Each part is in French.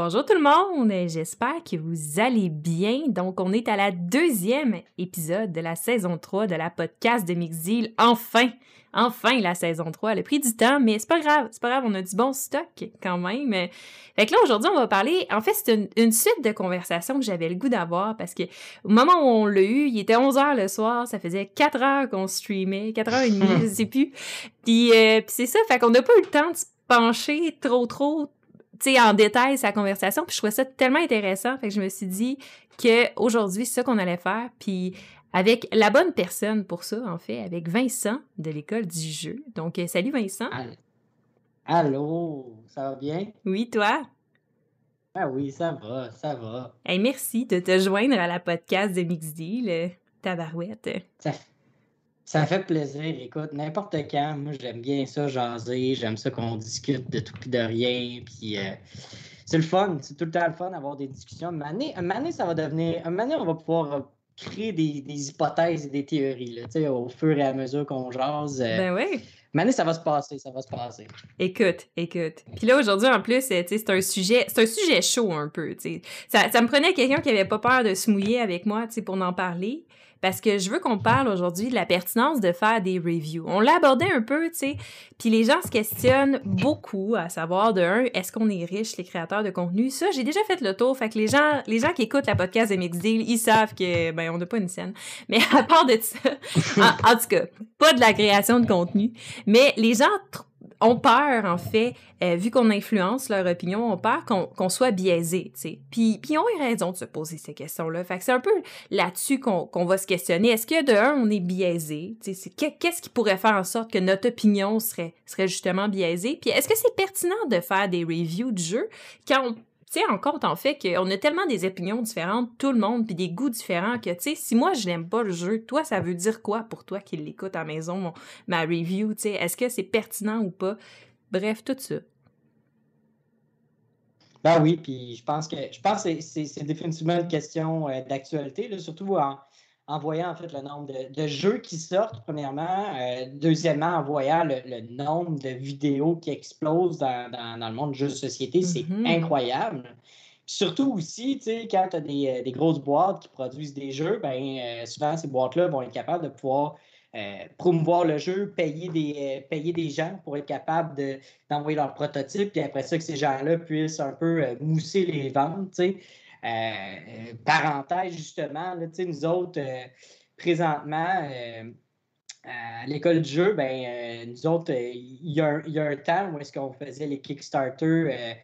Bonjour tout le monde, j'espère que vous allez bien. Donc, on est à la deuxième épisode de la saison 3 de la podcast de Mixdeal. Enfin, enfin la saison 3. Elle a pris du temps, mais c'est pas grave, c'est pas grave, on a du bon stock quand même. Fait que là, aujourd'hui, on va parler, en fait, c'est une, suite de conversations que j'avais le goût d'avoir parce que au moment où on l'a eu, il était 11 h le soir, ça faisait 4 heures qu'on streamait, 4 heures et demie, je sais plus. Puis, euh, puis c'est ça, fait qu'on n'a pas eu le temps de se pencher trop, trop sais, en détail sa conversation. Puis je trouvais ça tellement intéressant. Fait que je me suis dit qu'aujourd'hui, c'est ça qu'on allait faire. Puis avec la bonne personne pour ça, en fait, avec Vincent de l'école du jeu. Donc, euh, salut Vincent. Allô, ça va bien? Oui, toi? Ah oui, ça va, ça va. Hey, merci de te joindre à la podcast de Mixdeal, euh, Tabarouette. Ça, ça fait plaisir. Écoute, n'importe quand, moi, j'aime bien ça, jaser. J'aime ça qu'on discute de tout et de rien. Puis, euh, c'est le fun. C'est tout le temps le fun d'avoir des discussions. Une année, année, ça va devenir. Une année, on va pouvoir créer des, hypothèses et des théories, là, au fur et à mesure qu'on jase. Euh, ben oui. Année, ça va se passer, ça va se passer. Écoute, écoute. Puis là, aujourd'hui, en plus, c'est un sujet, c'est un sujet chaud un peu, Ça, ça me prenait quelqu'un qui avait pas peur de se mouiller avec moi, pour en parler parce que je veux qu'on parle aujourd'hui de la pertinence de faire des reviews. On l'a abordé un peu, tu sais, puis les gens se questionnent beaucoup à savoir de un, est-ce qu'on est riche les créateurs de contenu? Ça, j'ai déjà fait le tour, fait que les gens, les gens qui écoutent la podcast de Mixdeal, ils savent que ben on n'a pas une scène. Mais à part de ça, en, en, tout cas, pas de la création de contenu, mais les gens ont peur, en fait, euh, vu qu'on influence leur opinion, ont peur qu'on soit biaisé, tu sais. Puis, puis ils ont raison de se poser ces questions-là. Fait que c'est un peu là-dessus qu'on va se questionner. Est-ce que, de un, on est biaisé? Qu'est-ce qui pourrait faire en sorte que notre opinion serait, serait justement biaisée? Puis est-ce que c'est pertinent de faire des reviews de jeux quand on tu sais, en compte en fait qu'on a tellement des opinions différentes, tout le monde, puis des goûts différents, que, tu sais, si moi, je n'aime pas le jeu, toi, ça veut dire quoi pour toi qui l'écoute à maison, ma review, tu sais, est-ce que c'est pertinent ou pas? Bref, tout ça. Ben oui, puis je pense que je pense c'est définitivement une question euh, d'actualité, surtout en, en voyant en fait le nombre de, jeux qui sortent, premièrement. Euh, deuxièmement, en voyant le, nombre de vidéos qui explosent dans, le monde du jeu de société, c'est mm-hmm. incroyable. surtout aussi, quand tu as euh, des, grosses boîtes qui produisent des jeux, ben, euh, souvent ces boîtes-là vont être capables de pouvoir promouvoir le jeu, payer des, payer des gens pour être capables d'envoyer leur prototype, puis après ça, que ces gens-là puissent un peu mousser les ventes. Parenthèse, justement, là, nous autres, euh, présentement, à l'école du jeu, ben, nous autres, il y, a un temps où est-ce qu'on faisait les Kickstarter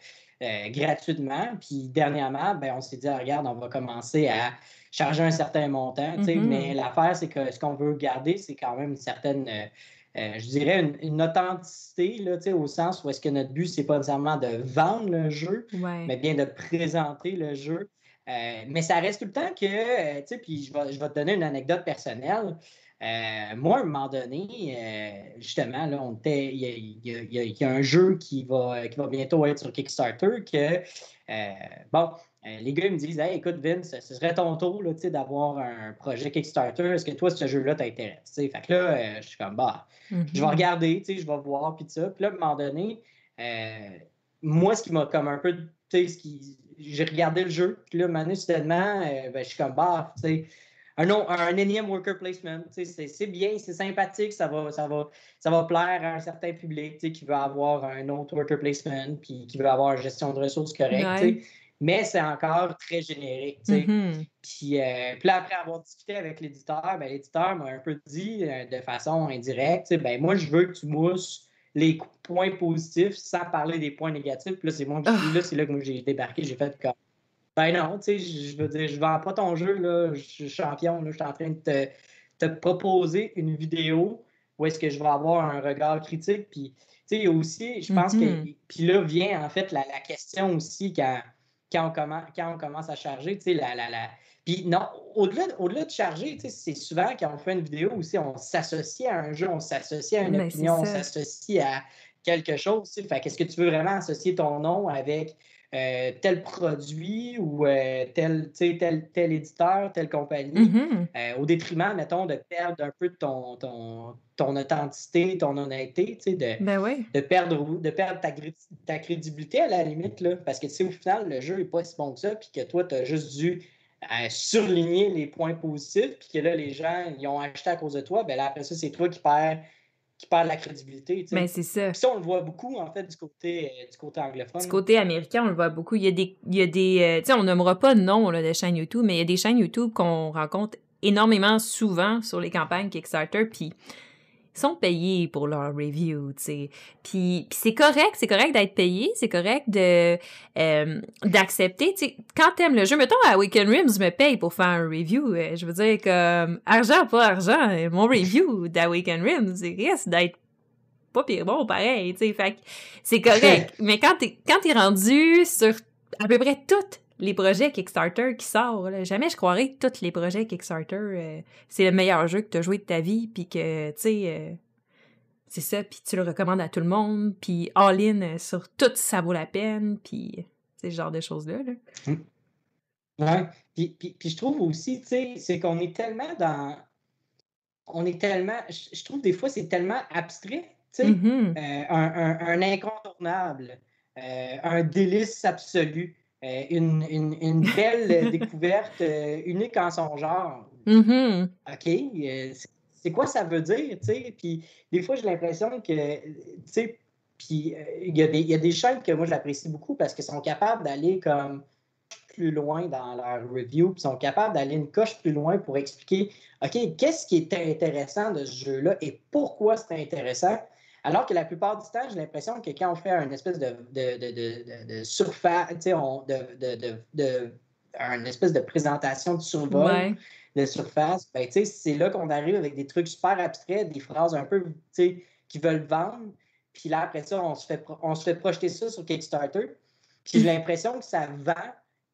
gratuitement. Puis dernièrement, ben, on s'est dit, ah, regarde, on va commencer à charger un certain montant. Mm-hmm. Mais l'affaire, c'est que ce qu'on veut garder, c'est quand même une certaine euh, je dirais, une, authenticité, là, au sens où est-ce que notre but, c'est pas nécessairement de vendre le jeu, mais bien de présenter le jeu. Euh, mais ça reste tout le temps que, euh, tu sais, puis je vais, je vais, te donner une anecdote personnelle. Moi, à un moment donné, justement, là, on il y, a un jeu qui va, qui va bientôt être sur Kickstarter que, bon, euh, les gars me disent écoute, Vince, ce serait ton tour d'avoir un projet Kickstarter. Est-ce que toi, ce jeu-là t'intéresse? Fait que là, euh, je suis comme bah, je vais mm-hmm. regarder, je vais voir, puis ça. Puis là, à un moment donné, euh, moi, ce qui m'a comme un peu. Ce qui, j'ai regardé le jeu, puis là, maintenant, soudainement, ben, je suis comme bah, tu sais. Un, un énième worker placement, c'est bien, c'est sympathique, ça va, ça, va, ça va plaire à un certain public qui veut avoir un autre worker placement, puis qui veut avoir une gestion de ressources correcte mais c'est encore très générique. Mm-hmm. puis, euh, puis, là, après avoir discuté avec l'éditeur, ben, l'éditeur m'a un peu dit euh, de façon indirecte, ben, moi, je veux que tu mousses les points positifs sans parler des points négatifs. Puis là, c'est moi ah. là, c'est là que j'ai débarqué, j'ai fait comme ben non, tu sais, je veux dire, je vends pas ton jeu, là, je suis champion, là, je suis en train de te, te, proposer une vidéo où est-ce que je vais avoir un regard critique. Puis, tu sais, aussi, je pense que, mm-hmm. puis là vient en fait la, la question aussi quand quand on commence, quand on commence à charger, tu sais, la, la, la... Puis non, au-delà, au-delà de charger, tu sais, c'est souvent quand on fait une vidéo aussi, on s'associe à un jeu, on s'associe à une ben, opinion, on s'associe à quelque chose. Fait qu'est-ce que tu veux vraiment associer ton nom avec euh, tel produit ou euh, tel, tel, tel éditeur, telle compagnie, mm-hmm. euh, au détriment, mettons, de perdre un peu de ton, ton, ton authenticité, ton honnêteté, de, ben de perdre, de perdre ta, ta, crédibilité à la limite, là, parce que au final, le jeu n'est pas si bon que ça, puis que toi, tu as juste dû surligner les points positifs, puis que là, les gens, ils ont acheté à cause de toi, ben là, après ça, c'est toi qui perds qui perd la crédibilité. Mais ben, c'est ça. Puis ça, on le voit beaucoup, en fait, du côté, euh, du côté anglophone. Du côté américain, on le voit beaucoup. Il y a des. Il y a des euh, tu sais, on nommera pas de nom là, de chaînes YouTube, mais il y a des chaînes YouTube qu'on rencontre énormément souvent sur les campagnes Kickstarter. Puis sont payés pour leur review, tu sais. Puis, c'est correct, c'est correct d'être payé, c'est correct de euh, d'accepter, tu sais. Quand t'aimes le jeu, mettons, à Weekend Rims me paye pour faire un review. Euh, je veux dire, comme, argent, pas argent, mon review d'Awaken Rims, risque d'être pas pire bon, pareil, tu sais. Fait c'est correct. Mais quand t'es, quand t'es rendu sur à peu près toutes les projets Kickstarter qui sortent. Jamais je croirais que tous les projets Kickstarter, euh, c'est le meilleur jeu que tu as joué de ta vie, puis que, tu sais, euh, c'est ça, puis tu le recommandes à tout le monde, puis all-in euh, sur tout, ça vaut la peine, puis ce genre de choses-là. Là. Mmh. Ouais, puis, puis, je trouve aussi, tu sais, c'est qu'on est tellement dans... On est tellement... Je trouve des fois, c'est tellement abstrait, tu sais, mm-hmm. un, un, incontournable, un délice absolu. Euh, une, une, une, belle découverte euh, unique en son genre. Mm-hmm. OK, euh, c'est quoi ça veut dire, tu sais? Puis des fois, j'ai l'impression que, tu sais, puis il y, y, a des chaînes que moi, j'apprécie beaucoup parce qu'elles sont capables d'aller comme plus loin dans leur review, puis sont capables d'aller une coche plus loin pour expliquer, OK, qu'est-ce qui est intéressant de ce jeu-là et pourquoi c'est intéressant? Alors que la plupart du temps, j'ai l'impression que quand on fait une espèce de, de, de, de surface, de, une espèce de présentation de survol de surface, ben, c'est là qu'on arrive avec des trucs super abstraits, des phrases un peu qui veulent vendre. Puis là, après ça, on se fait, on se fait projeter ça sur Kickstarter. Puis j'ai l'impression que ça vend,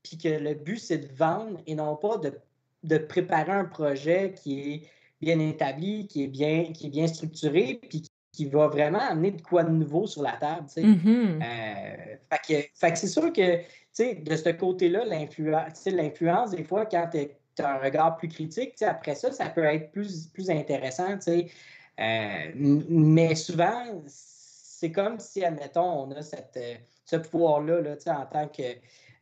puis que le but, c'est de vendre et non pas de, de préparer un projet qui est bien établi, qui est bien, qui est bien structuré, puis qui va vraiment amener de quoi de nouveau sur la table. Mm-hmm. Euh, fait que, c'est sûr que de ce côté-là, l'influence, des fois, quand tu as un regard plus critique, après ça, ça peut être plus, plus intéressant. Euh, mais souvent, c'est comme si, admettons, on a cette, euh, ce pouvoir-là là, en tant que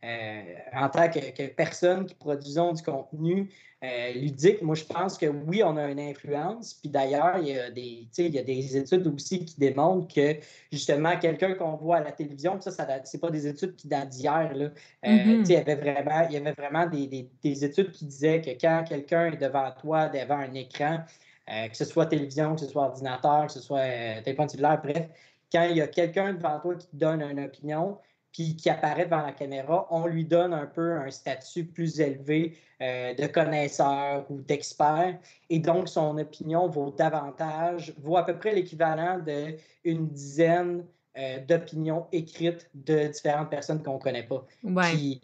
en tant que, personne qui produisons du contenu euh, ludique, moi, je pense que oui, on a une influence. Puis d'ailleurs, il, y a des, il y a des études aussi qui démontrent que justement, quelqu'un qu'on voit à la télévision, ça, ça c'est pas des études qui datent d'hier. Euh, mm-hmm. Il y avait vraiment, il y avait vraiment des, études qui disaient que quand quelqu'un est devant toi, devant un écran, que ce soit télévision, que ce soit ordinateur, que ce soit téléphone cellulaire, bref, quand il y a quelqu'un devant toi qui te donne une opinion, puis qui apparaît devant la caméra, on lui donne un peu un statut plus élevé euh, de connaisseur ou d'expert. Et donc, son opinion vaut davantage, vaut à peu près l'équivalent d'une dizaine euh, d'opinions écrites de différentes personnes qu'on ne connaît pas. Ouais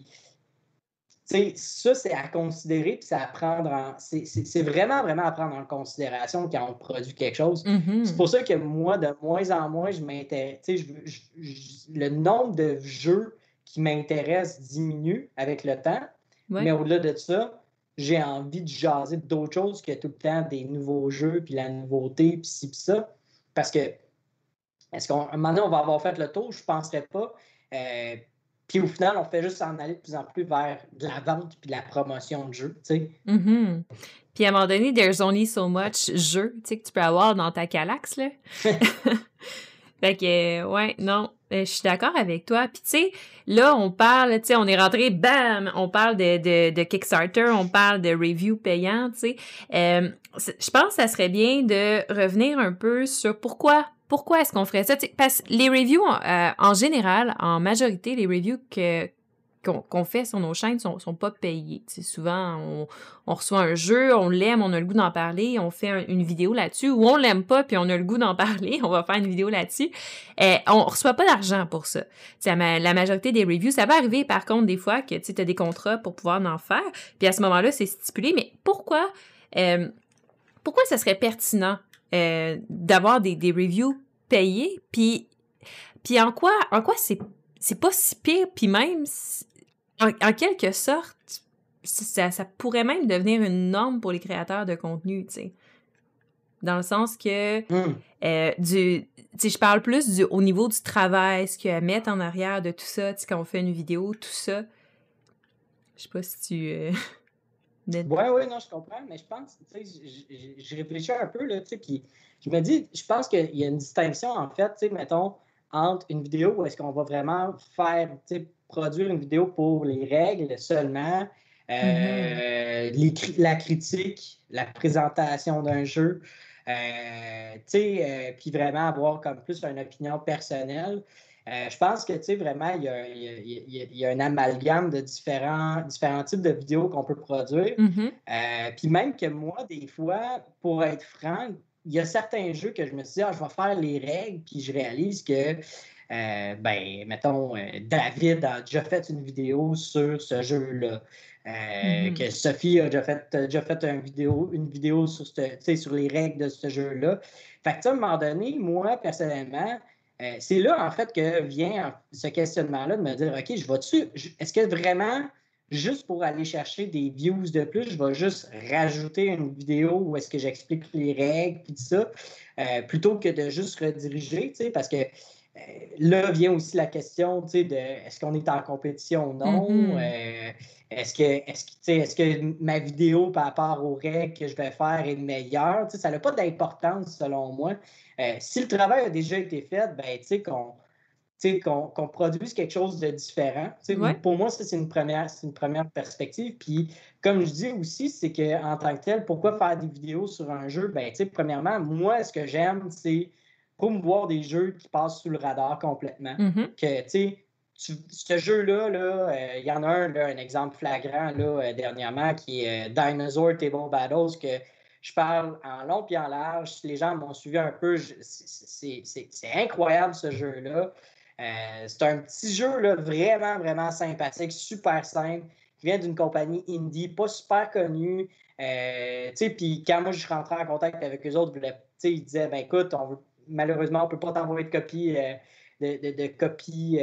ça, c'est à considérer, puis c'est à prendre en. C'est vraiment, vraiment à prendre en considération quand on produit quelque chose. Mm-hmm. C'est pour ça que moi, de moins en moins, je m'intéresse. Le nombre de jeux qui m'intéressent diminue avec le temps. Mais au-delà de ça, j'ai envie de jaser d'autres choses que tout le temps des nouveaux jeux, puis la nouveauté, puis ci, puis ça. Parce que, est-ce qu'à un moment donné, on va avoir fait le tour? Je ne penserais pas. Euh, puis au final, on fait juste s'en aller de plus en plus vers de la vente puis de la promotion de jeux, tu sais. Mm-hmm. Puis à un moment donné, there's only so much jeu, tu sais, que tu peux avoir dans ta Calax, là. fait que, ouais, non, euh, je suis d'accord avec toi. Puis tu sais, là, on parle, tu sais, on est rentré, bam, on parle de, de, de Kickstarter, on parle de review payant, tu sais. Euh, je pense que ça serait bien de revenir un peu sur pourquoi pourquoi est-ce qu'on ferait ça? parce que les reviews, euh, en général, en majorité, les reviews que, qu'on fait sur nos chaînes sont, sont pas payés. souvent, on, reçoit un jeu, on l'aime, on a le goût d'en parler, on fait une vidéo là-dessus, ou on l'aime pas puis on a le goût d'en parler, on va faire une vidéo là-dessus. Euh, on reçoit pas d'argent pour ça. la majorité des reviews, ça va arriver par contre des fois que tu as des contrats pour pouvoir en faire, puis à ce moment-là, c'est stipulé. Mais pourquoi, euh, pourquoi ça serait pertinent euh, d'avoir des, des, reviews payées. Puis Puis en quoi, en quoi c'est, c'est pas si pire, puis même, en, quelque sorte, ça, ça, pourrait même devenir une norme pour les créateurs de contenu, tu sais. Dans le sens que mmh. euh, du. Tu sais, je parle plus du, au niveau du travail, ce qu'il y a à mettre en arrière de tout ça, tu sais, quand on fait une vidéo, tout ça. Je sais pas si tu. Euh, oui, oui, non, je comprends, mais je pense, tu sais, je réfléchis un peu, là, tu sais, puis je me dis, je pense qu'il y a une distinction, en fait, tu sais, mettons, entre une vidéo où est-ce qu'on va vraiment faire, tu sais, produire une vidéo pour les règles seulement, euh, mm-hmm. la critique, la présentation d'un jeu, euh, tu sais, euh, puis vraiment avoir comme plus une opinion personnelle. Euh, je pense que, tu sais, vraiment, il y, a, un amalgame de différents, différents types de vidéos qu'on peut produire. Mm-hmm. Euh, puis même que moi, des fois, pour être franc, il y a certains jeux que je me suis dit, ah, je vais faire les règles, puis je réalise que, euh, ben, mettons, David a déjà fait une vidéo sur ce jeu-là. Mm-hmm. que Sophie a déjà fait, déjà fait une, vidéo, une vidéo sur, sur les règles de ce jeu-là. Fait que, à un moment donné, moi, personnellement, euh, c'est là, en fait, que vient ce questionnement-là de me dire OK, je vais-tu. Est-ce que vraiment, juste pour aller chercher des views de plus, je vais juste rajouter une vidéo où est-ce que j'explique les règles et tout ça, euh, plutôt que de juste rediriger, tu sais, parce que là vient aussi la question, tu sais, de est-ce qu'on est en compétition ou non? Mm-hmm. est-ce que, est-ce que ma vidéo par rapport aux règles que je vais faire est meilleure? Tu sais, ça n'a pas d'importance selon moi. Euh, si le travail a déjà été fait, ben, tu sais, qu'on produise quelque chose de différent. Pour moi, ça, c'est une première, une première perspective. Puis, comme je dis aussi, c'est qu'en tant que tel, pourquoi faire des vidéos sur un jeu? Ben, premièrement, moi, ce que j'aime, c'est promouvoir des jeux qui passent sous le radar complètement. Mm-hmm. Que, ce jeu-là, euh, il y en a un, un exemple flagrant là, euh, dernièrement, qui est Dinosaur Table Battles, que je parle en long et en large. Si les gens m'ont suivi un peu, c'est incroyable ce jeu-là. Euh, c'est un petit jeu là, vraiment, vraiment sympathique, super simple, qui vient d'une compagnie indie, pas super connue. Euh, puis quand moi je suis rentré en contact avec eux autres, ils disaient ben écoute, on malheureusement, on ne peut pas t'envoyer de copie. Euh, de, de, copies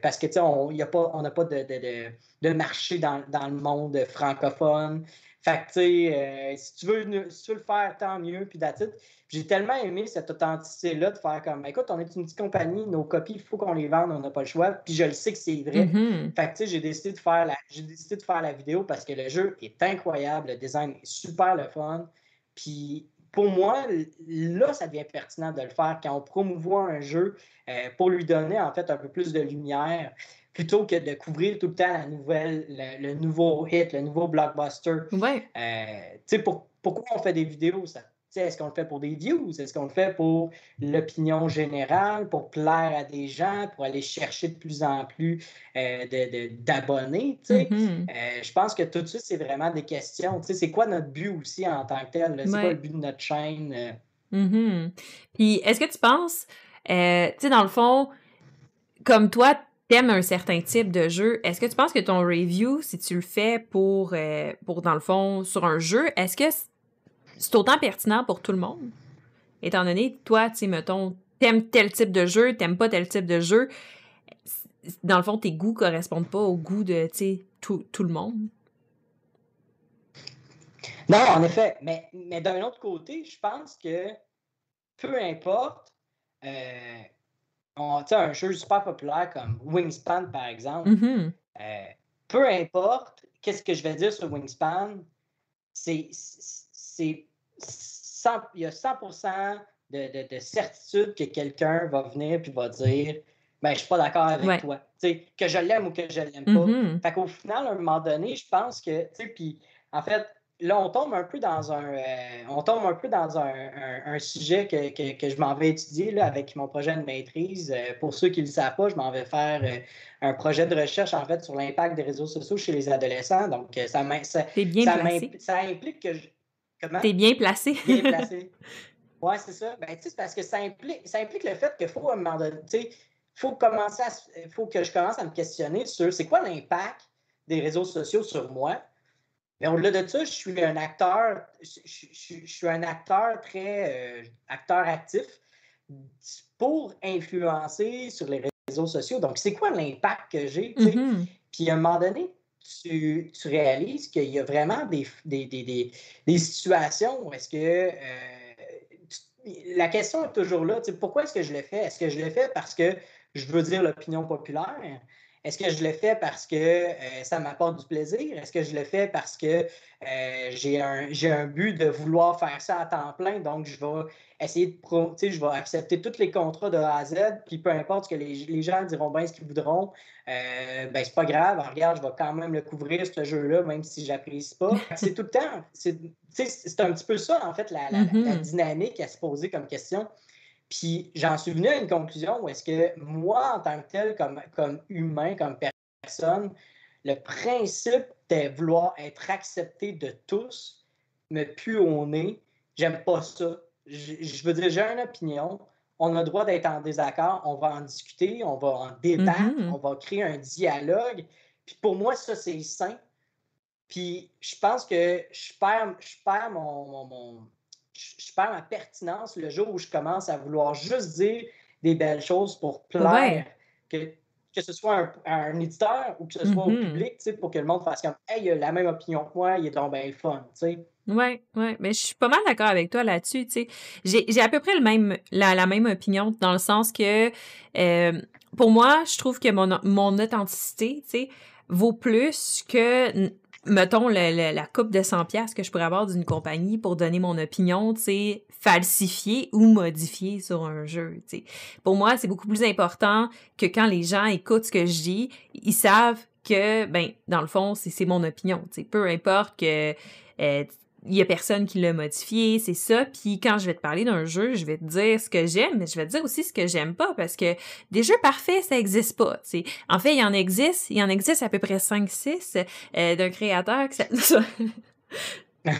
parce que on n'a pas, on pas de, de, marché dans, dans, le monde francophone. Fait que, tu sais, euh, si, tu veux, le faire, tant mieux, puis d'attitude. J'ai tellement aimé cette authenticité-là de faire comme, écoute, on est une petite compagnie, nos copies, il faut qu'on les vende, on n'a pas le choix. Puis je le sais que c'est vrai. Mm-hmm. Fait que, tu sais, j'ai décidé, de faire la, j'ai décidé de faire la vidéo parce que le jeu est incroyable, le design est super le fun. Puis pour moi, là, ça devient pertinent de le faire quand on promouvoit un jeu euh, pour lui donner, en fait, un peu plus de lumière plutôt que de couvrir tout le temps la nouvelle, le, nouveau hit, le nouveau blockbuster. Ouais. Euh, pour, pourquoi on fait des vidéos? Ça? Est-ce qu'on le fait pour des views? Est-ce qu'on le fait pour l'opinion générale, pour plaire à des gens, pour aller chercher de plus en plus euh, d'abonnés? Mm-hmm. Euh, je pense que tout ça, c'est vraiment des questions. C'est quoi notre but aussi en tant que tel? C'est quoi le but de notre chaîne? Mm-hmm. Puis est-ce que tu penses, tu sais, dans le fond, comme toi, t'aimes un certain type de jeu, est-ce que tu penses que ton review, si tu le fais pour, euh, pour dans le fond, sur un jeu, est-ce que c'est autant pertinent pour tout le monde? Étant donné, toi, tu sais, mettons, t'aimes tel type de jeu, t'aimes pas tel type de jeu, dans le fond, tes goûts correspondent pas au goût de, tu sais, tout, le monde. Non, en effet, mais, mais d'un autre côté, je pense que peu importe, euh, on, un jeu super populaire comme Wingspan, par exemple, mm-hmm. euh, peu importe qu'est-ce que je vais dire sur Wingspan, c'est, c'est, il y a 100% de, de, certitude que quelqu'un va venir et va dire ben, je suis pas d'accord avec toi. que je l'aime ou que je l'aime pas. Mm-hmm. Fait qu'au final, à un moment donné, je pense que, puis en fait, là, on tombe un peu dans un, euh, on tombe un, peu dans un, sujet que, je m'en vais étudier là, avec mon projet de maîtrise. Euh, pour ceux qui ne le savent pas, je m'en vais faire euh, un projet de recherche en fait sur l'impact des réseaux sociaux chez les adolescents. Donc, ça, ça, bien ça, placé. ça implique que je... T'es bien placé. bien placé. Oui, c'est ça. Ben, parce que ça implique, ça implique le fait qu'il faut, un moment donné, faut commencer à, faut que je commence à me questionner sur c'est quoi l'impact des réseaux sociaux sur moi mais au-delà de ça, je suis un acteur, je, suis un acteur très euh, acteur actif. pour influencer sur les réseaux sociaux. Donc, c'est quoi l'impact que j'ai? Mm-hmm. Puis à un moment donné, tu, réalises qu'il y a vraiment des, des, situations où est-ce que euh, la question est toujours là. Pourquoi est-ce que je le fais? Est-ce que je le fais parce que je veux dire l'opinion populaire? Est-ce que je le fais parce que euh, ça m'apporte du plaisir? Est-ce que je le fais parce que euh, j'ai un, un, but de vouloir faire ça à temps plein? Donc, je vais essayer de pro, je vais accepter tous les contrats de A à Z, puis peu importe ce que les, gens diront bien ce qu'ils voudront, euh, ben c'est pas grave, regarde, je vais quand même le couvrir, ce jeu-là, même si je n'apprécie pas. C'est tout le temps, c'est un petit peu ça, en fait, la, la mm-hmm. dynamique à se poser comme question. Puis j'en suis venu à une conclusion où est-ce que moi, en tant que tel, comme, comme humain, comme personne, le principe de vouloir être accepté de tous me pue au nez. J'aime pas ça. Je, veux dire, j'ai une opinion. On a le droit d'être en désaccord. On va en discuter, on va en débattre, mm-hmm. on va créer un dialogue. Puis pour moi, ça, c'est sain. Puis je pense que je perds, je perds mon, je perds ma pertinence le jour où je commence à vouloir juste dire des belles choses pour plaire, que, que ce soit un, un, éditeur ou que ce soit au mm-hmm. public, pour que le monde fasse comme Hey, il a la même opinion que moi, il est donc bien fun. sais. Oui, oui, mais je suis pas mal d'accord avec toi là-dessus. J'ai à peu près le même, la, la, même opinion dans le sens que euh, pour moi, je trouve que mon, mon authenticité vaut plus que mettons, la coupe de 100 pièces que je pourrais avoir d'une compagnie pour donner mon opinion, tu sais, ou modifiée sur un jeu, tu sais. Pour moi, c'est beaucoup plus important que quand les gens écoutent ce que je dis, ils savent que, ben, dans le fond, c'est mon opinion, tu. Peu importe que euh, il y a personne qui l'a modifié, c'est ça. Puis quand je vais te parler d'un jeu, je vais te dire ce que j'aime, mais je vais te dire aussi ce que j'aime pas parce que des jeux parfaits, ça existe pas. sais. En fait, il y en existe, il y en existe à peu près 5-6 euh, d'un créateur qui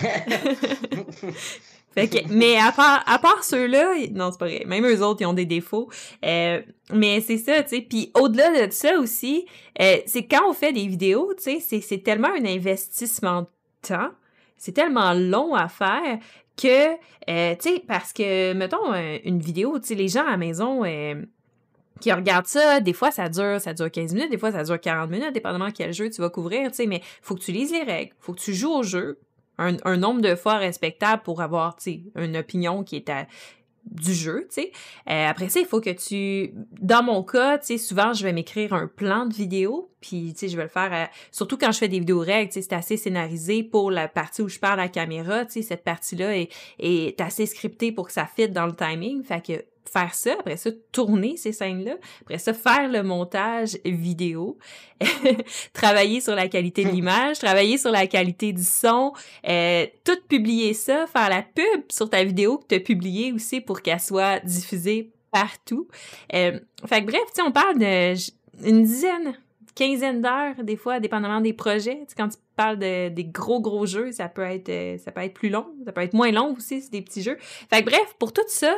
fait que, mais à part, à part ceux-là, non, c'est pas vrai. Même eux autres, ils ont des défauts. Euh, mais c'est ça, tu sais. Puis au-delà de ça aussi, euh, c'est quand on fait des vidéos, tu sais, c'est tellement un investissement de temps c'est tellement long à faire que, euh, tu sais, parce que, mettons, euh, une vidéo, tu sais, les gens à la maison euh, qui regardent ça, des fois, ça dure, ça dure 15 minutes, des fois, ça dure 40 minutes, dépendamment quel jeu tu vas couvrir, tu sais, mais faut que tu lises les règles, faut que tu joues au jeu, un, un nombre de fois respectable pour avoir, tu sais, une opinion qui est à, du jeu, tu sais. Euh, après ça, il faut que tu... Dans mon cas, tu sais, souvent, je vais m'écrire un plan de vidéo, puis, tu sais, je vais le faire... Surtout quand je fais des vidéos règles, tu sais, c'est assez scénarisé pour la partie où je parle à la caméra, tu sais, cette partie-là est, est assez scriptée pour que ça fitte dans le timing, fait que faire ça, après ça, tourner ces scènes-là, après ça, faire le montage vidéo, travailler sur la qualité de hmm. l'image, travailler sur la qualité du son, euh, tout publier ça, faire la pub sur ta vidéo que tu as publiée aussi pour qu'elle soit diffusée partout. Euh, fait que bref, tu sais, on parle de une dizaine, quinzaine d'heures des fois, dépendamment des projets. Tu sais, quand tu parles de, des gros gros jeux, ça peut être euh, ça peut être plus long, ça peut être moins long aussi, c'est des petits jeux. Fait que bref, pour tout ça,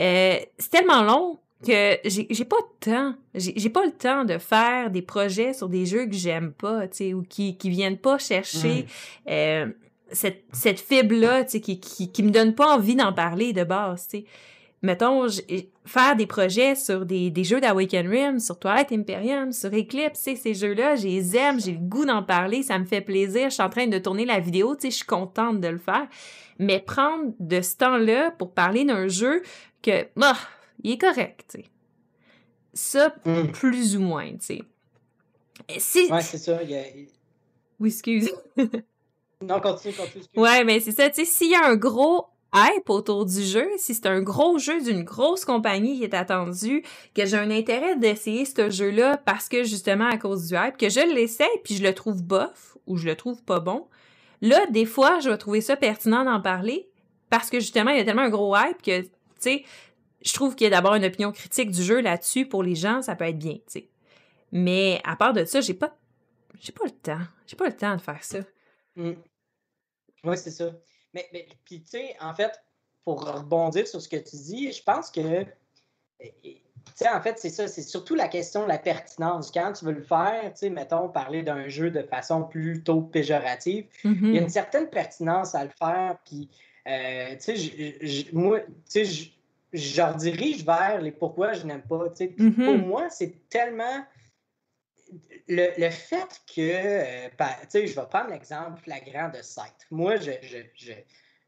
euh, c'est tellement long que j'ai pas de temps. J'ai pas le temps de faire des projets sur des jeux que j'aime pas, tu sais, ou qui, qui viennent pas chercher mm. euh, cette, cette fibre-là, tu sais, qui, qui, qui me donne pas envie d'en parler de base, tu sais. Mettons, faire des projets sur des, des jeux d'Awaken Rim, sur Twilight Imperium, sur Eclipse, tu sais, ces jeux-là, je les aime, j'ai le goût d'en parler, ça me fait plaisir, je suis en train de tourner la vidéo, tu sais, je suis contente de le faire. Mais prendre de ce temps-là pour parler d'un jeu que, bah, il est correct, tu sais. Ça, hmm. plus ou moins, tu sais. Ouais, c'est ça. Oui, excuse. non, continue, continue. Ouais, mais c'est ça, tu sais, s'il y a un gros hype autour du jeu, si c'est un gros jeu d'une grosse compagnie qui est attendu, que j'ai un intérêt d'essayer ce jeu-là parce que justement à cause du hype, que je l'essaie puis je le trouve bof ou je le trouve pas bon, là, des fois, je vais trouver ça pertinent d'en parler parce que justement, il y a tellement un gros hype que sais, je trouve qu'il y a d'abord une opinion critique du jeu là-dessus pour les gens, ça peut être bien, tu sais. Mais à part de ça, j'ai pas j'ai pas le temps. J'ai pas le temps de faire ça. Mmh. Oui, c'est ça. Mais, mais puis tu sais, en fait, pour rebondir sur ce que tu dis, je pense que tu sais, en fait, c'est ça, c'est surtout la question de la pertinence. Quand tu veux le faire, tu sais, mettons, parler d'un jeu de façon plutôt péjorative, il y a mmh une certaine pertinence à le faire, puis euh, tu sais, moi, tu sais, je redirige vers les pourquoi je n'aime pas. sais. Puis Pour moi, c'est tellement. Le, le fait que. euh, tu sais, je vais prendre l'exemple flagrant de Scythe. Moi, je, je, je,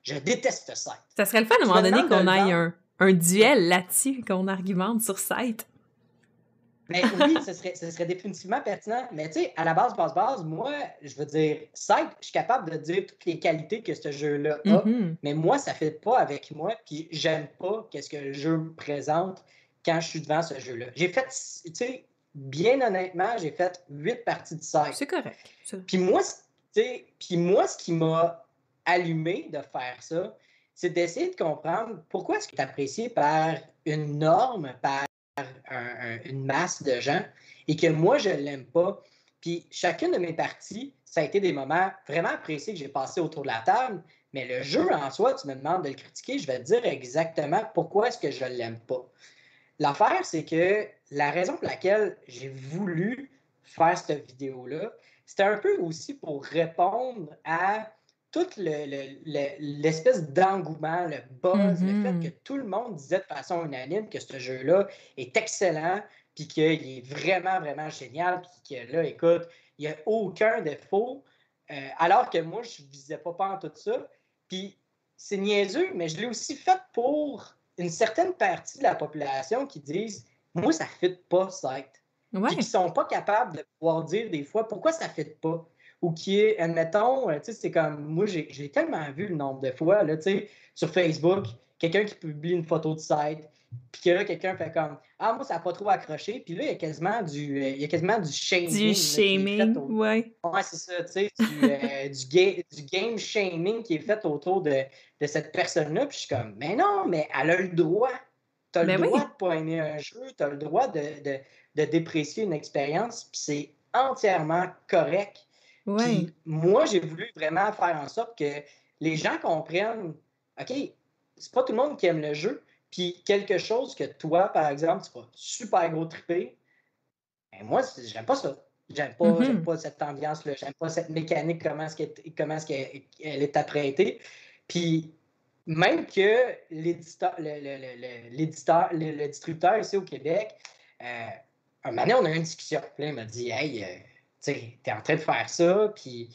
je déteste Scythe. Ça serait le fun à un moment me donné qu'on le aille un, un duel là-dessus, qu'on argumente sur site. Mais oui, ce serait, ce serait définitivement pertinent. Mais tu sais, à la base, base, base, moi, je veux dire, Scythe, je suis capable de dire toutes les qualités que ce jeu-là a. Mhm. Mais moi, ça ne fait pas avec moi, puis j'aime pas qu'est-ce que le jeu me présente quand je suis devant ce jeu-là. J'ai fait, tu sais, bien honnêtement, j'ai fait huit parties de Scythe. C'est correct. Puis moi, c- tu sais, puis moi, ce qui m'a allumé de faire ça, c'est d'essayer de comprendre pourquoi est-ce que tu es apprécié par une norme, par un- un- une masse de gens, et que moi, je ne l'aime pas. Puis chacune de mes parties, ça a été des moments vraiment appréciés que j'ai passés autour de la table, mais le jeu en soi, tu me demandes de le critiquer, je vais te dire exactement pourquoi est-ce que je ne l'aime pas. L'affaire, c'est que la raison pour laquelle j'ai voulu faire cette vidéo-là, c'était un peu aussi pour répondre à toute le- le- le- l'espèce d'engouement, le buzz, le fait que tout le monde disait de façon unanime que ce jeu-là est excellent, puis qu'il est vraiment, vraiment génial, puis que là, écoute, il n'y a aucun défaut, euh, alors que moi, je ne visais pas, pas en tout ça. Puis c'est niaiseux, mais je l'ai aussi fait pour une certaine partie de la population qui disent Moi, ça ne fit pas, Scythe Ouais. puis qui sont pas capables de pouvoir dire des fois pourquoi ça ne fait pas. Ou qui est, admettons, euh, tu sais, c'est comme, moi, j'ai tellement vu le nombre de fois, là, tu sais, sur Facebook, quelqu'un qui publie une photo de site, puis que là, quelqu'un fait comme, ah, moi, ça n'a pas trop accroché, puis là, il y a quasiment du, euh, il y a quasiment du shaming. Du shaming, au- ouais. Ouais, c'est ça, tu sais, du, euh, du, ga- du game shaming qui est fait autour de, de cette personne-là. Puis je suis comme, mais non, mais elle a le droit. Tu as le Ben oui. droit de pas aimer un jeu, tu as le droit de, de, de déprécier une expérience, puis c'est entièrement correct. Ouais. Puis moi, j'ai voulu vraiment faire en sorte que les gens comprennent, OK, c'est pas tout le monde qui aime le jeu, puis quelque chose que toi, par exemple, tu vas super gros triper, ben moi, j'aime pas ça. J'aime pas, j'aime pas cette ambiance-là, j'aime pas cette mécanique, comment est-ce qu'elle comment qu'elle- elle est apprêtée. Puis même que l'éditeur, le, le- le- le- l'éditeur, le, le distributeur ici au Québec, euh, un moment donné, on a eu une discussion. Puis là, il m'a dit Hey, euh, tu t'es en train de faire ça, puis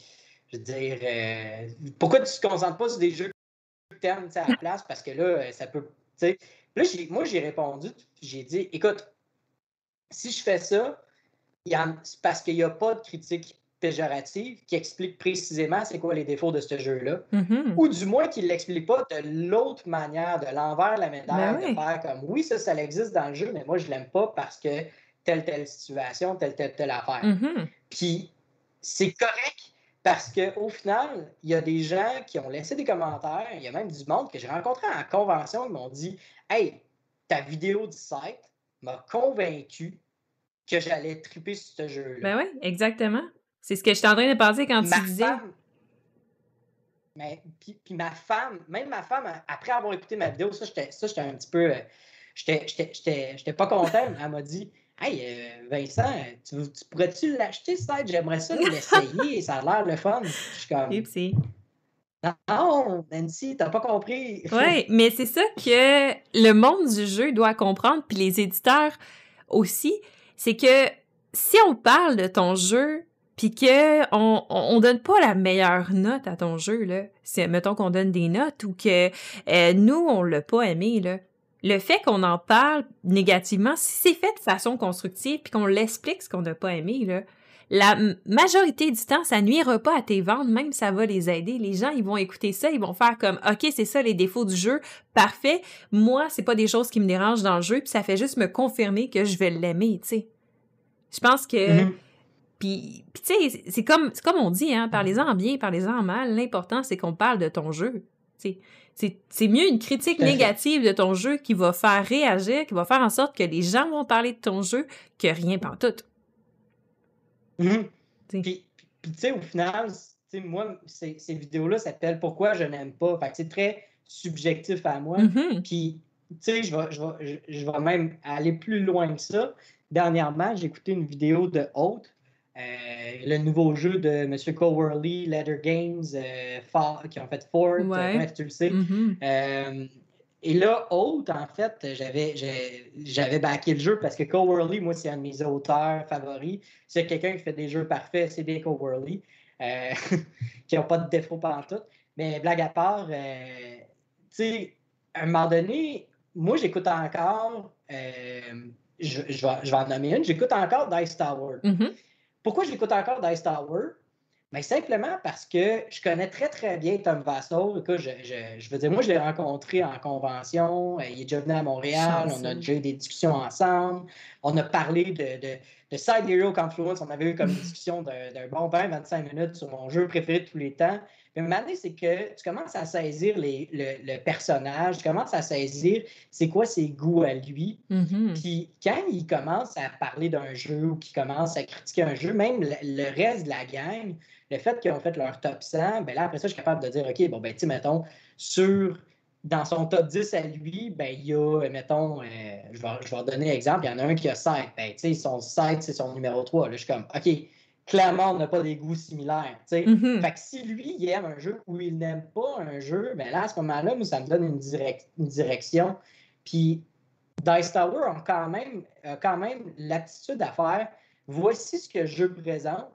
je veux dire, euh, pourquoi tu te concentres pas sur des jeux que t'aimes à la place? Parce que là, euh, ça peut. Là, moi, j'ai répondu, j'ai dit Écoute, si je fais ça, c'est parce qu'il n'y a pas de critique péjorative qui explique précisément c'est quoi les défauts de ce jeu-là Mhm. ou du moins qu'il ne l'explique pas de l'autre manière, de l'envers de la médaille, Ben de faire comme oui, ça, ça existe dans le jeu, mais moi, je l'aime pas parce que telle, telle situation, telle, telle, telle affaire. Mhm. Puis c'est correct parce qu'au final, il y a des gens qui ont laissé des commentaires, il y a même du monde que j'ai rencontré en convention qui m'ont dit Hey, ta vidéo du site m'a convaincu que j'allais triper sur ce jeu-là. Ben oui, exactement. C'est ce que j'étais en train de penser quand ma tu disais. femme. Mais, puis, puis ma femme, même ma femme, après avoir écouté ma vidéo, ça, j'étais ça, j'étais un petit peu. euh, J'étais j'étais- j'étais- j'étais pas content. Elle m'a dit Hey, euh, Vincent, tu, tu pourrais-tu l'acheter, ça? J'aimerais ça l'essayer, ça a l'air le fun. Je suis comme. Non, Nancy, t'as pas compris. Oui, mais c'est ça que le monde du jeu doit comprendre, puis les éditeurs aussi, c'est que si on parle de ton jeu, puis que on, on, on donne pas la meilleure note à ton jeu, là, c'est, mettons qu'on donne des notes ou que euh, nous, on l'a pas aimé, là, le fait qu'on en parle négativement, si c'est fait de façon constructive, puis qu'on l'explique ce qu'on n'a pas aimé, là, la majorité du temps, ça nuira pas à tes ventes, même ça va les aider. Les gens, ils vont écouter ça, ils vont faire comme, OK, c'est ça les défauts du jeu, parfait. Moi, c'est pas des choses qui me dérangent dans le jeu, puis ça fait juste me confirmer que je vais l'aimer, tu sais. Je pense que... Mhm. Puis, puis tu sais, c'est comme, c'est comme on dit, hein, parlez-en en bien, parlez-en en mal. L'important, c'est qu'on parle de ton jeu. C'est mieux une critique négative de ton jeu qui va faire réagir, qui va faire en sorte que les gens vont parler de ton jeu que rien pantoute. Mhm. T'sais. Puis, tu sais, au final, moi, ces, ces vidéos-là s'appellent Pourquoi je n'aime pas. Fait que c'est très subjectif à moi. Mhm. Puis, tu sais, je vais, je, vais, je, je vais même aller plus loin que ça. Dernièrement, j'ai écouté une vidéo de Haute, le nouveau jeu de M. Coworley, Leather Games, euh, qui ont fait Ford. Ouais. bref, tu le sais. Mhm. Euh, et là, autre, en fait, j'avais, j'avais backé le jeu parce que Cole Worley, moi, c'est un de mes auteurs favoris. C'est quelqu'un qui fait des jeux parfaits, c'est Worley, euh, qui n'ont pas de défaut pendant tout. Mais blague à part, euh, tu sais, à un moment donné, moi, j'écoute encore, euh, je, je, vais, en nommer une, j'écoute encore Dice Tower. Mm-hmm. Pourquoi j'écoute encore Dice Tower? Mais simplement parce que je connais très, très bien Tom Vassal. Écoute, je, je, veux dire, moi, je l'ai rencontré en convention. Euh, il est déjà venu à Montréal. On a déjà eu des discussions ensemble. On a parlé de, de, de Side Hero Confluence. On avait eu comme une discussion d'un bon 20-25 minutes sur mon jeu préféré de tous les temps. Mais maintenant, c'est que tu commences à saisir les, le, personnage, tu commences à saisir c'est quoi ses goûts à lui. Mm-hmm. Puis quand il commence à parler d'un jeu ou qu'il commence à critiquer un jeu, même le reste de la gang, le fait qu'ils ont fait leur top 100, ben là, après ça, je suis capable de dire, OK, bon, ben, tu sais, mettons, sur, dans son top 10 à lui, ben, il y a, mettons, euh, je, vais, je vais donner un exemple, il y en a un qui a 7. Ben, tu sais, son 7, c'est son numéro 3. Là, je suis comme, OK, clairement, on n'a pas des goûts similaires. Mm-hmm. Fait que si lui, il aime un jeu ou il n'aime pas un jeu, ben là, à ce moment-là, moi, ça me donne une, une direction. Puis, Dice Tower a quand même, a quand même l'aptitude à faire voici ce que je présente,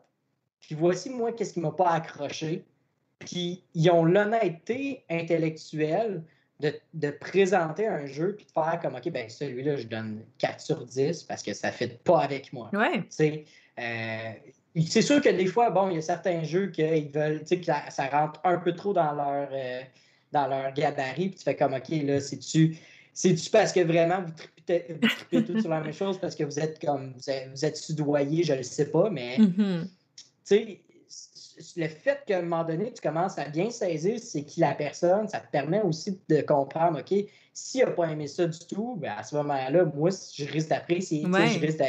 puis voici, moi, qu'est-ce qui ne m'a pas accroché. Puis ils ont l'honnêteté intellectuelle de, présenter un jeu puis de faire comme, OK, ben celui-là, je donne 4 sur 10 parce que ça ne fait pas avec moi. Ouais. Euh, c'est sûr que des fois, bon, il y a certains jeux qu'ils veulent, tu sais, que ça, rentre un peu trop dans leur, euh, dans leur gabarit, puis tu fais comme, OK, là, c'est-tu. C'est-tu parce que vraiment vous tripez, tout sur la même chose parce que vous êtes comme vous êtes, vous êtes soudoyé, je ne le sais pas, mais mm-hmm sais, le fait qu'à un moment donné, tu commences à bien saisir c'est qui la personne, ça te permet aussi de comprendre, OK, s'il n'a pas aimé ça du tout, ben à ce moment-là, moi, je risque d'apprécier, je risque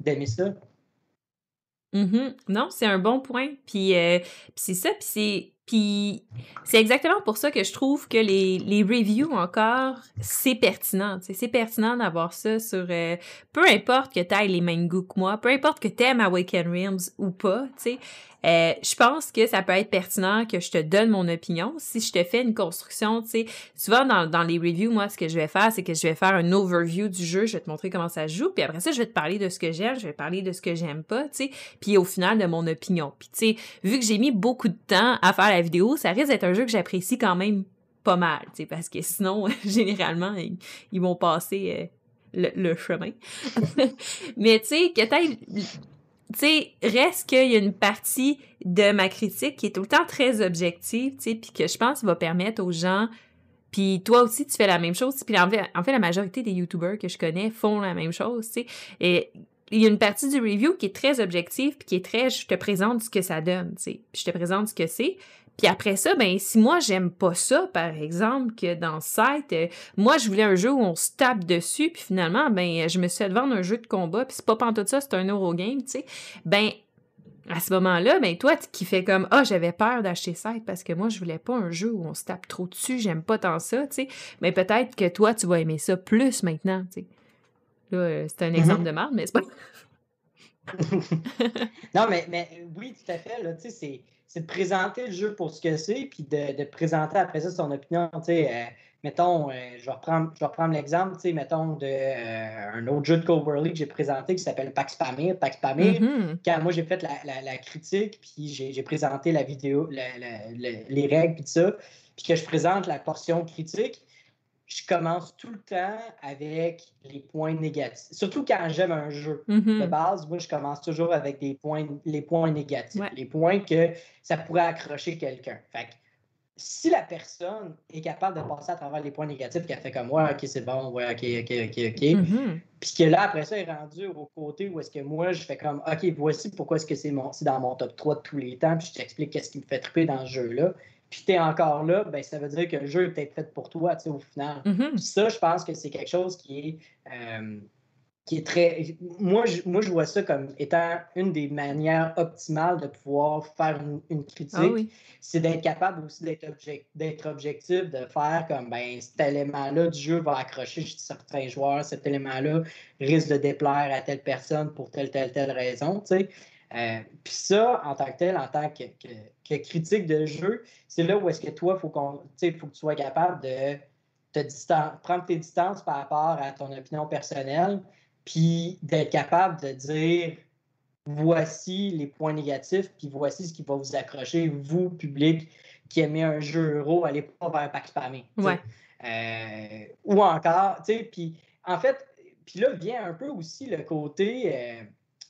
d'aimer ça. Mm-hmm. Non, c'est un bon point. Puis, euh, c'est ça, puis c'est puis c'est exactement pour ça que je trouve que les, les reviews encore, c'est pertinent. C'est pertinent d'avoir ça sur... Euh, peu importe que tu ailles les mêmes goûts que moi, peu importe que tu aimes Awaken Realms ou pas, tu sais, euh, je pense que ça peut être pertinent que je te donne mon opinion. Si je te fais une construction, tu sais, souvent dans, dans les reviews, moi, ce que je vais faire, c'est que je vais faire un overview du jeu, je vais te montrer comment ça joue, puis après ça, je vais te parler de ce que j'aime, je vais parler de ce que j'aime pas, tu sais, puis au final, de mon opinion. Puis tu sais, vu que j'ai mis beaucoup de temps à faire la vidéo, ça risque d'être un jeu que j'apprécie quand même pas mal, parce que sinon, généralement, ils, vont passer... Euh, le, chemin. Mais tu sais, que tu sais, reste qu'il y a une partie de ma critique qui est tout le temps très objective, tu sais, puis que je pense va permettre aux gens, puis toi aussi, tu fais la même chose, puis en fait, en fait, la majorité des YouTubers que je connais font la même chose, tu sais, et il y a une partie du review qui est très objective, puis qui est très, je te présente ce que ça donne, tu sais, je te présente ce que c'est, puis après ça, ben si moi j'aime pas ça, par exemple, que dans site, euh, moi je voulais un jeu où on se tape dessus, puis finalement, ben je me suis fait vendre un jeu de combat, puis c'est pas pantoute ça, c'est un Eurogame, tu sais. Ben à ce moment-là, ben toi qui fais comme ah j'avais peur d'acheter site parce que moi je voulais pas un jeu où on se tape trop dessus, j'aime pas tant ça, tu sais. Mais peut-être que toi tu vas aimer ça plus maintenant, tu sais. Là, euh, c'est un mm-hmm. exemple de merde, mais c'est pas. non, mais, mais oui, tout à fait, là, tu sais, c'est c'est de présenter le jeu pour ce que c'est, puis de, présenter après ça son opinion. Euh, mettons, euh, je vais reprendre, reprendre l'exemple, mettons, d'un euh, autre jeu de Cole Burley que j'ai présenté qui s'appelle Pax Pamir. Pax Pamir, mm-hmm. quand moi j'ai fait la, critique, puis j'ai présenté la vidéo, les règles, puis tout ça, puis que je présente la portion critique, je commence tout le temps avec les points négatifs. Surtout quand j'aime un jeu. De base, moi, je commence toujours avec des points, les points négatifs, les points que ça pourrait accrocher quelqu'un. Fait si la personne est capable de passer à travers les points négatifs, qu'elle fait comme ouais, ok, c'est bon, ouais, ok, ok, ok, ok. Mm-hmm. Puis que là, après ça, est rendu au côté où est-ce que moi, je fais comme ok, voici pourquoi est-ce que c'est dans mon top 3 de tous les temps, puis je t'explique qu'est-ce qui me fait triper dans ce jeu-là puis tu es encore là, ben, ça veut dire que le jeu est peut-être fait pour toi, au final. Mm-hmm. Ça, je pense que c'est quelque chose qui est, euh, qui est très. Moi je, moi, je vois ça comme étant une des manières optimales de pouvoir faire une, critique. Ah c'est d'être capable aussi d'être objectif, de faire comme ben, cet élément-là du jeu va accrocher certains joueurs, cet élément-là risque de déplaire à telle personne pour telle, telle, telle raison. sais. Euh, puis ça, en tant que tel, en tant que, critique de jeu, c'est là où est-ce que toi, il faut, faut que tu sois capable de te prendre tes distances par rapport à ton opinion personnelle, puis d'être capable de dire voici les points négatifs, puis voici ce qui va vous accrocher, vous, public, qui aimez un jeu euro, allez pas vers Pax Ouais. Euh, ou encore, tu sais, puis en fait, puis là vient un peu aussi le côté, euh,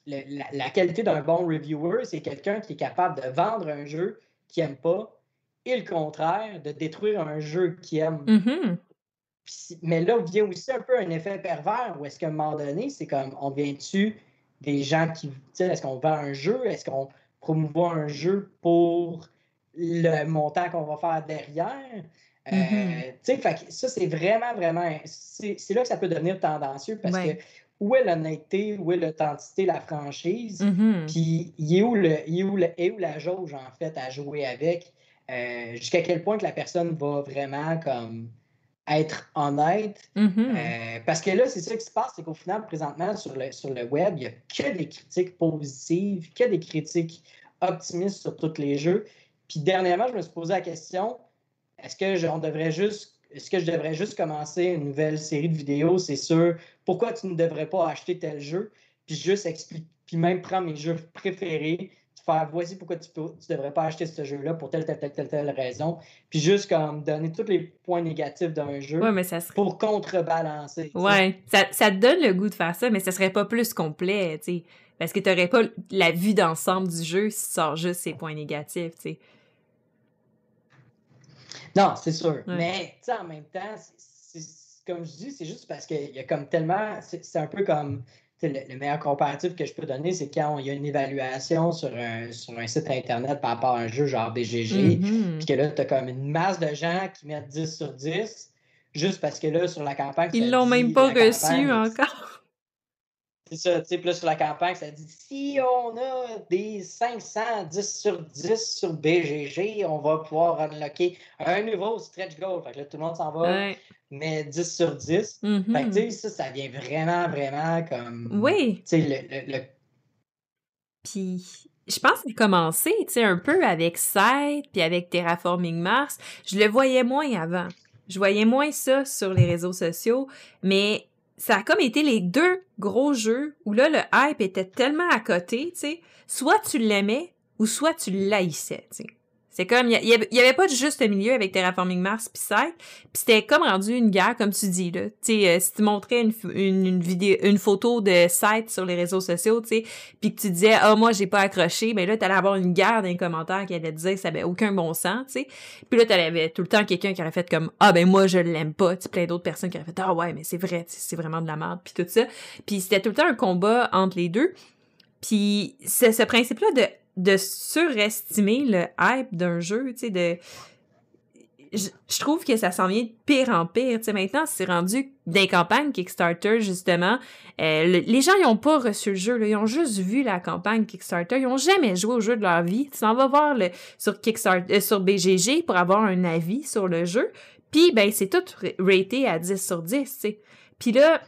la, qualité d'un bon reviewer, c'est quelqu'un qui est capable de vendre un jeu qu'il n'aime pas, et le contraire, de détruire un jeu qu'il aime. Mm-hmm. mais là vient aussi un peu un effet pervers, où est-ce qu'à un moment donné, c'est comme, on vient-tu des gens qui, est-ce qu'on vend un jeu, est-ce qu'on promouvoit un jeu pour le montant qu'on va faire derrière? Euh, mm-hmm. ça, c'est vraiment, vraiment. C'est là que ça peut devenir tendancieux parce que où est l'honnêteté, où est l'authenticité, la franchise, mm-hmm. puis il est où, le, où, le, où la jauge, en fait, à jouer avec, euh, jusqu'à quel point que la personne va vraiment comme être honnête. Mm-hmm. Euh, parce que là, c'est ça qui se passe, c'est qu'au final, présentement, sur le, sur le web, il n'y a que des critiques positives, que des critiques optimistes sur tous les jeux. Puis dernièrement, je me suis posé la question, est-ce que je, devrait juste est-ce que je devrais juste commencer une nouvelle série de vidéos, c'est sûr, pourquoi tu ne devrais pas acheter tel jeu, puis juste expliquer, puis même prendre mes jeux préférés, faire voici pourquoi tu ne devrais pas acheter ce jeu-là pour telle, telle, telle, telle, telle raison, puis juste comme donner tous les points négatifs d'un jeu pour contrebalancer. Ouais, ça, ça, te donne le goût de faire ça, mais ça serait pas plus complet, tu sais, parce que tu n'aurais pas la vue d'ensemble du jeu si tu sors juste ces points négatifs, tu sais. Non, c'est sûr. Mais en même temps, comme je dis, c'est juste parce qu'il y a comme tellement. C'est un peu comme. Le, meilleur comparatif que je peux donner, c'est quand il y a une évaluation sur un, sur un site Internet par rapport à un jeu genre BGG, mm-hmm. puis que là, tu as comme une masse de gens qui mettent 10 sur 10, juste parce que là, sur la campagne. Ils l'ont même pas reçu encore. C'est ça, tu sais, plus sur la campagne, ça dit si on a des 510 sur 10 sur BGG, on va pouvoir unlocker un nouveau stretch goal. Fait que là, tout le monde s'en va, mais 10 sur 10. Fait que, tu mm-hmm. sais, ça, ça vient vraiment, vraiment comme. Oui. Tu sais, le, le, Puis, je pense que commencé, tu sais, un peu avec Site, puis avec Terraforming Mars. Je le voyais moins avant. Je voyais moins ça sur les réseaux sociaux, mais ça a comme été les deux gros jeux où là, le hype était tellement à côté, tu sais. Soit tu l'aimais ou soit tu l'haïssais, tu sais. C'est comme, il y, avait pas de juste milieu avec Terraforming Mars pis Site, puis c'était comme rendu une guerre, comme tu dis, là. Tu sais, euh, si tu montrais une, une, vidéo, une photo de Site sur les réseaux sociaux, tu sais, puis que tu disais, ah, moi, j'ai pas accroché, mais ben là, t'allais avoir une guerre dans les commentaires qui allait te dire que ça avait aucun bon sens, tu sais. Puis là, t'avais tout le temps quelqu'un qui aurait fait comme, ah, ben moi, je l'aime pas, tu plein d'autres personnes qui auraient fait, ah ouais, mais c'est vrai, c'est vraiment de la merde, puis tout ça. Puis c'était tout le temps un combat entre les deux. Puis ce principe-là de de surestimer le hype d'un jeu, tu sais, de... Je, trouve que ça s'en vient de pire en pire. Tu sais, maintenant, c'est rendu des campagnes Kickstarter, justement. Euh, les gens, ils n'ont pas reçu le jeu. Là. Ils ont juste vu la campagne Kickstarter. Ils n'ont jamais joué au jeu de leur vie. Tu s'en vas voir sur, Kickstarter, euh, sur BGG pour avoir un avis sur le jeu. Puis, ben, c'est tout raté à 10 sur 10, tu sais. Puis là,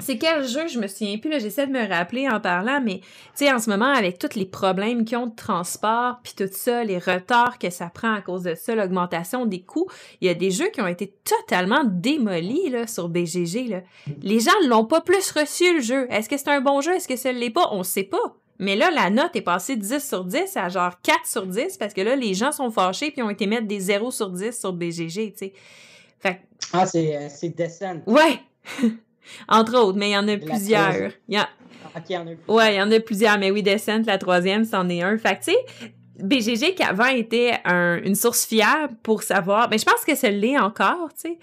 c'est quel jeu, je me souviens plus, là, j'essaie de me rappeler en parlant, mais tu sais, en ce moment, avec tous les problèmes qu'ils ont de transport, puis tout ça, les retards que ça prend à cause de ça, l'augmentation des coûts, il y a des jeux qui ont été totalement démolis là, sur BGG. Là. Les gens ne l'ont pas plus reçu, le jeu. Est-ce que c'est un bon jeu? Est-ce que ça ne l'est pas? On sait pas. Mais là, la note est passée de 10 sur 10 à genre 4 sur 10 parce que là, les gens sont fâchés puis ont été mettre des 0 sur 10 sur BGG, tu sais. Fait... Ah, c'est, euh, c'est. Ouais! Entre autres, mais il y en a plusieurs. Il y a... Ouais, il y en a plusieurs, mais oui, Descent, la troisième, c'en est un. Fait tu sais, BGG qui avant était une source fiable pour savoir, mais je pense que ça l'est encore, tu sais.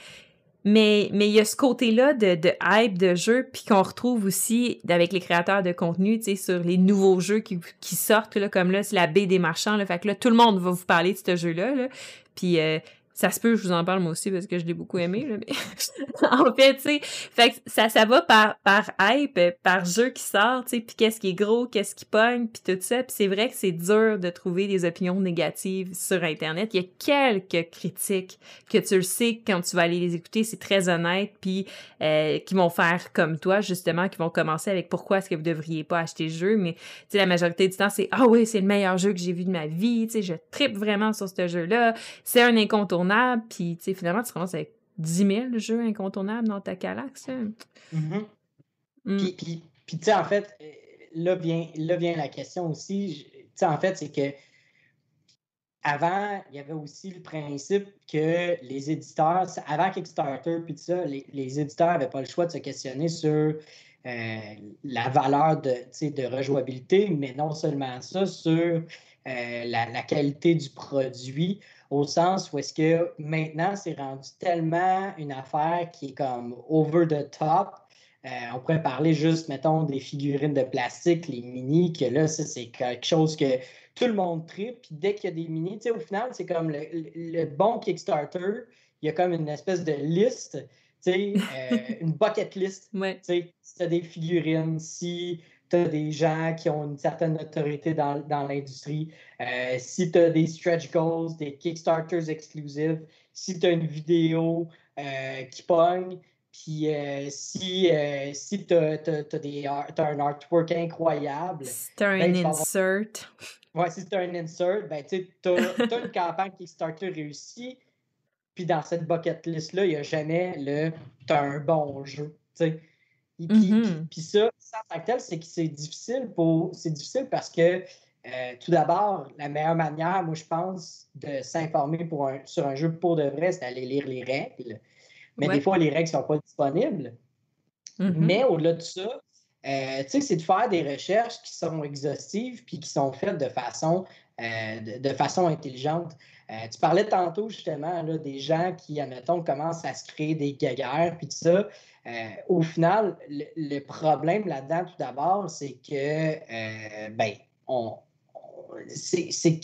Mais, mais il y a ce côté-là de, de, hype de jeu, puis qu'on retrouve aussi avec les créateurs de contenu, tu sais, sur les nouveaux jeux qui, qui sortent, là, comme là, c'est la baie des marchands, là, fait que là, tout le monde va vous parler de ce jeu-là, là. Puis euh, ça se peut, je vous en parle moi aussi parce que je l'ai beaucoup aimé, là, mais en fait, tu sais, fait que ça, ça va par, par hype, par jeu qui sort, tu sais, puis qu'est-ce qui est gros, qu'est-ce qui pogne, puis tout ça. Puis c'est vrai que c'est dur de trouver des opinions négatives sur Internet. Il y a quelques critiques que tu le sais quand tu vas aller les écouter, c'est très honnête, puis euh, qui vont faire comme toi, justement, qui vont commencer avec pourquoi est-ce que vous devriez pas acheter le jeu, mais tu sais, la majorité du temps, c'est « Ah oui, c'est le meilleur jeu que j'ai vu de ma vie, tu sais, je tripe vraiment sur ce jeu-là, c'est un incontournable puis tu sais, finalement, tu commences avec 10 000 jeux incontournables dans ta Calax. Mm-hmm. Mm. Puis, tu sais, en fait, là vient, là vient la question aussi. Tu sais, en fait, c'est que avant, il y avait aussi le principe que les éditeurs, avant Kickstarter, puis ça, les, éditeurs n'avaient pas le choix de se questionner sur euh, la valeur de, de rejouabilité, mais non seulement ça, sur euh, la, qualité du produit, au sens où est-ce que maintenant, c'est rendu tellement une affaire qui est comme over the top. Euh, on pourrait parler juste, mettons, des figurines de plastique, les mini, que là, ça, c'est quelque chose que tout le monde tripe. Puis dès qu'il y a des mini, tu sais, au final, c'est comme le, bon Kickstarter, il y a comme une espèce de liste, tu sais, euh, une bucket list. Tu sais, si tu as des figurines, si tu as des gens qui ont une certaine autorité dans, l'industrie, euh, si tu as des stretch goals, des Kickstarters exclusifs, si tu as une vidéo euh, qui pogne, puis si, si tu as, un artwork incroyable. Si tu as un ben, insert. Ouais, si c'est un insert, ben, tu as, une campagne Kickstarter réussie, puis dans cette bucket list-là, il n'y a jamais le tu as un bon jeu. Puis, puis, ça, en tant que tel, c'est que c'est difficile pour. C'est difficile parce que euh, tout d'abord, la meilleure manière, moi, je pense, de s'informer pour sur un jeu pour de vrai, c'est d'aller lire les règles. Mais des fois, les règles ne sont pas disponibles. Mm-hmm. Mais au-delà de ça, euh, c'est de faire des recherches qui sont exhaustives puis qui sont faites de façon, euh, de, façon intelligente. Euh, tu parlais tantôt justement là, des gens qui, admettons, commencent à se créer des guerres puis tout ça. Au final, le, problème là-dedans, tout d'abord, c'est que, ben, on, c'est,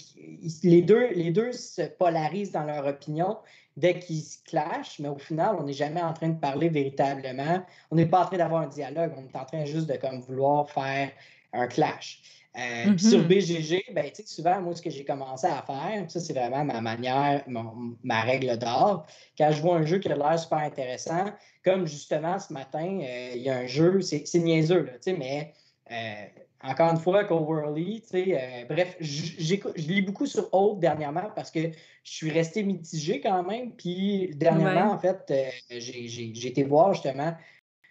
les, deux, les deux se polarisent dans leur opinion dès qu'ils se clashent, mais au final, on n'est jamais en train de parler véritablement. On n'est pas en train d'avoir un dialogue, on est en train juste de comme, vouloir faire un clash. Euh, sur mm-hmm. BGG, ben, souvent, moi, ce que j'ai commencé à faire, ça, c'est vraiment ma manière, ma règle d'or. Quand je vois un jeu qui a l'air super intéressant, comme justement ce matin, euh, il y a un jeu, c'est niaiseux, là, mais euh, encore une fois, Coverly, tu sais, bref, je lis beaucoup sur Aude dernièrement parce que je suis resté mitigé quand même. Puis dernièrement, en fait, j'ai été voir justement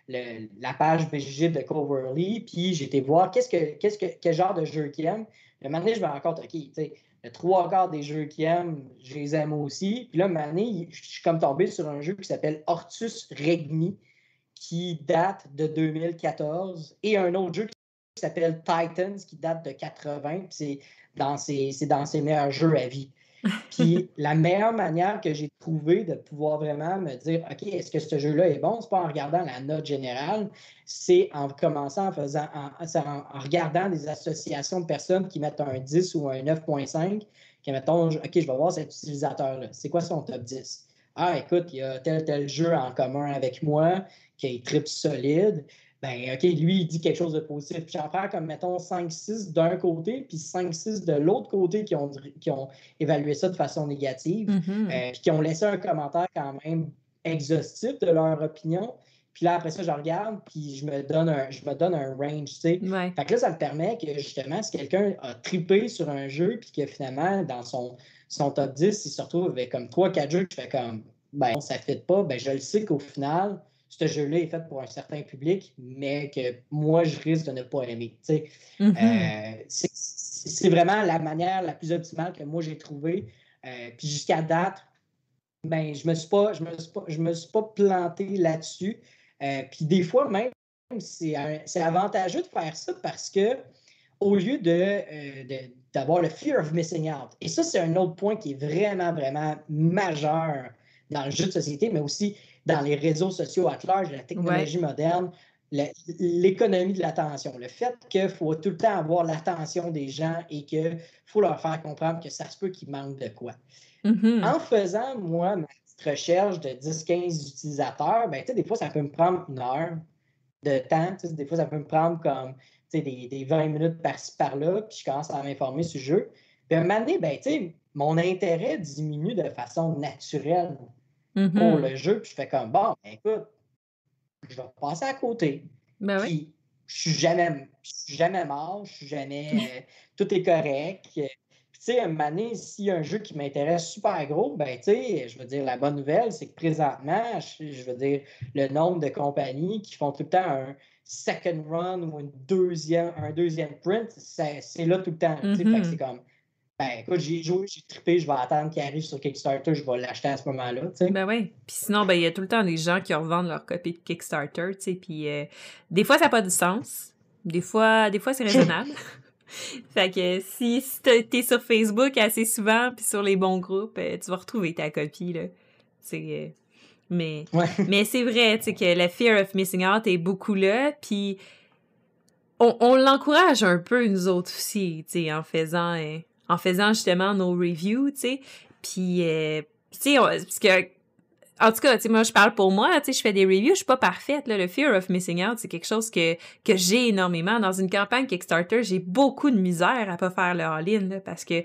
la page BGG de Coverly, puis été voir qu'est-ce que, quel genre de jeu qu'il aime. Le donné, je me rends compte, OK, tu sais, le trois quarts des jeux qu'il aime, je les aime aussi. Puis là, donné, je suis comme tombé sur un jeu qui s'appelle Hortus Regni, qui date de 2014, et un autre jeu qui s'appelle Titans, qui date de 80, c'est dans, ses, dans ses meilleurs jeux à vie. Puis la meilleure manière que j'ai trouvé de pouvoir vraiment me dire OK, est-ce que ce jeu-là est bon? C'est pas en regardant la note générale, c'est en commençant en faisant en, regardant des associations de personnes qui mettent un 10 ou un 9.5, qui mettons OK, je vais voir cet utilisateur-là. C'est quoi son top 10? Ah, écoute, il y a tel tel jeu en commun avec moi qui est trip solide ben, OK, lui, il dit quelque chose de positif. Puis j'en prends comme, mettons, 5-6 d'un côté, puis 5-6 de l'autre côté qui ont, qui ont évalué ça de façon négative, mm-hmm. euh, puis qui ont laissé un commentaire quand même exhaustif de leur opinion. Puis là, après ça, je regarde, puis je me donne un, je me donne un range, tu sais. Fait que là, ça me permet que, justement, si quelqu'un a trippé sur un jeu, puis que finalement, dans son, son top 10, il se retrouve avec comme 3-4 jeux, je fais comme, ben, ça ne fit pas, ben, je le sais qu'au final, ce jeu-là est fait pour un certain public, mais que moi, je risque de ne pas aimer. Mm-hmm. Euh, c'est vraiment la manière la plus optimale que moi j'ai trouvée. Euh, puis jusqu'à date, ben, je ne me, suis pas, je me, suis pas, je me suis pas planté là-dessus. Euh, puis des fois, même, c'est avantageux de faire ça parce que au lieu de, d'avoir le fear of missing out, et ça, c'est un autre point qui est vraiment, vraiment majeur dans le jeu de société, mais aussi dans les réseaux sociaux à large, la technologie moderne, l'économie de l'attention. Le fait qu'il faut tout le temps avoir l'attention des gens et qu'il faut leur faire comprendre que ça se peut qu'ils manquent de quoi. Mm-hmm. En faisant, moi, ma petite recherche de 10-15 utilisateurs, ben, des fois, ça peut me prendre une heure de temps. Des fois, ça peut me prendre comme des, des 20 minutes par-ci, par-là, puis je commence à m'informer sur le jeu. Puis à un moment donné, ben, mon intérêt diminue de façon naturelle pour mm-hmm. le jeu. Puis je fais comme, bon, ben, écoute, je vais passer à côté. Ben puis je suis jamais, suis jamais mort, je suis jamais, euh, tout est correct. Tu sais, un moment s'il y a un jeu qui m'intéresse super gros, ben, tu sais, je veux dire, la bonne nouvelle, c'est que présentement, je, veux dire, le nombre de compagnies qui font tout le temps un second run ou une deuxième, un deuxième print, c'est là tout le temps. Tu sais, mm-hmm. c'est comme, ben, écoute, j'ai joué, j'ai trippé, je vais attendre qu'il arrive sur Kickstarter, je vais l'acheter à ce moment-là, tu sais. Ben oui. Puis sinon, ben, il y a tout le temps des gens qui revendent leur copie de Kickstarter, tu sais, puis euh, des fois, ça n'a pas de sens. Des fois, des fois c'est raisonnable. fait que si, si t'es sur Facebook assez souvent puis sur les bons groupes, euh, tu vas retrouver ta copie là. C'est euh, mais mais c'est vrai, tu sais que la fear of missing out est beaucoup là puis on, on l'encourage un peu nous autres aussi, tu sais en faisant en faisant justement nos reviews, tu sais. Puis tu sais parce que en tout cas, moi, je parle pour moi, tu sais, je fais des reviews, je suis pas parfaite, là. Le fear of missing out, c'est quelque chose que, que j'ai énormément. Dans une campagne Kickstarter, j'ai beaucoup de misère à pas faire le all-in, parce que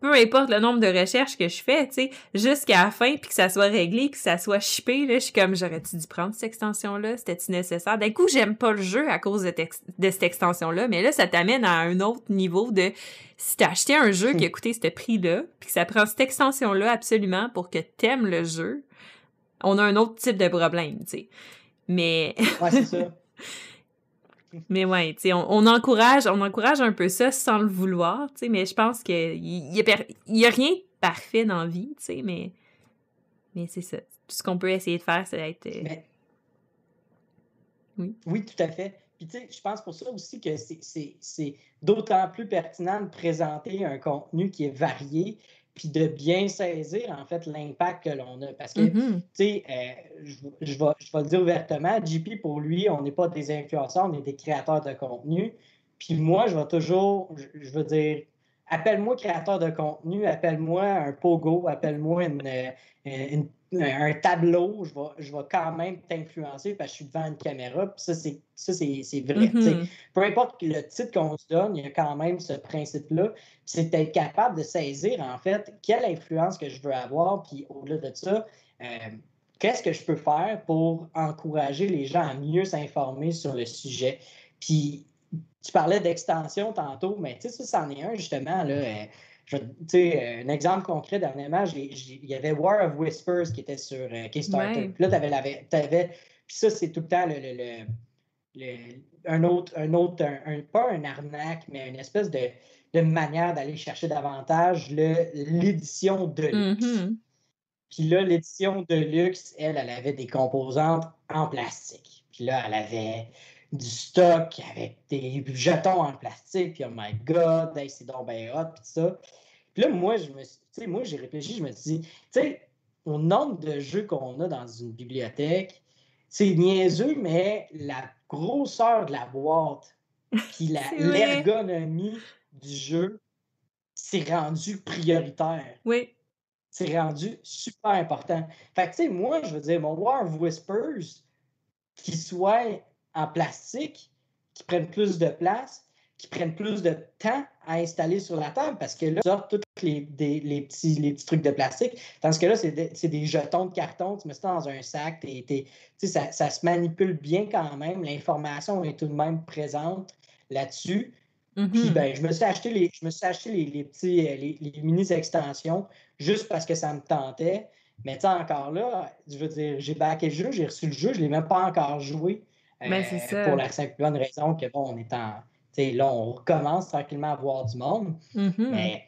peu importe le nombre de recherches que je fais, tu sais, jusqu'à la fin, puis que ça soit réglé, que ça soit shippé, là, je suis comme, j'aurais-tu dû prendre cette extension-là? C'était-tu nécessaire? D'un coup, j'aime pas le jeu à cause de, de cette extension-là, mais là, ça t'amène à un autre niveau de, si t'as acheté un jeu qui a coûté ce prix-là, puis que ça prend cette extension-là absolument pour que t'aimes le jeu, on a un autre type de problème, tu sais. Mais. ouais, c'est ça. mais ouais, tu sais, on, encourage, on encourage un peu ça sans le vouloir, tu sais, mais je pense qu'il y, a, y a rien de parfait dans la vie, tu sais, mais, mais c'est ça. Tout ce qu'on peut essayer de faire, c'est d'être. Euh, oui. Oui, tout à fait. Puis, tu sais, je pense pour ça aussi que c'est d'autant plus pertinent de présenter un contenu qui est varié puis de bien saisir, en fait, l'impact que l'on a. Parce que, mm-hmm. tu sais, euh, je, je, vais, je vais le dire ouvertement, JP, pour lui, on n'est pas des influenceurs, on est des créateurs de contenu. Puis moi, je vais toujours, je, veux dire, appelle-moi créateur de contenu, appelle-moi un pogo, appelle-moi une, euh, une, un tableau, je vais, je vais quand même t'influencer parce que je suis devant une caméra. Puis ça, c'est, ça, c'est, vrai. Mm-hmm. Peu importe le titre qu'on se donne, il y a quand même ce principe-là. C'est d'être capable de saisir, en fait, quelle influence que je veux avoir. Puis au-delà de ça, euh, qu'est-ce que je peux faire pour encourager les gens à mieux s'informer sur le sujet. Puis tu parlais d'extension tantôt, mais tu sais, ça, c'en est un, justement. Là, euh, sais, un exemple concret, dernièrement, il y avait War of Whispers qui était sur euh, Kickstarter. Puis là, tu avais, Puis ça, c'est tout le temps le, un autre, un autre un, pas un arnaque, mais une espèce de, manière d'aller chercher davantage l'édition de luxe. Mm-hmm. Puis là, l'édition de luxe, elle, elle avait des composantes en plastique. Puis là, elle avait du stock avec des jetons en plastique, puis oh my god, c'est donc bien hot, puis ça. Puis là, moi, je me suis, moi, j'ai réfléchi, je me suis dit, tu sais, au nombre de jeux qu'on a dans une bibliothèque, c'est niaiseux, mais la grosseur de la boîte, puis l'ergonomie du jeu, c'est rendu prioritaire. Oui. C'est rendu super important. Fait que, tu sais, moi, je veux dire, mon War of Whispers, qui soit en plastique qui prennent plus de place, qui prennent plus de temps à installer sur la table parce que là, sort tous les, petits, les petits trucs de plastique. Tandis que là, c'est des jetons de carton, tu mets ça dans un sac, ça, ça se manipule bien quand même. L'information est tout de même présente là-dessus. Puis mm-hmm. ben, je me suis acheté les, je me suis acheté les, petits, les, les mini-extensions juste parce que ça me tentait. Mais tu encore là, je veux dire, j'ai backé le jeu, j'ai reçu le jeu, je ne l'ai même pas encore joué. Ben, euh, pour la simple bonne raison que, bon, on est en. Là, on recommence tranquillement à voir du monde. Mm-hmm. Mais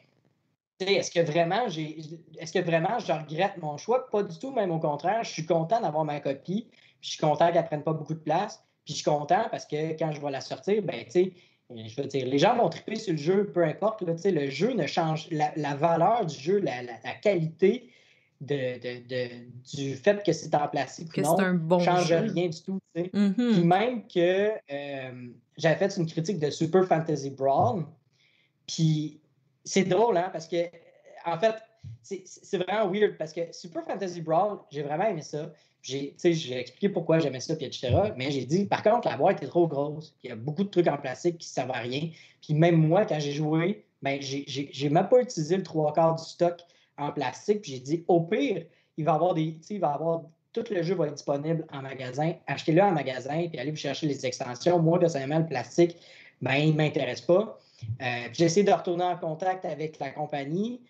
est-ce que vraiment j'ai est-ce que vraiment je regrette mon choix? Pas du tout, même au contraire. Je suis content d'avoir ma copie. je suis content qu'elle prenne pas beaucoup de place. Puis je suis content parce que quand je vais la sortir, ben tu sais, je veux dire, les gens vont triper sur le jeu, peu importe. Là, le jeu ne change. La, la valeur du jeu, la, la, la qualité de, du fait que c'est en plastique que non, un bon change rien du tout. Mm-hmm. Puis même que euh, j'avais fait une critique de Super Fantasy Brawl, puis c'est drôle, hein, parce que, en fait, c'est vraiment weird, parce que Super Fantasy Brawl, j'ai vraiment aimé ça. J'ai expliqué pourquoi j'aimais ça, puis etc. Mais j'ai dit, par contre, la boîte est trop grosse. Il y a beaucoup de trucs en plastique qui ne servent à rien. Puis même moi, quand j'ai joué, ben, j'ai même pas utilisé le trois quarts du stock en plastique. Puis j'ai dit, au pire, il va avoir des. Il va avoir. Tout le jeu va être disponible en magasin. Achetez-le en magasin, puis allez vous chercher les extensions. Moi, personnellement, le plastique, ben, il ne m'intéresse pas. j'ai essayé de retourner en contact avec la compagnie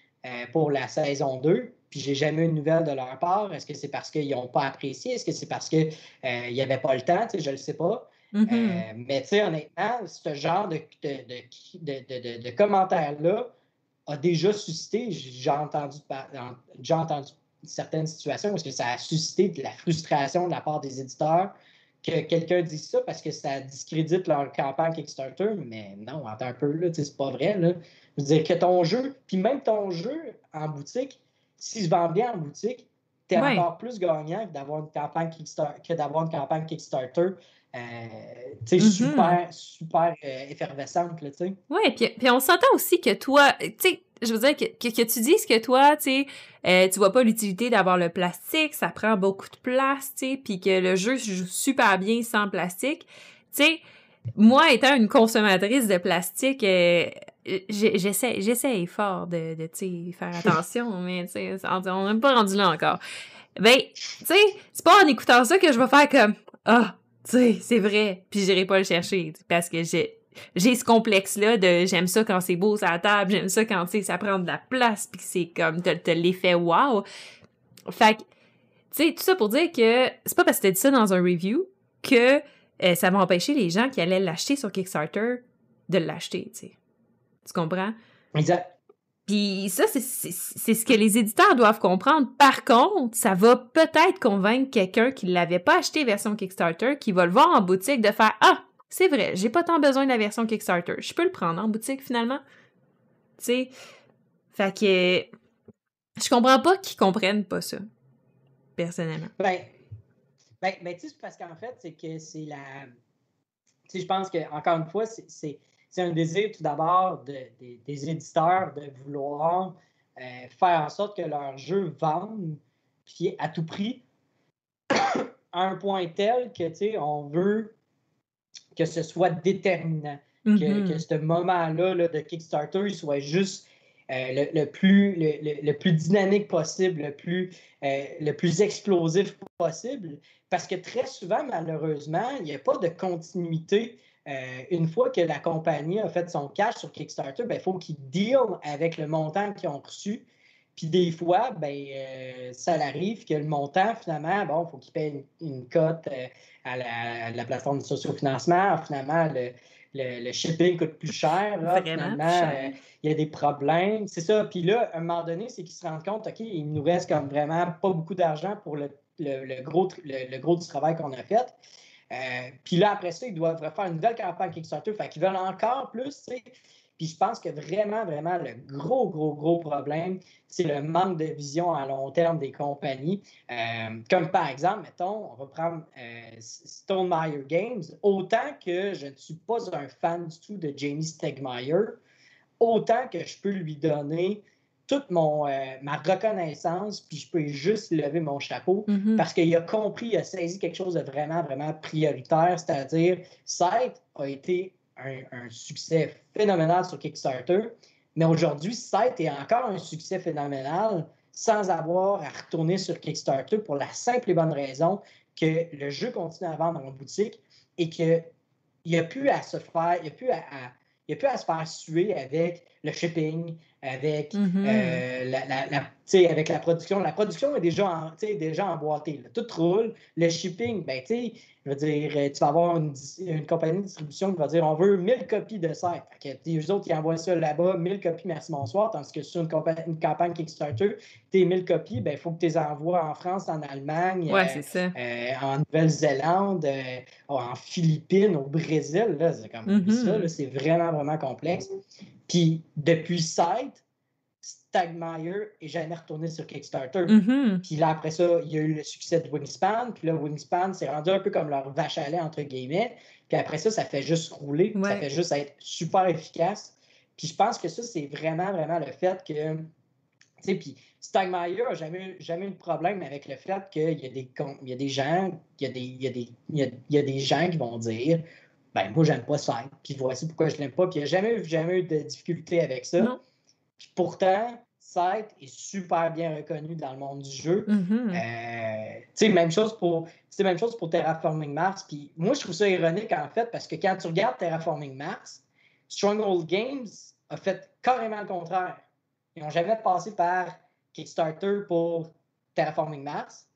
pour la saison 2 puis j'ai jamais eu de nouvelles de leur part. Est-ce que c'est parce qu'ils n'ont pas apprécié? Est-ce que c'est parce qu'il euh, n'y avait pas le temps? Je ne le sais pas. Mm-hmm. Euh, mais tu sais, honnêtement, ce genre de, de, de, commentaires-là a déjà suscité, j'ai entendu, entendu certaines situations parce que ça a suscité de la frustration de la part des éditeurs que quelqu'un dise ça parce que ça discrédite leur campagne Kickstarter, mais non, attends un peu, là, c'est pas vrai. Là. Je veux dire que ton jeu, puis même ton jeu en boutique, s'il se vend bien en boutique, tu es encore plus gagnant que d'avoir une campagne Kickstarter, que d'avoir une campagne Kickstarter euh, mm-hmm. super, super euh, effervescente. Oui, puis, on s'entend aussi que toi, tu sais, je veux dire que, que, tu dises que toi, tu sais, euh, tu vois pas l'utilité d'avoir le plastique, ça prend beaucoup de place, tu sais, puis que le jeu joue super bien sans plastique. Tu sais, moi, étant une consommatrice de plastique, euh, j'essaie, j'essaie fort de, de faire attention, mais on n'est pas rendu là encore. Ben, tu sais, c'est pas en écoutant ça que je vais faire comme Ah, tu sais, c'est vrai, puis j'irai pas le chercher, parce que j'ai j'ai ce complexe-là de j'aime ça quand c'est beau sur la table, j'aime ça quand, ça prend de la place, puis c'est comme, t'as, l'effet wow. Fait que, tu sais, tout ça pour dire que c'est pas parce que t'as dit ça dans un review que euh, ça va empêcher les gens qui allaient l'acheter sur Kickstarter de l'acheter, tu sais. Tu comprends? Exact. Puis ça, c'est ce que les éditeurs doivent comprendre. Par contre, ça va peut-être convaincre quelqu'un qui ne l'avait pas acheté version Kickstarter, qui va le voir en boutique, de faire Ah, c'est vrai, j'ai pas tant besoin de la version Kickstarter. Je peux le prendre en boutique finalement. Tu sais? Fait que je comprends pas qu'ils comprennent pas ça, personnellement. Ben, ben, ben tu sais, parce qu'en fait, c'est que c'est la. Tu sais, je pense que, encore une fois, c'est un désir tout d'abord de, des éditeurs de vouloir euh, faire en sorte que leur jeu vende, puis à tout prix, à un point tel que, tu sais, on veut que ce soit déterminant. que, mm-hmm. que, ce moment-là là, de Kickstarter soit juste euh, le, plus, le, plus dynamique possible, le plus, euh, le plus explosif possible. Parce que très souvent, malheureusement, il n'y a pas de continuité. Euh, une fois que la compagnie a fait son cash sur Kickstarter, ben, il faut qu'ils deal avec le montant qu'ils ont reçu. Puis des fois, ben, ça arrive que le montant, finalement, bon, il faut qu'ils payent une, cote à la, la, plateforme de sociofinancement. Finalement, le, le, shipping coûte plus cher. Là, finalement, euh, il y a des problèmes. C'est ça. Puis là, à un moment donné, c'est qu'ils se rendent compte, OK, il nous reste comme vraiment pas beaucoup d'argent pour le, gros, le, gros du travail qu'on a fait. Euh, puis là, après ça, ils doivent refaire une nouvelle campagne Kickstarter. Fait qu'ils veulent encore plus. Puis je pense que vraiment, vraiment, le gros, gros, gros problème, c'est le manque de vision à long terme des compagnies. Euh, comme par exemple, mettons, on va prendre euh, Stone Games. Autant que je ne suis pas un fan du tout de Jamie Stegmaier, autant que je peux lui donner toute mon, euh, ma reconnaissance, puis je peux juste lever mon chapeau mm-hmm. parce qu'il a compris, il a saisi quelque chose de vraiment, vraiment prioritaire, c'est-à-dire, Seth a été un, succès phénoménal sur Kickstarter, mais aujourd'hui, Site est encore un succès phénoménal sans avoir à retourner sur Kickstarter pour la simple et bonne raison que le jeu continue à vendre en boutique et qu'il n'y a plus à se faire, il n'y a plus à, il a plus à se faire suer avec le shipping, avec, mm-hmm. euh, la, avec la production. La production est déjà, en, déjà emboîtée. Tout roule. Le shipping, ben, je veux dire, euh, tu vas avoir une, compagnie de distribution qui va dire on veut 1000 copies de ça. Les autres, qui envoient ça là-bas, 1000 copies, merci, bonsoir. Tandis que sur une, une campagne Kickstarter, tes 1000 copies, il ben, faut que tu les envoies en France, en Allemagne, euh, en Nouvelle-Zélande, en Philippines, au Brésil. C'est comme mm-hmm. ça. C'est vraiment, vraiment complexe. Puis depuis Site, Stagmeyer est jamais retourné sur Kickstarter. Mm-hmm. Puis là, après ça, il y a eu le succès de Wingspan. Puis là, Wingspan s'est rendu un peu comme leur vache à lait, entre guillemets. Puis après ça, ça fait juste rouler. Ça fait juste être super efficace. Puis je pense que ça, c'est vraiment, vraiment le fait que. Tu sais, puis Stagmeyer n'a jamais, jamais eu de problème avec le fait qu'il y, a des, il y a des gens, il y a des, il y a des, il y a des gens qui vont dire ben moi, j'aime pas ça. Puis voici pourquoi je l'aime pas. Puis il n'y a jamais, jamais eu de difficulté avec ça. Puis pourtant, Scythe est super bien reconnu dans le monde du jeu. Mm-hmm. Euh, tu sais, même chose pour même chose pour Terraforming Mars. Puis moi, je trouve ça ironique en fait parce que quand tu regardes Terraforming Mars, Stronghold Games a fait carrément le contraire. Ils n'ont jamais passé par Kickstarter pour Terraforming Mars.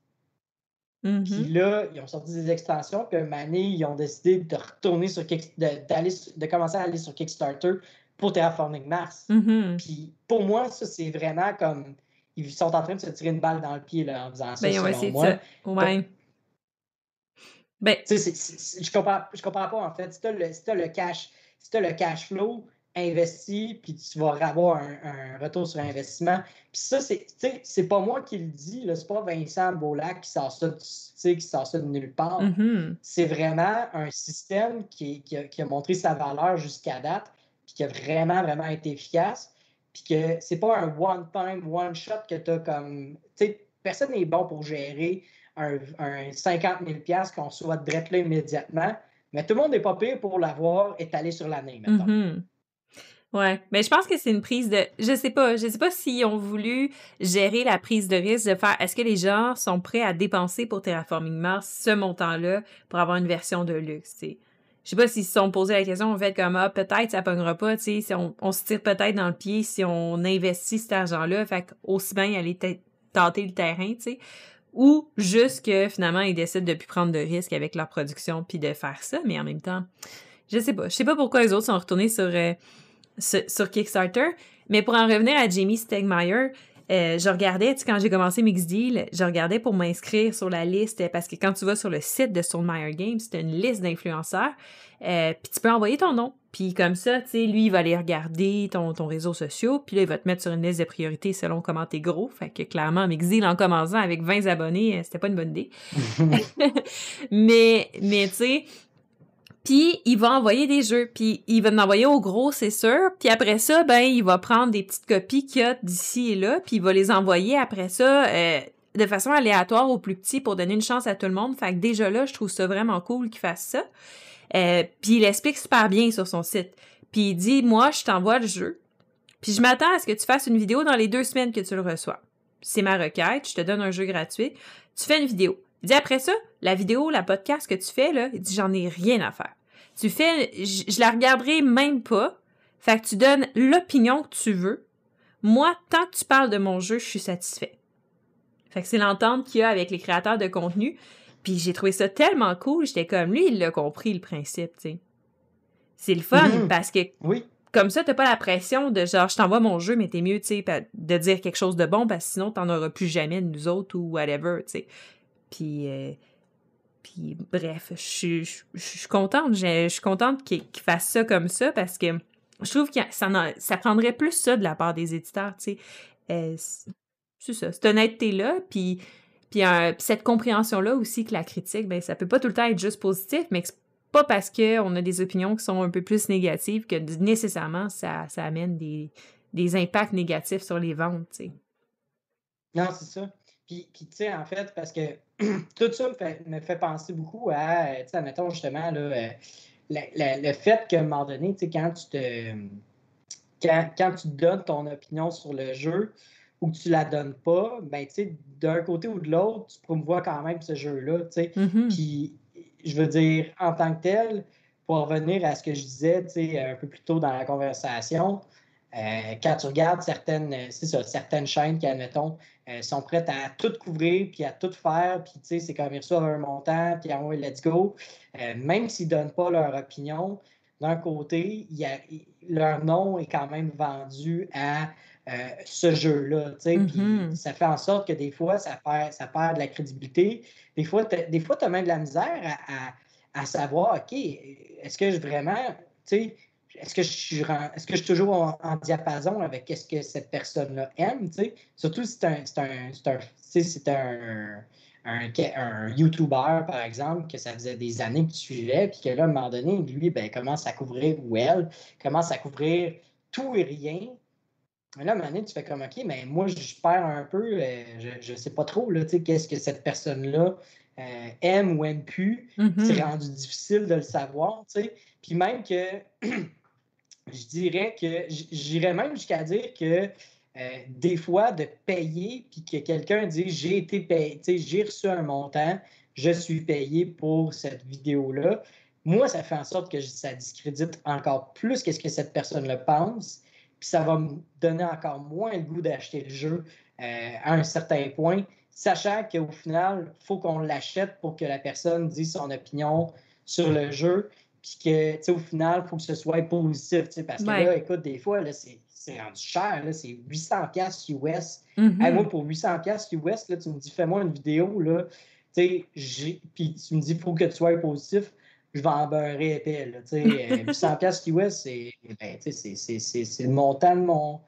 Puis Mhm. là, ils ont sorti des extensions, puis un donné, ils ont décidé de retourner sur de, d'aller de commencer à aller sur Kickstarter pour Terraforming Mars. Mhm. Puis pour moi, ça, c'est vraiment comme. Ils sont en train de se tirer une balle dans le pied là, en faisant ça. Ben, selon de moi. ça. Ouais. Ben, Tu sais, c'est- c'est- c'est- je comprends, je comprends pas, en fait. Si tu as, le cash, si t'as le cash flow investi, puis tu vas avoir un, un retour sur investissement. Puis ça, c'est, pas moi qui le dis, là, c'est pas Vincent Beaulac qui sort ça, de- tu sais, qui sort ça de nulle part. mhm. C'est vraiment un système qui, qui a, qui a montré sa valeur jusqu'à date, puis qui a vraiment, vraiment été efficace. Puis que c'est pas un one-time, one-shot que tu as comme. Tu sais, personne n'est bon pour gérer un, un 50 000 qu'on reçoit direct là immédiatement. Mais tout le monde n'est pas pire pour l'avoir étalé sur l'année. Mhm. Ouais, mais je pense que c'est une prise de je sais pas, je sais pas s'ils ont voulu gérer la prise de risque de faire est-ce que les gens sont prêts à dépenser pour Terraforming Mars ce montant-là pour avoir une version de luxe, tu sais? Je sais pas s'ils se sont posé la question en fait comme ah peut-être ça pognera pas, tu sais, si on, on se tire peut-être dans le pied si on investit cet argent-là, fait aussi bien aller tenter le terrain, tu sais? Ou juste que finalement ils décident de plus prendre de risques avec leur production puis de faire ça, mais en même temps, je sais pas, je sais pas pourquoi les autres sont retournés sur euh, sur, Kickstarter. Mais pour en revenir à Jamie Stegmaier, euh, je regardais, tu sais, quand j'ai commencé Mixed Deal, je regardais pour m'inscrire sur la liste, euh, parce que quand tu vas sur le site de Stonemeyer Games, c'est une liste d'influenceurs, euh, puis tu peux envoyer ton nom. Puis comme ça, tu sais, lui, il va aller regarder ton, ton réseau social, puis là, il va te mettre sur une liste de priorités selon comment t'es gros. Fait que clairement, Mixed Deal, en commençant avec 20 abonnés, c'était pas une bonne idée. mais, mais tu sais, puis il va envoyer des jeux, puis il va en envoyer au gros, c'est sûr. Puis après ça, ben il va prendre des petites copies qu'il y a d'ici et là, puis il va les envoyer après ça euh, de façon aléatoire aux plus petits pour donner une chance à tout le monde. Fait que déjà là, je trouve ça vraiment cool qu'il fasse ça. Euh, puis il explique super bien sur son site. Puis il dit, moi, je t'envoie le jeu. Puis je m'attends à ce que tu fasses une vidéo dans les deux semaines que tu le reçois. C'est ma requête, je te donne un jeu gratuit. Tu fais une vidéo. Il dit après ça, la vidéo, la podcast que tu fais, là, il dit j'en ai rien à faire. Tu fais, je, je la regarderai même pas. Fait que tu donnes l'opinion que tu veux. Moi, tant que tu parles de mon jeu, je suis satisfait. Fait que c'est l'entente qu'il y a avec les créateurs de contenu. Puis j'ai trouvé ça tellement cool, j'étais comme lui, il l'a compris le principe, tu sais. C'est le fun Mhm. parce que Oui. comme ça, t'as pas la pression de genre, je t'envoie mon jeu, mais t'es mieux, tu sais, de dire quelque chose de bon parce que sinon, t'en auras plus jamais de nous autres ou whatever, tu sais. Puis, euh, puis bref, je suis- contente. Je suis contente qu'il qu'il fasse ça comme ça parce que je trouve que ça, ça prendrait plus ça de la part des éditeurs, tu sais. Euh, c'est ça, cette honnêteté-là, puis, puis, cette compréhension-là aussi que la critique, ben, ça peut pas tout le temps être juste positif, mais c'est pas parce qu'on a des opinions qui sont un peu plus négatives que nécessairement ça, ça amène des, des impacts négatifs sur les ventes, tu sais. Non, c'est ça. Puis, puis tu sais, en fait, parce que tout ça me fait, me fait penser beaucoup à, euh, admettons justement, là, euh, la- la- le fait qu'à un moment donné, quand tu te. Quand, quand tu donnes ton opinion sur le jeu ou que tu la donnes pas, ben, tu sais, d'un côté ou de l'autre, tu promouvois quand même ce jeu-là. Mhm. Puis, je veux dire, en tant que tel, pour revenir à ce que je disais, un peu plus tôt dans la conversation, euh, quand tu regardes certaines, euh, ça, certaines chaînes qui, admettons, euh, sont prêtes à tout couvrir, puis à tout faire, puis tu sais, c'est comme ils reçoivent un montant, puis en ouais, let's go. Euh, même s'ils ne donnent pas leur opinion, d'un côté, il y a, leur nom est quand même vendu à ce jeu-là, tu sais, puis Mhm. ça fait en sorte que des fois, ça perd, ça perd de la crédibilité. Des fois, t'as- des fois, tu as même de la misère à, à- à savoir, OK, est-ce que je vraiment, tu sais, est-ce que je suis, est-ce que je suis toujours en, en diapason avec ce que cette personne-là aime, tu sais? Surtout si c'est un, c'est un, un, un, YouTuber, par exemple, que ça faisait des années que tu suivais, puis que là, à un moment donné, lui, ben, commence à couvrir, ou elle, commence à couvrir tout et rien. Mais là, à un moment donné, tu fais comme, OK, mais moi, je perds un peu, euh, je ne sais pas trop, là, tu sais, qu'est-ce que cette personne-là euh, aime ou aime plus. Mhm. C'est rendu difficile de le savoir, tu sais. Puis même que, je dirais que, j'irais même jusqu'à dire que euh, des fois, de payer, puis que quelqu'un dit, j'ai été payé, j'ai reçu un montant, je suis payé pour cette vidéo-là, moi, ça fait en sorte que ça discrédite encore plus qu'est-ce que cette personne le pense, puis ça va me donner encore moins le goût d'acheter le jeu euh, à un certain point, sachant qu'au final, il faut qu'on l'achète pour que la personne dise son opinion sur le jeu, puis que, tu sais, au final, il faut que ce soit positif, tu sais, parce que là, écoute, des fois, là, c'est rendu cher, c'est 800$ US. Mm moi, pour 800$ US, là, tu me dis, fais-moi une vidéo, là, tu sais, puis tu me dis, il faut que tu sois positif je vais en beurrer épais. Là, 800 pièces US, ben, c'est le montant de mon...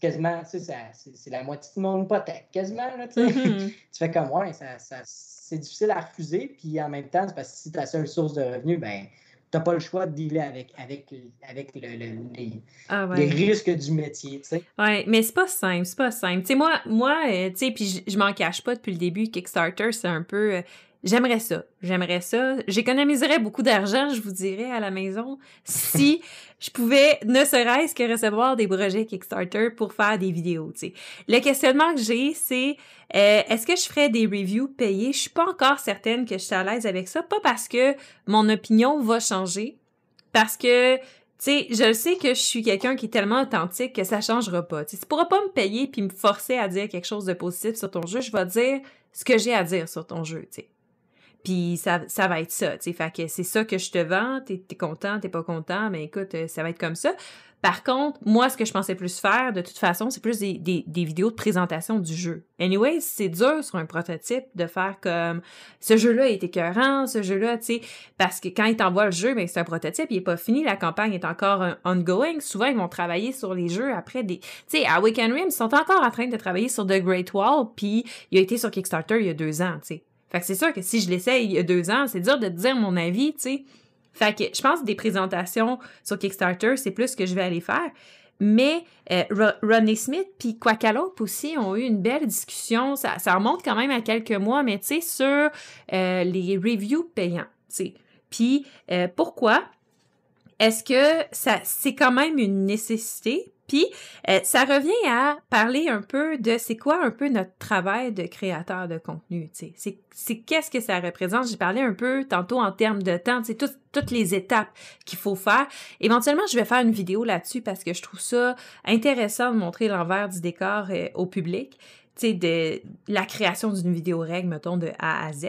Quasiment, c'est la moitié de mon hypothèque, quasiment. Là, mm-hmm. tu fais comme, ouais, ça, ça c'est difficile à refuser. Puis en même temps, c'est parce que si ta seule source de revenus, ben, tu n'as pas le choix de dealer avec, avec, avec le, les, ah les, risques du métier, tu sais. Ouais, mais c'est pas simple, c'est pas simple. Tu sais, moi, moi euh, tu sais, puis je, je m'en cache pas depuis le début, Kickstarter, c'est un peu... J'aimerais ça. J'aimerais ça. J'économiserais beaucoup d'argent, je vous dirais, à la maison, si je pouvais ne serait-ce que recevoir des projets Kickstarter pour faire des vidéos. sais. Le questionnement que j'ai, c'est euh, est-ce que je ferais des reviews payées? Je suis pas encore certaine que je suis à l'aise avec ça. Pas parce que mon opinion va changer, parce que tu sais, je sais que je suis quelqu'un qui est tellement authentique que ça changera pas. Tu ne pourras pas me payer puis me forcer à dire quelque chose de positif sur ton jeu. Je vais dire ce que j'ai à dire sur ton jeu, tu sais. Puis ça, ça va être ça, tu sais. Fait que c'est ça que je te vends, t'es es content, t'es pas content, mais écoute, euh, ça va être comme ça. Par contre, moi, ce que je pensais plus faire, de toute façon, c'est plus des, des, vidéos de présentation du jeu. Anyways, c'est dur sur un prototype de faire comme ce jeu-là est écœurant, ce jeu-là, tu sais, parce que quand ils t'envoient le jeu, ben c'est un prototype, il est pas fini, la campagne est encore euh, ongoing. Souvent, ils vont travailler sur les jeux après des... Tu sais, à Weekend Rim, ils sont encore en train de travailler sur The Great Wall, puis il a été sur Kickstarter il y a deux ans, tu sais. Fait que c'est sûr que si je l'essaye il y a deux ans, c'est dur de dire mon avis, tu sais. Que je pense que des présentations sur Kickstarter, c'est plus ce que je vais aller faire. Mais euh, Ronnie Smith puis Quacalope aussi ont eu une belle discussion. Ça, remonte quand même à quelques mois, mais tu sais, sur euh, les reviews payants. sais. Puis euh, pourquoi? Est-ce que ça c'est quand même une nécessité? Puis, euh, ça revient à parler un peu de c'est quoi un peu notre travail de créateur de contenu, tu sais. C'est qu'est-ce que ça représente? J'ai parlé un peu tantôt en termes de temps, tu sais, toutes les étapes qu'il faut faire. Éventuellement, je vais faire une vidéo là-dessus parce que je trouve ça intéressant de montrer l'envers du décor euh, au public, tu sais, de la création d'une vidéo règle, mettons, de A à Z.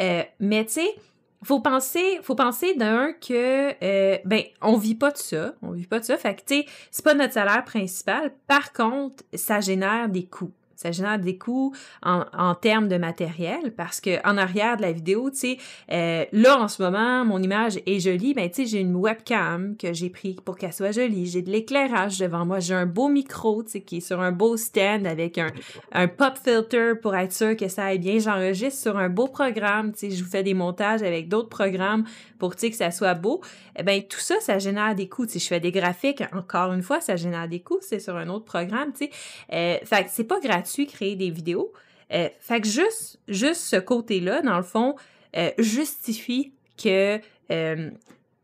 Euh, mais tu sais, faut penser, faut penser d'un que euh, ben on vit pas de ça, on vit pas de ça. Fait que tu sais, c'est pas notre salaire principal. Par contre, ça génère des coûts ça génère des coûts en, termes de matériel parce que en arrière de la vidéo, tu sais, euh, là en ce moment, mon image est jolie, ben tu sais, j'ai une webcam que j'ai pris pour qu'elle soit jolie, j'ai de l'éclairage devant moi, j'ai un beau micro, tu sais, qui est sur un beau stand avec un, un pop filter pour être sûr que ça aille bien, j'enregistre sur un beau programme, tu sais, je vous fais des montages avec d'autres programmes pour que ça soit beau, eh ben tout ça, ça génère des coûts. Si je fais des graphiques, encore une fois, ça génère des coûts, c'est sur un autre programme, tu sais. Euh, fait c'est pas gratuit créer des vidéos. Euh, fait que juste, juste ce côté-là, dans le fond, euh, justifie que euh,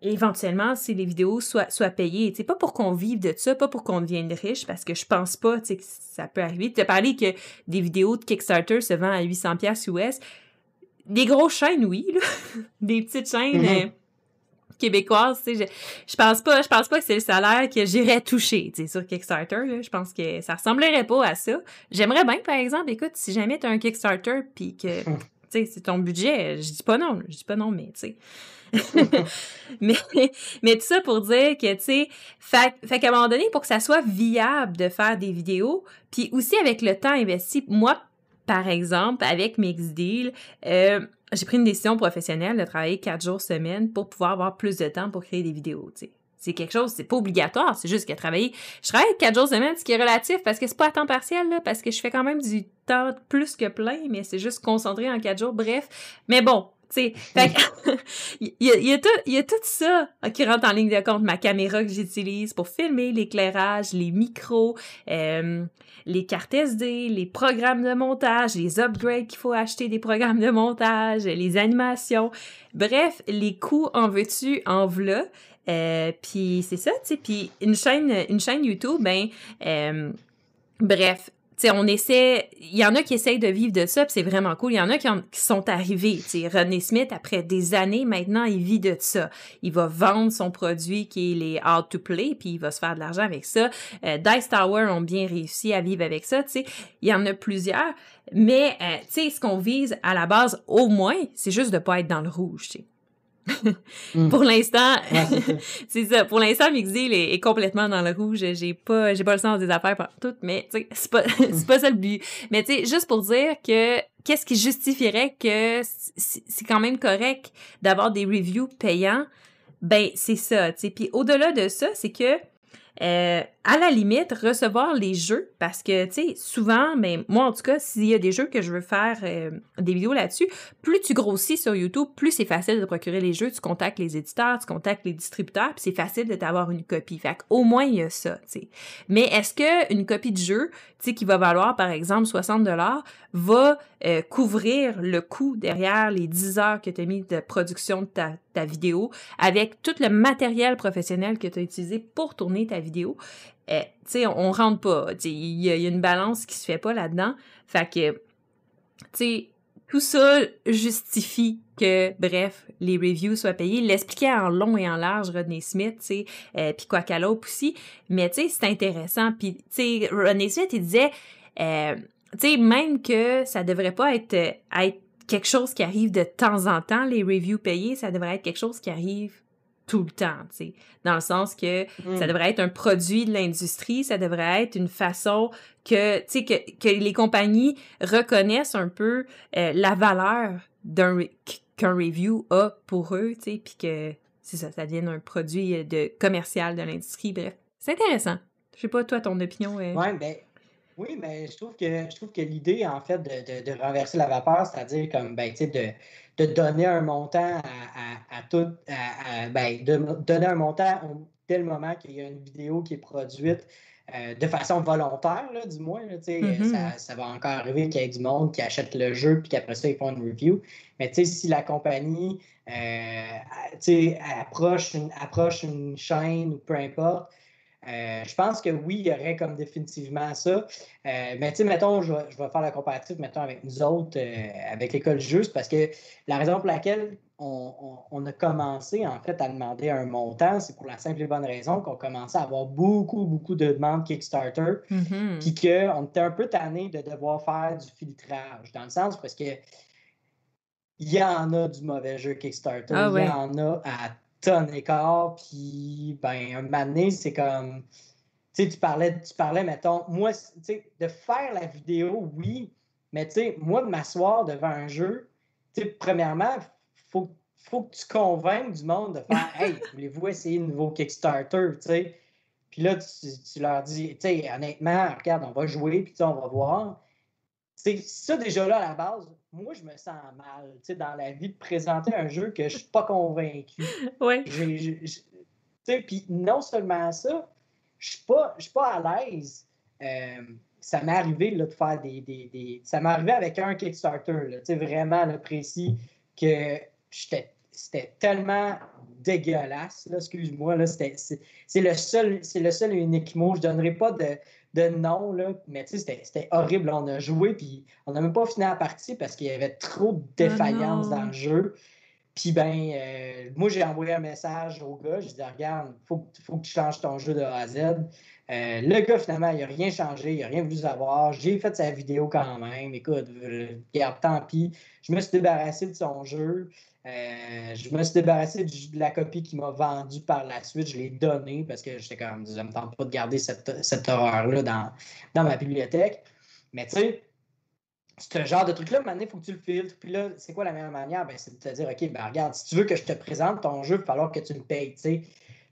éventuellement, si les vidéos soient, soient payées. C'est pas pour qu'on vive de ça, pas pour qu'on devienne riche, parce que je pense pas que ça peut arriver. Tu as parlé que des vidéos de Kickstarter se vendent à 800$ US. Des grosses chaînes, oui, là. des petites chaînes mm-hmm. Québécoises, tu sais, je, je, pense pas, je pense pas que c'est le salaire que j'irais toucher, tu sais, sur Kickstarter, là. Je pense que ça ressemblerait pas à ça. J'aimerais bien, par exemple, écoute, si jamais t'as un Kickstarter puis que, tu sais, c'est ton budget, je dis pas non, je dis pas non, mais, tu sais. mais, mais tout ça pour dire que, tu sais, fait, fait qu'à un moment donné, pour que ça soit viable de faire des vidéos, puis aussi avec le temps investi, moi, par exemple, avec Mixdeal, euh, j'ai pris une décision professionnelle de travailler quatre jours semaine pour pouvoir avoir plus de temps pour créer des vidéos. C'est quelque chose, c'est pas obligatoire, c'est juste que travailler. Je travaille quatre jours semaine, ce qui est relatif parce que c'est pas à temps partiel, parce que je fais quand même du temps plus que plein, mais c'est juste concentré en quatre jours. Bref. Mais bon, il y, a, y, a tout, y a tout ça qui rentre en ligne de compte. Ma caméra que j'utilise pour filmer, l'éclairage, les micros, euh, les cartes SD, les programmes de montage, les upgrades qu'il faut acheter des programmes de montage, les animations. Bref, les coûts en veux-tu, en v'là. Euh, puis c'est ça, tu sais. Puis une chaîne, une chaîne YouTube, ben, euh, bref, sais, on essaie, il y en a qui essayent de vivre de ça, c'est vraiment cool. Il y en a qui, sont arrivés. Tu René Smith, après des années, maintenant, il vit de ça. Il va vendre son produit qui est les How to Play, puis il va se faire de l'argent avec ça. Euh, Dice Tower ont bien réussi à vivre avec ça. Tu il y en a plusieurs. Mais, euh, ce qu'on vise à la base, au moins, c'est juste de pas être dans le rouge. Mm. Pour l'instant, c'est ça. Pour l'instant, Mixil est, est, complètement dans le rouge. J'ai pas, j'ai pas le sens des affaires pour tout, mais c'est pas, c'est pas ça le but. Mais tu sais, juste pour dire que qu'est-ce qui justifierait que c'est quand même correct d'avoir des reviews payants, ben c'est ça. Tu sais, puis au-delà de ça, c'est que euh, à la limite, recevoir les jeux, parce que, tu sais, souvent, mais moi, en tout cas, s'il y a des jeux que je veux faire euh, des vidéos là-dessus, plus tu grossis sur YouTube, plus c'est facile de procurer les jeux. Tu contactes les éditeurs, tu contactes les distributeurs, puis c'est facile de t'avoir une copie. Fait au moins, il y a ça, tu sais. Mais est-ce qu'une copie de jeu, tu sais, qui va valoir, par exemple, 60 va euh, couvrir le coût derrière les 10 heures que tu as mis de production de ta, ta vidéo avec tout le matériel professionnel que tu as utilisé pour tourner ta vidéo? Eh, tu sais, on, rentre pas. Il y, a une balance qui se fait pas là-dedans. Fait que, tu sais, tout ça justifie que, bref, les reviews soient payés. L'expliquait en long et en large Rodney Smith, tu sais, euh, puis Quacalope aussi. Mais, tu sais, c'est intéressant. Puis, tu sais, Rodney Smith, il disait, euh, tu sais, même que ça devrait pas être, être quelque chose qui arrive de temps en temps, les reviews payés, ça devrait être quelque chose qui arrive tout le temps, tu sais, dans le sens que ça mm. devrait être un produit de l'industrie, ça devrait être une façon que, tu sais, que, que, les compagnies reconnaissent un peu euh, la valeur d'un qu'un review a pour eux, tu sais, puis que c'est ça, ça devienne un produit euh, de commercial de l'industrie, bref. C'est intéressant. Je sais pas, toi, ton opinion est... Ouais, ben, oui, mais je trouve que je trouve que l'idée, en fait, de, de, de renverser la vapeur, c'est-à-dire comme, ben, tu sais, de de donner un montant à, tout, ben, de donner un montant dès le moment qu'il y a une vidéo qui est produite euh, de façon volontaire, là, du moins. Mm-hmm. ça, va encore arriver qu'il y ait du monde qui achète le jeu puis qu'après ça, ils font une review. Mais si la compagnie euh, approche, une, approche une chaîne ou peu importe, euh, je pense que oui, il y aurait comme définitivement ça. Euh, mais tu sais, mettons, je vais, faire le comparatif, mettons, avec nous autres, euh, avec l'école juste, parce que la raison pour laquelle on, a commencé, en fait, à demander un montant, c'est pour la simple et bonne raison qu'on commençait à avoir beaucoup, beaucoup de demandes Kickstarter, mm-hmm. puis qu'on était un peu tanné de devoir faire du filtrage, dans le sens parce que il y en a du mauvais jeu Kickstarter, ah il y en a à tonne écart. Puis, ben, un donné, c'est comme. Tu sais, tu parlais, tu parlais, mettons, moi, tu sais, de faire la vidéo, oui, mais tu sais, moi, de m'asseoir devant un jeu, tu sais, premièrement, il faut, faut que tu convainques du monde de faire Hey, voulez-vous essayer un nouveau Kickstarter, tu sais? Puis là, tu, leur dis, tu sais, honnêtement, regarde, on va jouer, puis on va voir. C'est ça, déjà là, à la base, moi, je me sens mal, dans la vie de présenter un jeu que je suis pas convaincu. Oui. Puis non seulement ça, je suis pas, suis pas à l'aise. Euh, ça m'est arrivé là, de faire des, des, des... Ça m'est arrivé avec un Kickstarter, vraiment le précis, que c'était tellement dégueulasse, excuse-moi, c'est le seul, c'est le seul et unique mot. Je donnerai pas de, de nom, là. Mais tu sais, c'était horrible. On a joué, puis on n'a même pas fini la partie parce qu'il y avait trop de défaillances oh dans le jeu. Puis ben, euh, moi, j'ai envoyé un message au gars. Je dit, regarde, il faut, faut, que tu changes ton jeu de A à Z. Euh, le gars, finalement, il n'a rien changé, il n'a rien voulu savoir. J'ai fait sa vidéo quand même. Écoute, regarde, tant pis. Je me suis débarrassé de son jeu. Euh, je me suis débarrassé de la copie qu'il m'a vendue par la suite. Je l'ai donnée parce que j'étais comme, je ne me tente pas de garder cette, cette horreur-là dans, dans ma bibliothèque. Mais tu sais, ce genre de truc-là, maintenant, il faut que tu le filtres. Puis là, c'est quoi la meilleure manière? Ben, c'est de te dire, OK, ben regarde, si tu veux que je te présente ton jeu, il va falloir que tu me payes.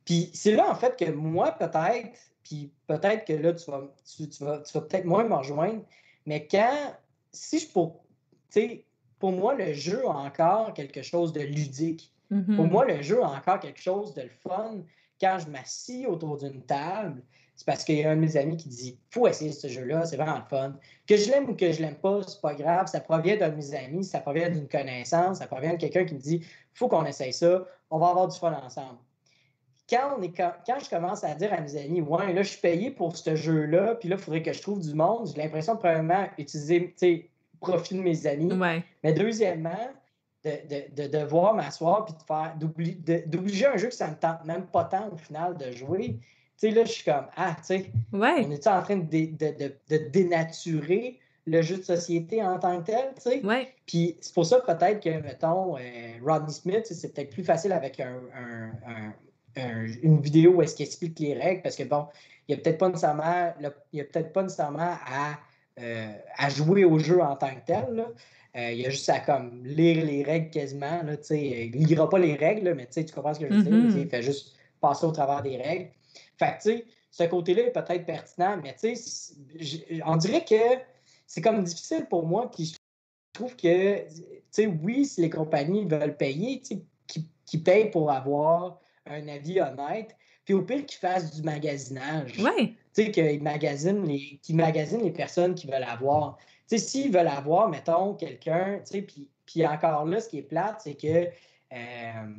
Puis c'est là, en fait, que moi, peut-être, puis peut-être que là, tu vas, tu, tu vas, tu vas peut-être moins me rejoindre, mais quand, si je pour, tu sais, pour moi, le jeu a encore quelque chose de ludique. Pour mm-hmm. moi, le jeu a encore quelque chose de fun. Quand je m'assis autour d'une table, c'est parce qu'il y a un de mes amis qui dit faut essayer ce jeu-là, c'est vraiment le fun. Que je l'aime ou que je l'aime pas, c'est pas grave. Ça provient d'un de mes amis, ça provient d'une connaissance, ça provient de quelqu'un qui me dit faut qu'on essaye ça, on va avoir du fun ensemble. Quand, on est, quand, je commence à dire à mes amis, ouais, là, je suis payé pour ce jeu-là, puis là, il faudrait que je trouve du monde, j'ai l'impression de, premièrement, utiliser, tu sais, profit de mes amis. Mais deuxièmement, de, de, de devoir m'asseoir puis de faire d'obliger un jeu que ça ne me tente même pas tant au final de jouer. Tu sais, là, je suis comme, ah, tu sais, on est en train de, de, dénaturer le jeu de société en tant que tel, tu sais? Puis c'est pour ça peut-être que, mettons, euh, Rodney Smith, c'est peut-être plus facile avec un, une vidéo où est-ce qu'il explique les règles, parce que bon, il n'y a peut-être pas nécessairement, il y a peut-être pas nécessairement à, euh, à jouer au jeu en tant que tel. Là. Euh, il y a juste à comme lire les règles quasiment. Là, il ne lira pas les règles, mais tu comprends ce que je veux dire. Mm-hmm. Il fait juste passer au travers des règles. Fait que, ce côté-là est peut-être pertinent, mais on dirait que c'est comme difficile pour moi. Puis je trouve que, oui, si les compagnies veulent payer, qui, qui payent pour avoir un avis honnête, puis au pire qu'ils fassent du magasinage. Oui. Tu sais, qu'ils magasinent les, magasinent les personnes qui veulent avoir. Tu sais, s'ils veulent avoir, mettons, quelqu'un, tu sais, puis, puis encore là, ce qui est plate, c'est que euh,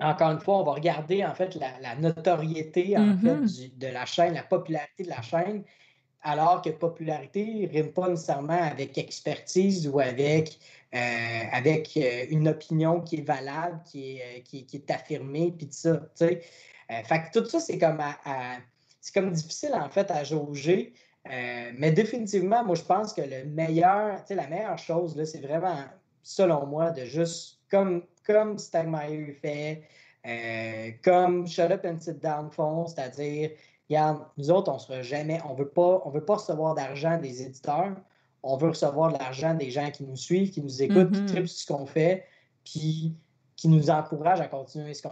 encore une fois, on va regarder en fait la, notoriété en fait, mm-hmm. de la chaîne, la popularité de la chaîne, alors que popularité ne rime pas nécessairement avec expertise ou avec, euh, avec euh, une opinion qui est valable, qui est, qui, est affirmée, puis tout ça. fait que tout ça, c'est comme, c'est comme difficile en fait à jauger. mais définitivement, moi, je pense que le meilleur, la meilleure chose, c'est vraiment, selon moi, de juste comme comme Stagmeyer fait, euh, comme Shut Up and Sit Down font, c'est-à-dire, regarde, nous autres, on ne sera jamais, on veut pas, on veut pas recevoir d'argent des éditeurs, on veut recevoir de l'argent des gens qui nous suivent, qui nous écoutent, qui mm-hmm. trippent ce qu'on fait, puis qui nous encouragent à continuer ce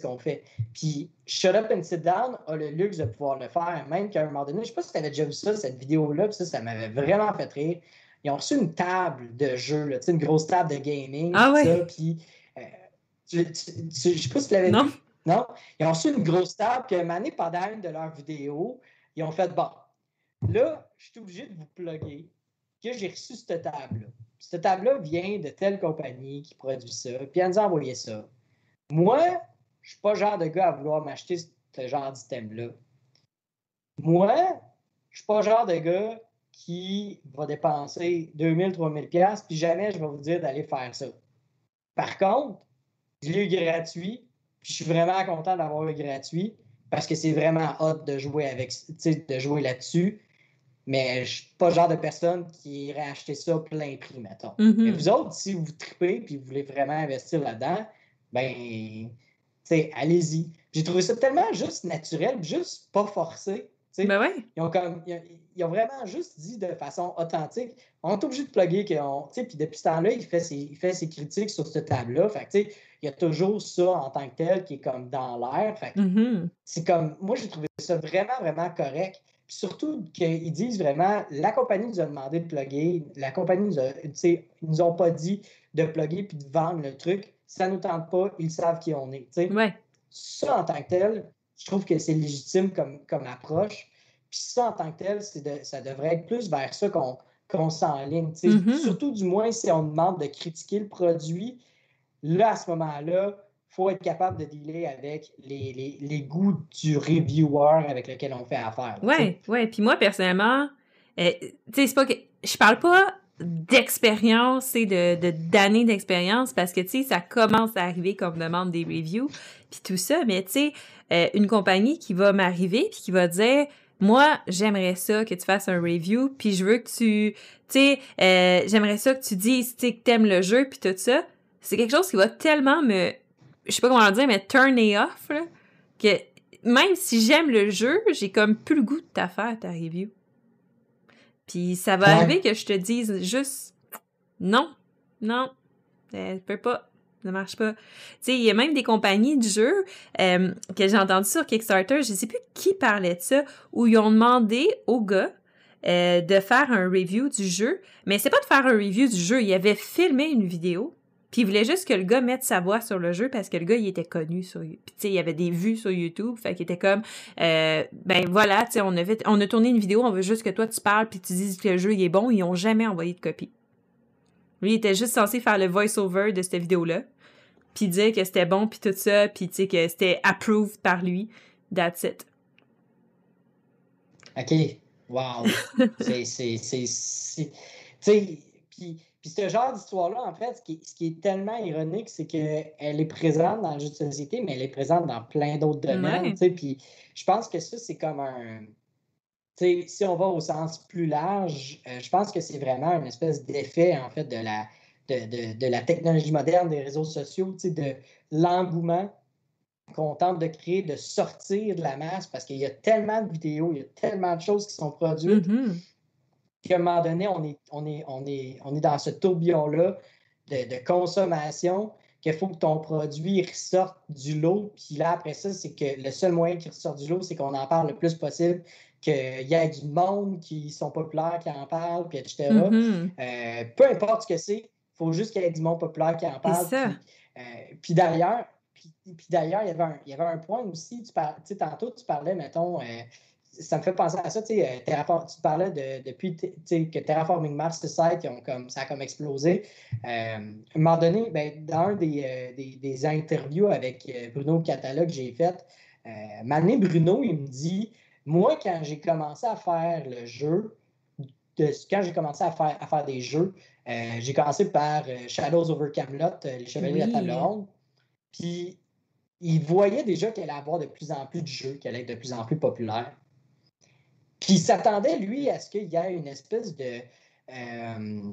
qu'on fait. Puis Shut Up and Sit Down a le luxe de pouvoir le faire, même qu'à un moment donné, je ne sais pas si tu avais déjà vu ça, cette vidéo-là, puis ça, ça m'avait vraiment fait rire. Ils ont reçu une table de jeu, là, une grosse table de gaming, ah, ouais. ça, puis je ne sais pas si tu l'avais non. vu. Non? Ils ont reçu une grosse table, puis un pendant une de leurs vidéos, ils ont fait bon. Là, je suis obligé de vous plugger que j'ai reçu cette table-là. Cette table-là vient de telle compagnie qui produit ça, puis elle nous a envoyé ça. Moi, je ne suis pas le genre de gars à vouloir m'acheter ce genre d'item-là. Moi, je ne suis pas le genre de gars qui va dépenser 2000, 3000 pièces puis jamais je vais vous dire d'aller faire ça. Par contre, je l'ai eu gratuit. Puis je suis vraiment content d'avoir eu gratuit parce que c'est vraiment hot de jouer avec, de jouer là-dessus. Mais je suis pas le genre de personne qui irait acheter ça plein prix, mettons. Mm-hmm. Mais vous autres, si vous tripez et vous voulez vraiment investir là-dedans, ben, allez-y. J'ai trouvé ça tellement juste naturel, juste pas forcé. Ben ouais. ils, ont comme, ils, ont vraiment juste dit de façon authentique. On est obligé de plugger. Puis depuis ce temps-là, il fait ses, il fait ses critiques sur cette table-là. Fait il y a toujours ça en tant que tel qui est comme dans l'air. Mm-hmm. C'est comme. Moi, j'ai trouvé ça vraiment, vraiment correct. Puis surtout qu'ils disent vraiment la compagnie nous a demandé de plugger. La compagnie nous a. Ils nous ont pas dit de plugger puis de vendre le truc. Ça ne nous tente pas, ils savent qui on est. Ouais. Ça, en tant que tel, je trouve que c'est légitime comme, comme approche. Puis ça, en tant que tel, de, ça devrait être plus vers ça qu'on qu'on s'enligne. Mm-hmm. Surtout, du moins, si on demande de critiquer le produit, là, à ce moment-là, faut être capable de dealer avec les, les, les, goûts du reviewer avec lequel on fait affaire. Oui, oui. Puis moi, personnellement, euh, tu sais, c'est pas que. Je parle pas d'expérience et de d'années d'expérience parce que, tu sais, ça commence à arriver qu'on me demande des reviews puis tout ça, mais tu sais, euh, une compagnie qui va m'arriver puis qui va dire moi, j'aimerais ça que tu fasses un review, puis je veux que tu, tu sais, euh, j'aimerais ça que tu dises, tu sais, que t'aimes le jeu, puis tout ça. C'est quelque chose qui va tellement me, je sais pas comment le dire, mais turn it off, là, que même si j'aime le jeu, j'ai comme plus le goût de ta faire ta review. Puis ça va arriver que je te dise juste non, non, elle peut pas ça marche pas. Tu sais, il y a même des compagnies de jeux euh, que j'ai entendu sur Kickstarter, je sais plus qui parlait de ça, où ils ont demandé aux gars euh, de faire un review du jeu, mais c'est pas de faire un review du jeu, ils avaient filmé une vidéo, puis ils voulaient juste que le gars mette sa voix sur le jeu parce que le gars, il était connu sur... Puis tu sais, il avait des vues sur YouTube, fait qu'il était comme, euh, ben voilà, tu sais, on a, on a tourné une vidéo, on veut juste que toi, tu parles puis tu dises que le jeu, il est bon, ils ont jamais envoyé de copie. Lui, il était juste censé faire le voice-over de cette vidéo-là. puis dire que c'était bon, puis tout ça, puis tu sais, que c'était approved par lui. That's it. OK. Wow. c'est. Tu sais, puis. Puis ce genre d'histoire-là, en fait, ce qui, ce qui, est tellement ironique, c'est qu'elle est présente dans le jeu de société, mais elle est présente dans plein d'autres domaines. Puis je pense que ça, c'est comme un. Si on va au sens plus large, euh, je pense que c'est vraiment une espèce d'effet, en fait, de la, de, de, de, la technologie moderne, des réseaux sociaux, de l'engouement qu'on tente de créer, de sortir de la masse, parce qu'il y a tellement de vidéos, il y a tellement de choses qui sont produites. Mm-hmm qu'à un moment donné, on est, on est, on est, on est dans ce tourbillon-là de, consommation qu'il faut que ton produit ressorte du lot. Puis là, après ça, c'est que le seul moyen qu'il ressorte du lot, c'est qu'on en parle le plus possible, qu'il y ait du monde qui sont populaires, qui en parlent, puis etc. Mm-hmm. Euh, peu importe ce que c'est, il faut juste qu'il y ait du monde populaire qui en parle. Puis, euh, puis d'ailleurs, puis, d'ailleurs, il y avait un, il y avait un point aussi, tu, par, tantôt, tu parlais, mettons, euh, ça me fait penser à ça, tu sais, euh, tu parlais de, depuis que Terraforming Mars, ce site, comme, ça a comme explosé. Euh, à un moment donné, ben, dans un des, euh, des, interviews avec Bruno Catala que j'ai fait, euh, Bruno, il me dit, moi, quand j'ai commencé à faire le jeu, de, quand j'ai commencé à faire, à faire des jeux, j'ai commencé par Shadows over Camelot, Les Chevaliers de la Table Ronde, puis il voyait déjà qu'elle allait avoir de plus en plus de jeux, qu'elle allait être de plus en plus populaire. Puis il s'attendait, lui, à ce qu'il y ait une espèce de. Euh,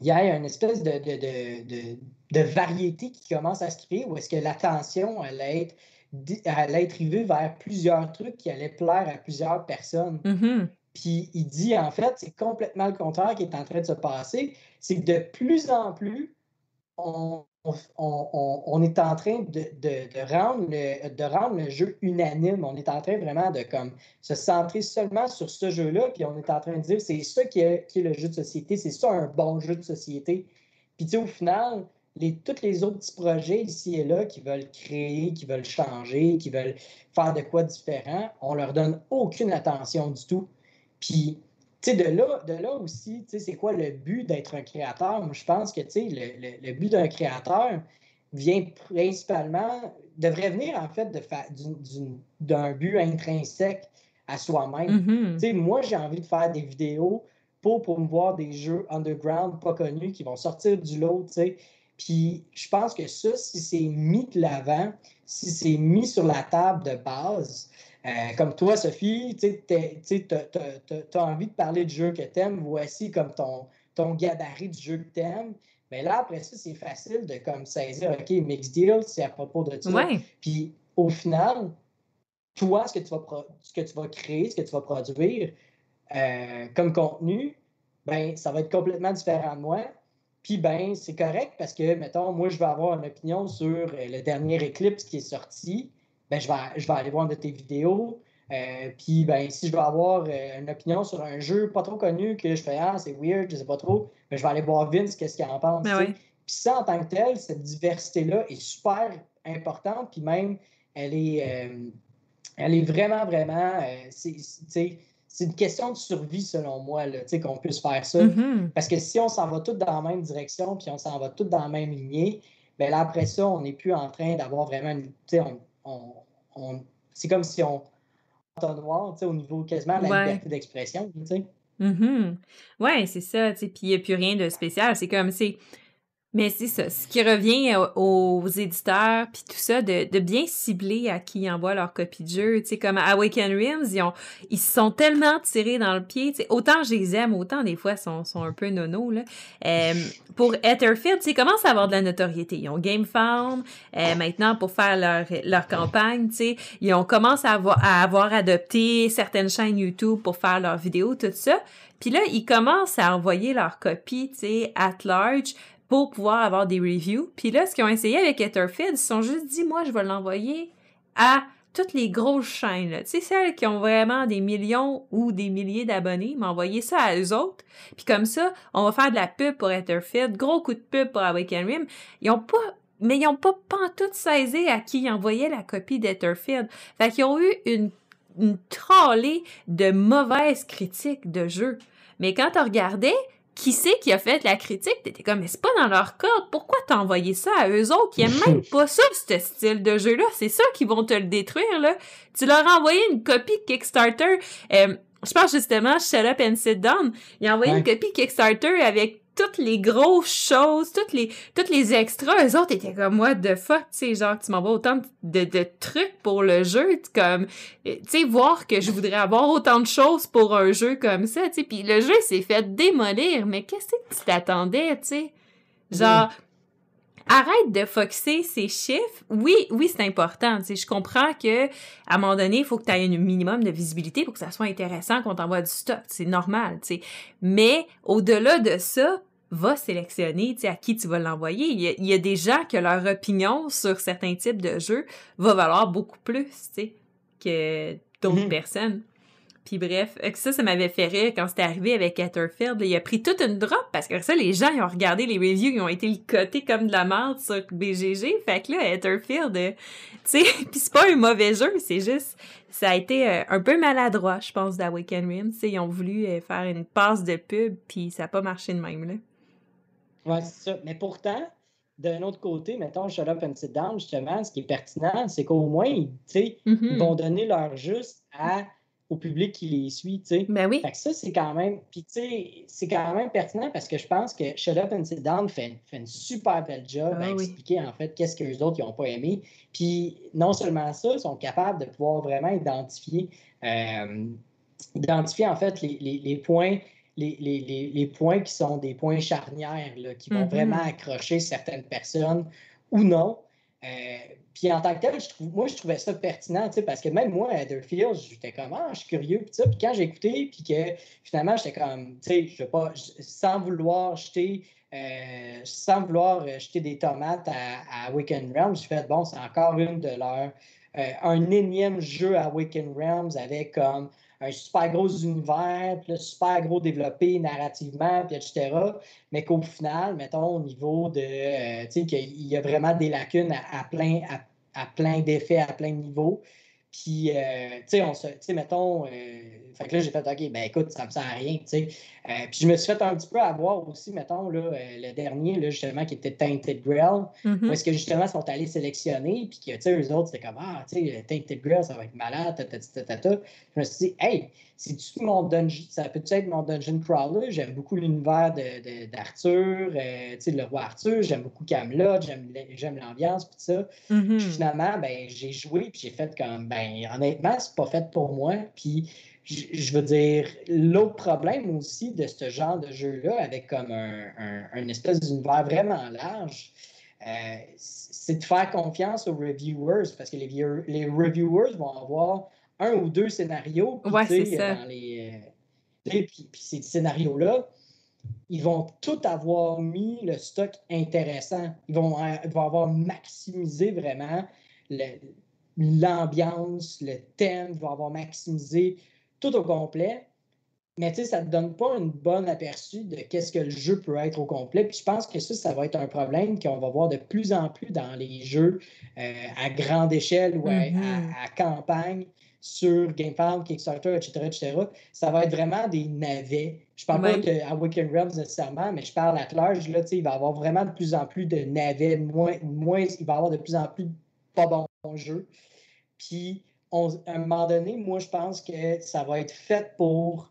il y ait une espèce de, de, de, variété qui commence à se créer, où est-ce que l'attention allait être, allait être rivée vers plusieurs trucs qui allaient plaire à plusieurs personnes. Mm-hmm. Puis il dit, en fait, c'est complètement le contraire qui est en train de se passer. C'est que de plus en plus, on, on, est en train de, rendre le, de rendre le jeu unanime. On est en train vraiment de se centrer seulement sur ce jeu-là, puis on est en train de dire c'est ça qui est, qui est le jeu de société, c'est ça un bon jeu de société. Puis tu sais, au final, les, tous les autres petits projets ici et là qui veulent créer, qui veulent changer, qui veulent faire de quoi différent, on leur donne aucune attention du tout. Puis de là, de là aussi, c'est quoi le but d'être un créateur? Moi, je pense que le, le, but d'un créateur vient principalement, devrait venir en fait d'un but intrinsèque à soi-même. Mm-hmm. Moi, j'ai envie de faire des vidéos pour promouvoir des jeux underground pas connus qui vont sortir du lot. Puis je pense que ça, si c'est mis de l'avant, si c'est mis sur la table de base, euh, comme toi, Sophie, tu as envie de parler du jeu que tu aimes, voici comme ton, ton gabarit du jeu que tu aimes. Mais là, après ça, c'est facile de comme saisir, OK, mix deal, c'est à propos de ça. Puis au final, toi, ce que tu vas, ce que tu vas créer, ce que tu vas produire euh, comme contenu, ben, ça va être complètement différent de moi. Puis ben, c'est correct parce que, mettons, moi, je vais avoir une opinion sur euh, le dernier Eclipse qui est sorti ben, je, vais, je vais aller voir une de tes vidéos. Euh, puis, ben, si je veux avoir euh, une opinion sur un jeu pas trop connu que je fais, ah, c'est weird, je sais pas trop, ben, je vais aller voir Vince, qu'est-ce qu'il en pense. Ben puis, ça, en tant que tel, cette diversité-là est super importante. Puis, même, elle est, euh, elle est vraiment, vraiment. c'est une question de survie, selon moi, qu'on puisse faire ça. Mm-hmm. Parce que si on s'en va tous dans la même direction, puis on s'en va tous dans la même lignée, ben là, après ça, on n'est plus en train d'avoir vraiment une c'est comme si on noir, au niveau quasiment de la liberté d'expression, tu sais. Ouais, c'est ça, tu sais, puis il n'y a plus rien de spécial. C'est comme, c'est mais c'est ça, ce qui revient aux éditeurs puis tout ça, de, de, bien cibler à qui envoie leur copie de jeu. Tu sais, comme Awaken Rims, ils, ont, ils se sont tellement tirés dans le pied. Tu sais, autant je les aime, autant des fois, ils sont, sont un peu nono. Là. Euh, pour Etherfield, tu sais, commencent à avoir de la notoriété. Ils ont GameFound euh, maintenant pour faire leur, leur campagne. Tu sais, ils ont commencé à avoir, à avoir adopté certaines chaînes YouTube pour faire leurs vidéos, tout ça. Puis là, ils commencent à envoyer leur copie, tu sais, at large pour pouvoir avoir des reviews. Puis là, ce qu'ils ont essayé avec Etherfield, ils se sont juste dit, moi, je vais l'envoyer à toutes les grosses chaînes, tu sais, celles qui ont vraiment des millions ou des milliers d'abonnés, m'envoyer ça à eux autres. Puis comme ça, on va faire de la pub pour Etherfield, gros coup de pub pour Awaken Rim. Ils ont pas mais ils ont pas pantoute saisi à qui ils envoyaient la copie d'Etherfield. Fait qu'ils ont eu une, une de mauvaises critiques de jeux. Mais quand tu regardais, qui c'est qui a fait la critique? T'étais comme, mais c'est pas dans leur code. Pourquoi t'as envoyé ça à eux autres? Ils aiment même pas ça, ce style de jeu-là. C'est ça qui vont te le détruire, là. Tu leur as envoyé une copie Kickstarter. Euh, je pense justement, Shut Up and Sit Down. Il a envoyé une copie Kickstarter avec toutes les grosses choses, toutes les, toutes les extras, eux autres étaient comme, what the fuck, tu sais, genre, tu m'envoies autant de, de, trucs pour le jeu, comme, tu sais, voir que je voudrais avoir autant de choses pour un jeu comme ça, tu sais, puis le jeu s'est fait démolir, mais qu'est-ce que tu t'attendais, tu sais? Genre, arrête de foxer ces chiffres. Oui, oui, c'est important. Tu sais, je comprends que à un moment donné, il faut que tu aies un minimum de visibilité pour que ça soit intéressant qu'on t'envoie du stock. C'est normal, tu sais. Mais au-delà de ça, va sélectionner tu sais, à qui tu vas l'envoyer. Il, y, a, des gens que leur opinion sur certains types de jeux va valoir beaucoup plus, tu sais, que d'autres mm-hmm. personnes. Puis bref, ça, ça m'avait fait rire quand c'était arrivé avec Etherfield. Il a pris toute une drop parce que ça, les gens, ils ont regardé les reviews, ils ont été licotés comme de la merde sur BGG. Fait que là, Etherfield, euh, tu sais, puis c'est pas un mauvais jeu, c'est juste, ça a été euh, un peu maladroit, je pense, d'Awaken Rim. Tu sais, ils ont voulu euh, faire une passe de pub, puis ça a pas marché de même, là. Ouais, c'est ça. Mais pourtant, d'un autre côté, mettons, Shut Up and Sit Down, justement, ce qui est pertinent, c'est qu'au moins, tu sais, ils mm-hmm. vont donner leur juste à au public qui les suit, tu sais. Ben oui. Fait que ça, c'est quand même... Puis, tu sais, c'est quand même pertinent parce que je pense que Shut Up and Sit Down fait, fait une super belle job ah à expliquer, en fait, qu'est-ce que les autres, n'ont pas aimé. Puis, non seulement ça, ils sont capables de pouvoir vraiment identifier, euh, identifier, en fait, les, les, les points... Les, les, les, points qui sont des points charnières, là, qui vont mm-hmm. vraiment accrocher certaines personnes ou non. Euh, puis en tant que tel, je moi, je trouvais ça pertinent, parce que même moi, à j'étais comme, ah, je suis curieux, puis ça. Puis quand j'ai écouté, puis que finalement, j'étais comme, tu sais, je pas, sans vouloir jeter, euh, sans vouloir jeter des tomates à, à Realms, j'ai fait, bon, c'est encore une de leurs, euh, un énième jeu à Weekend Realms avec comme un super gros univers, puis super gros développé narrativement, puis etc. Mais qu'au final, mettons, au niveau de, euh, tu sais, qu'il y a vraiment des lacunes à, plein, à, plein d'effets, à plein de niveaux. Puis, euh, tu sais, on se, tu sais, mettons, euh, fait que là, j'ai fait, OK, ben écoute, ça me sert à rien, tu sais. Euh, puis je me suis fait un petit peu avoir aussi, mettons, là, le dernier, là, justement, qui était Tainted Grail, mm-hmm. où est-ce que, justement, ils sont allés sélectionner, puis que, tu sais, eux autres, c'était comme, ah, tu sais, Tainted Grail, ça va être malade, ta, ta, ta, ta, Je me suis dit, hey, c'est-tu mon dungeon, ça peut être mon dungeon crawler? J'aime beaucoup l'univers d'Arthur, de, tu sais, le roi Arthur, j'aime beaucoup Camelot, j'aime l'ambiance, puis ça. Mm-hmm. Puis finalement, ben, j'ai joué, puis j'ai fait comme, ben, honnêtement, c'est pas fait pour moi, puis je veux dire, l'autre problème aussi de ce genre de jeu-là, avec comme un, espèce d'univers vraiment large, euh, c'est de faire confiance aux reviewers, parce que les, les reviewers vont avoir un ou deux scénarios. Ouais, c'est ça. Dans les, euh, puis, ces scénarios-là, ils vont tout avoir mis le stock intéressant. Ils vont, ils vont avoir maximisé vraiment l'ambiance, le, thème, ils vont avoir maximisé tout au complet. Mais tu sais, ça ne te donne pas une bonne aperçu de qu'est-ce que le jeu peut être au complet. Puis je pense que ça, ça va être un problème qu'on va voir de plus en plus dans les jeux euh, à grande échelle ou mm-hmm. à, campagne sur GameFound, Kickstarter, etc., etc. Ça va être vraiment des navets. Je parle pas de, à Weekend Realms nécessairement, mais je parle à large. Là, il va y avoir vraiment de plus en plus de navets, moins, moins, il va y avoir de plus en plus de pas bons jeux. Puis à un moment donné, moi, je pense que ça va être fait pour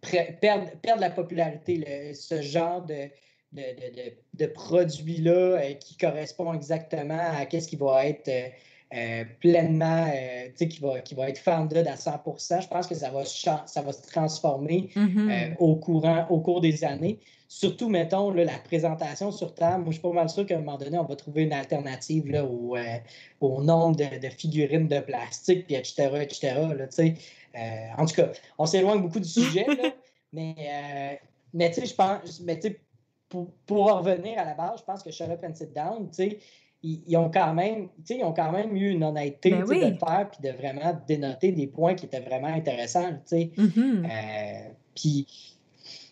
perdre, perdre la popularité, ce genre de, de, de, de produit-là euh, qui correspond exactement à ce qui va être euh, euh, pleinement, qui, va, qui va être founded à 100% Je pense que ça va, ça va se transformer mm-hmm. au, courant, au cours des années. Surtout, mettons, la présentation sur table. Moi, je suis pas mal sûr qu'à un moment donné, on va trouver une alternative là, au, euh, au, nombre de, figurines de plastique, puis etc., etc. Là, euh, en tout cas, on s'éloigne beaucoup du sujet, là, mais, euh, mais tu sais, je pense, mais pour, pour revenir à la base, je pense que Shut Up and Sit Down, tu sais, ils, ont quand même, ils ont quand même eu une honnêteté ben de le faire puis de vraiment dénoter des points qui étaient vraiment intéressants. Mm-hmm. puis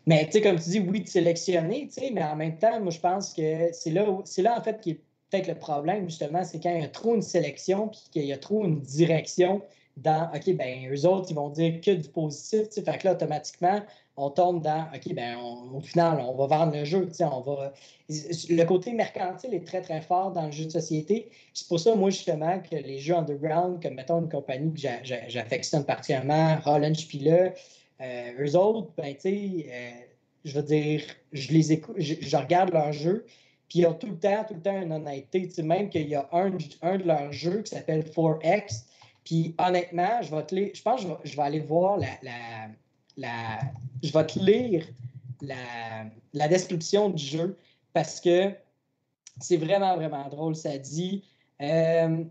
mais tu sais, comme tu dis, oui, de sélectionner, tu sais, mais en même temps, moi, je pense que c'est là, c'est là, en fait, qui est peut-être le problème, justement, c'est quand il y a trop une sélection, puis qu'il y a trop une direction dans, OK, ben eux autres, ils vont dire que du positif, tu sais, fait que là, automatiquement, on tombe dans, OK, ben, au final, on va vendre le jeu. On va... Le côté mercantile est très, très fort dans le jeu de société. C'est pour ça, moi, justement, que les jeux underground, comme mettons une compagnie que j'affectionne particulièrement, Holland Spieler, euh, eux autres, ben, euh, je veux dire, je les écoute, je, regarde leurs jeux, puis ils ont tout le temps, tout le temps une honnêteté. Tu sais, même qu'il y a un, un de leurs jeux qui s'appelle 4X, puis honnêtement, je vais te je pense que je vais, aller voir la la, je vais te lire la, description du jeu parce que c'est vraiment, vraiment drôle. Ça dit. Euh,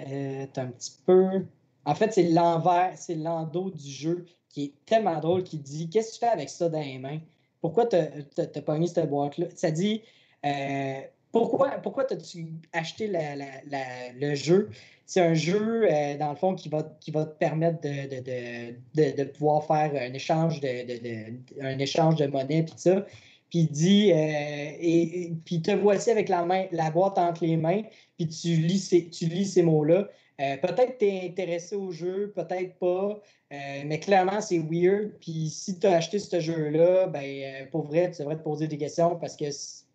euh, un petit peu. En fait, c'est l'envers, c'est l'endos du jeu qui est tellement drôle qui dit Qu'est-ce que tu fais avec ça dans les mains? Pourquoi tu n'as pas mis cette boîte-là? Ça dit euh, Pourquoi, pourquoi as-tu acheté le jeu? C'est un jeu, euh, dans le fond, qui va, qui va te permettre de, pouvoir faire un échange de, un échange de monnaie, puis ça. Puis dit, euh, et, puis te voici avec la, main, la boîte entre les mains, puis tu lis ces, tu lis ces mots-là. Euh, peut-être tu es intéressé au jeu, peut-être pas, mais clairement, c'est weird. Puis si tu as acheté ce jeu-là, ben, pour vrai, tu devrais te poser des questions parce que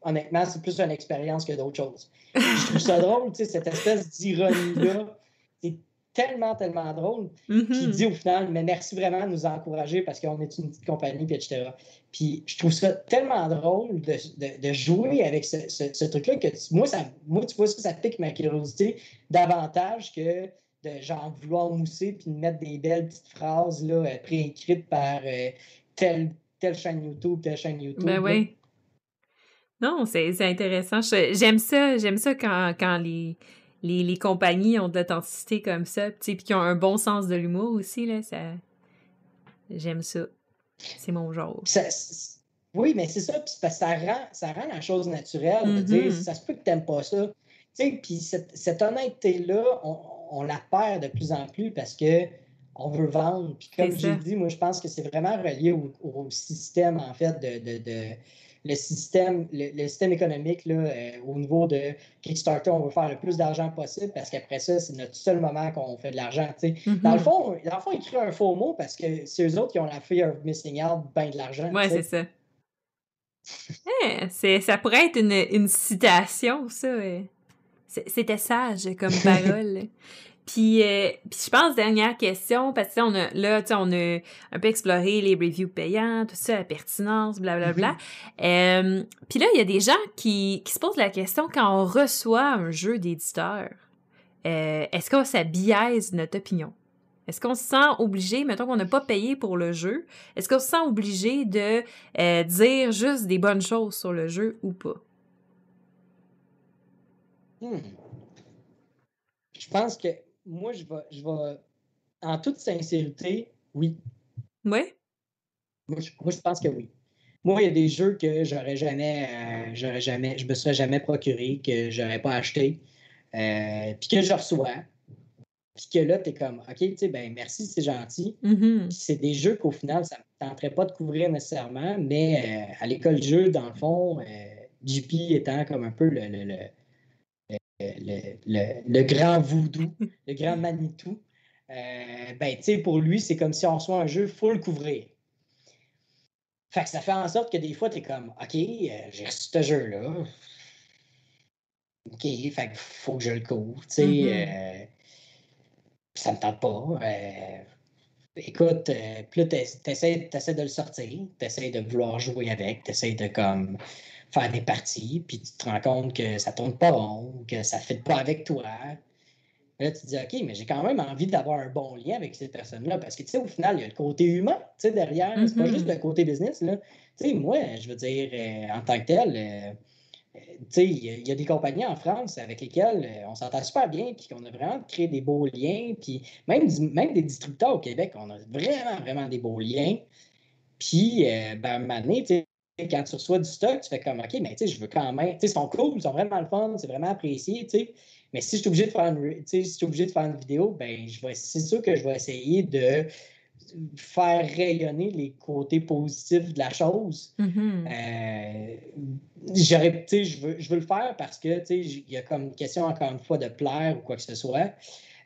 honnêtement, c'est plus une expérience que d'autres choses. je trouve ça drôle, cette espèce d'ironie-là. Tellement, tellement drôle qui mm-hmm. dit au final, mais merci vraiment de nous encourager parce qu'on est une petite compagnie, puis etc. Puis je trouve ça tellement drôle de, jouer avec ce, truc-là que moi, ça, moi, tu vois, ça, ça pique ma curiosité davantage que de genre vouloir mousser puis de mettre des belles petites phrases là, euh, préécrites par euh, telle, telle chaîne YouTube, telle chaîne YouTube. Ben oui. Non, c'est intéressant. J'aime ça, j'aime ça quand, quand les, les, les, compagnies ont de l'authenticité comme ça, puis qui ont un bon sens de l'humour aussi, là, ça... J'aime ça. C'est mon genre. oui, mais c'est ça, puis ça rend, ça rend la chose naturelle de dire, mm-hmm. ça se peut que t'aimes pas ça. Puis cette, cette honnêteté-là, on, on, la perd de plus en plus parce que on veut vendre. Puis comme j'ai dit, moi, je pense que c'est vraiment relié au, au, système, en fait, de, de le système, le, système économique là, euh, au niveau de Kickstarter, on veut faire le plus d'argent possible parce qu'après ça, c'est notre seul moment qu'on fait de l'argent. Mm-hmm. Dans le fond, dans le fond, ils créent un faux mot parce que c'est eux autres qui ont la fear of missing out ben de l'argent. Oui, c'est ça. Eh, ça pourrait être une, une citation, ça. C'était sage comme parole. Puis, euh, puis je pense, dernière question, parce que on a, là, on a un peu exploré les reviews payants, tout ça, la pertinence, blablabla. Bla, bla. Mm-hmm. euh, puis là, il y a des gens qui, qui, se posent la question quand on reçoit un jeu d'éditeur, euh, est-ce que ça biaise notre opinion? Est-ce qu'on se sent obligé, mettons qu'on n'a pas payé pour le jeu, est-ce qu'on se sent obligé de euh, dire juste des bonnes choses sur le jeu ou pas? Hmm. Je pense que moi, je vais, je vais, en toute sincérité, oui. Oui? Moi je, pense que oui. Moi, il y a des jeux que j'aurais jamais, euh, j'aurais jamais, je me serais jamais procuré, que j'aurais pas acheté, euh, puis que je reçois. Puis que là, tu es comme, OK, tu sais, ben merci, c'est gentil. Mm-hmm. C'est des jeux qu'au final, ça ne tenterait pas de couvrir nécessairement, mais euh, à l'école de jeu, dans le fond, JP étant comme un peu le le, grand voodoo, le grand Manitou, euh, ben, tu sais, pour lui, c'est comme si on reçoit un jeu, il faut le couvrir. Fait que ça fait en sorte que des fois, tu es comme, OK, euh, j'ai reçu ce jeu-là. OK, fait que faut que je le couvre, tu sais. Mm-hmm. Euh, ça me tente pas. écoute, puis là, tu essaies, de le sortir, tu essaies de vouloir jouer avec, tu essaies de comme faire des parties, puis tu te rends compte que ça tourne pas rond, que ça ne fait pas avec toi. Là, tu te dis, OK, mais j'ai quand même envie d'avoir un bon lien avec ces personnes-là, parce que, tu sais, au final, il y a le côté humain, tu sais, derrière, c'est pas juste mm-hmm. le côté business, là. Tu sais, moi, je veux dire, euh, en tant que tel, euh, tu sais, il y, a des compagnies en France avec lesquelles euh, on s'entend super bien, puis qu'on a vraiment créé des beaux liens, puis même, même des distributeurs au Québec, on a vraiment, vraiment des beaux liens. Puis, ben, à un tu sais, quand tu reçois du stock, tu fais comme, OK, mais tu sais, je veux quand même, tu sais, ils sont cool, ils sont vraiment le fun, c'est vraiment apprécié, tu sais. Mais si je suis obligé de faire une, si obligé de faire une vidéo, ben, je vais, c'est sûr que je vais essayer de faire rayonner les côtés positifs de la chose. Mm-hmm. Euh, j'aurais, je veux, je veux le faire parce que, tu sais, il y a comme une question, encore une fois, de plaire ou quoi que ce soit.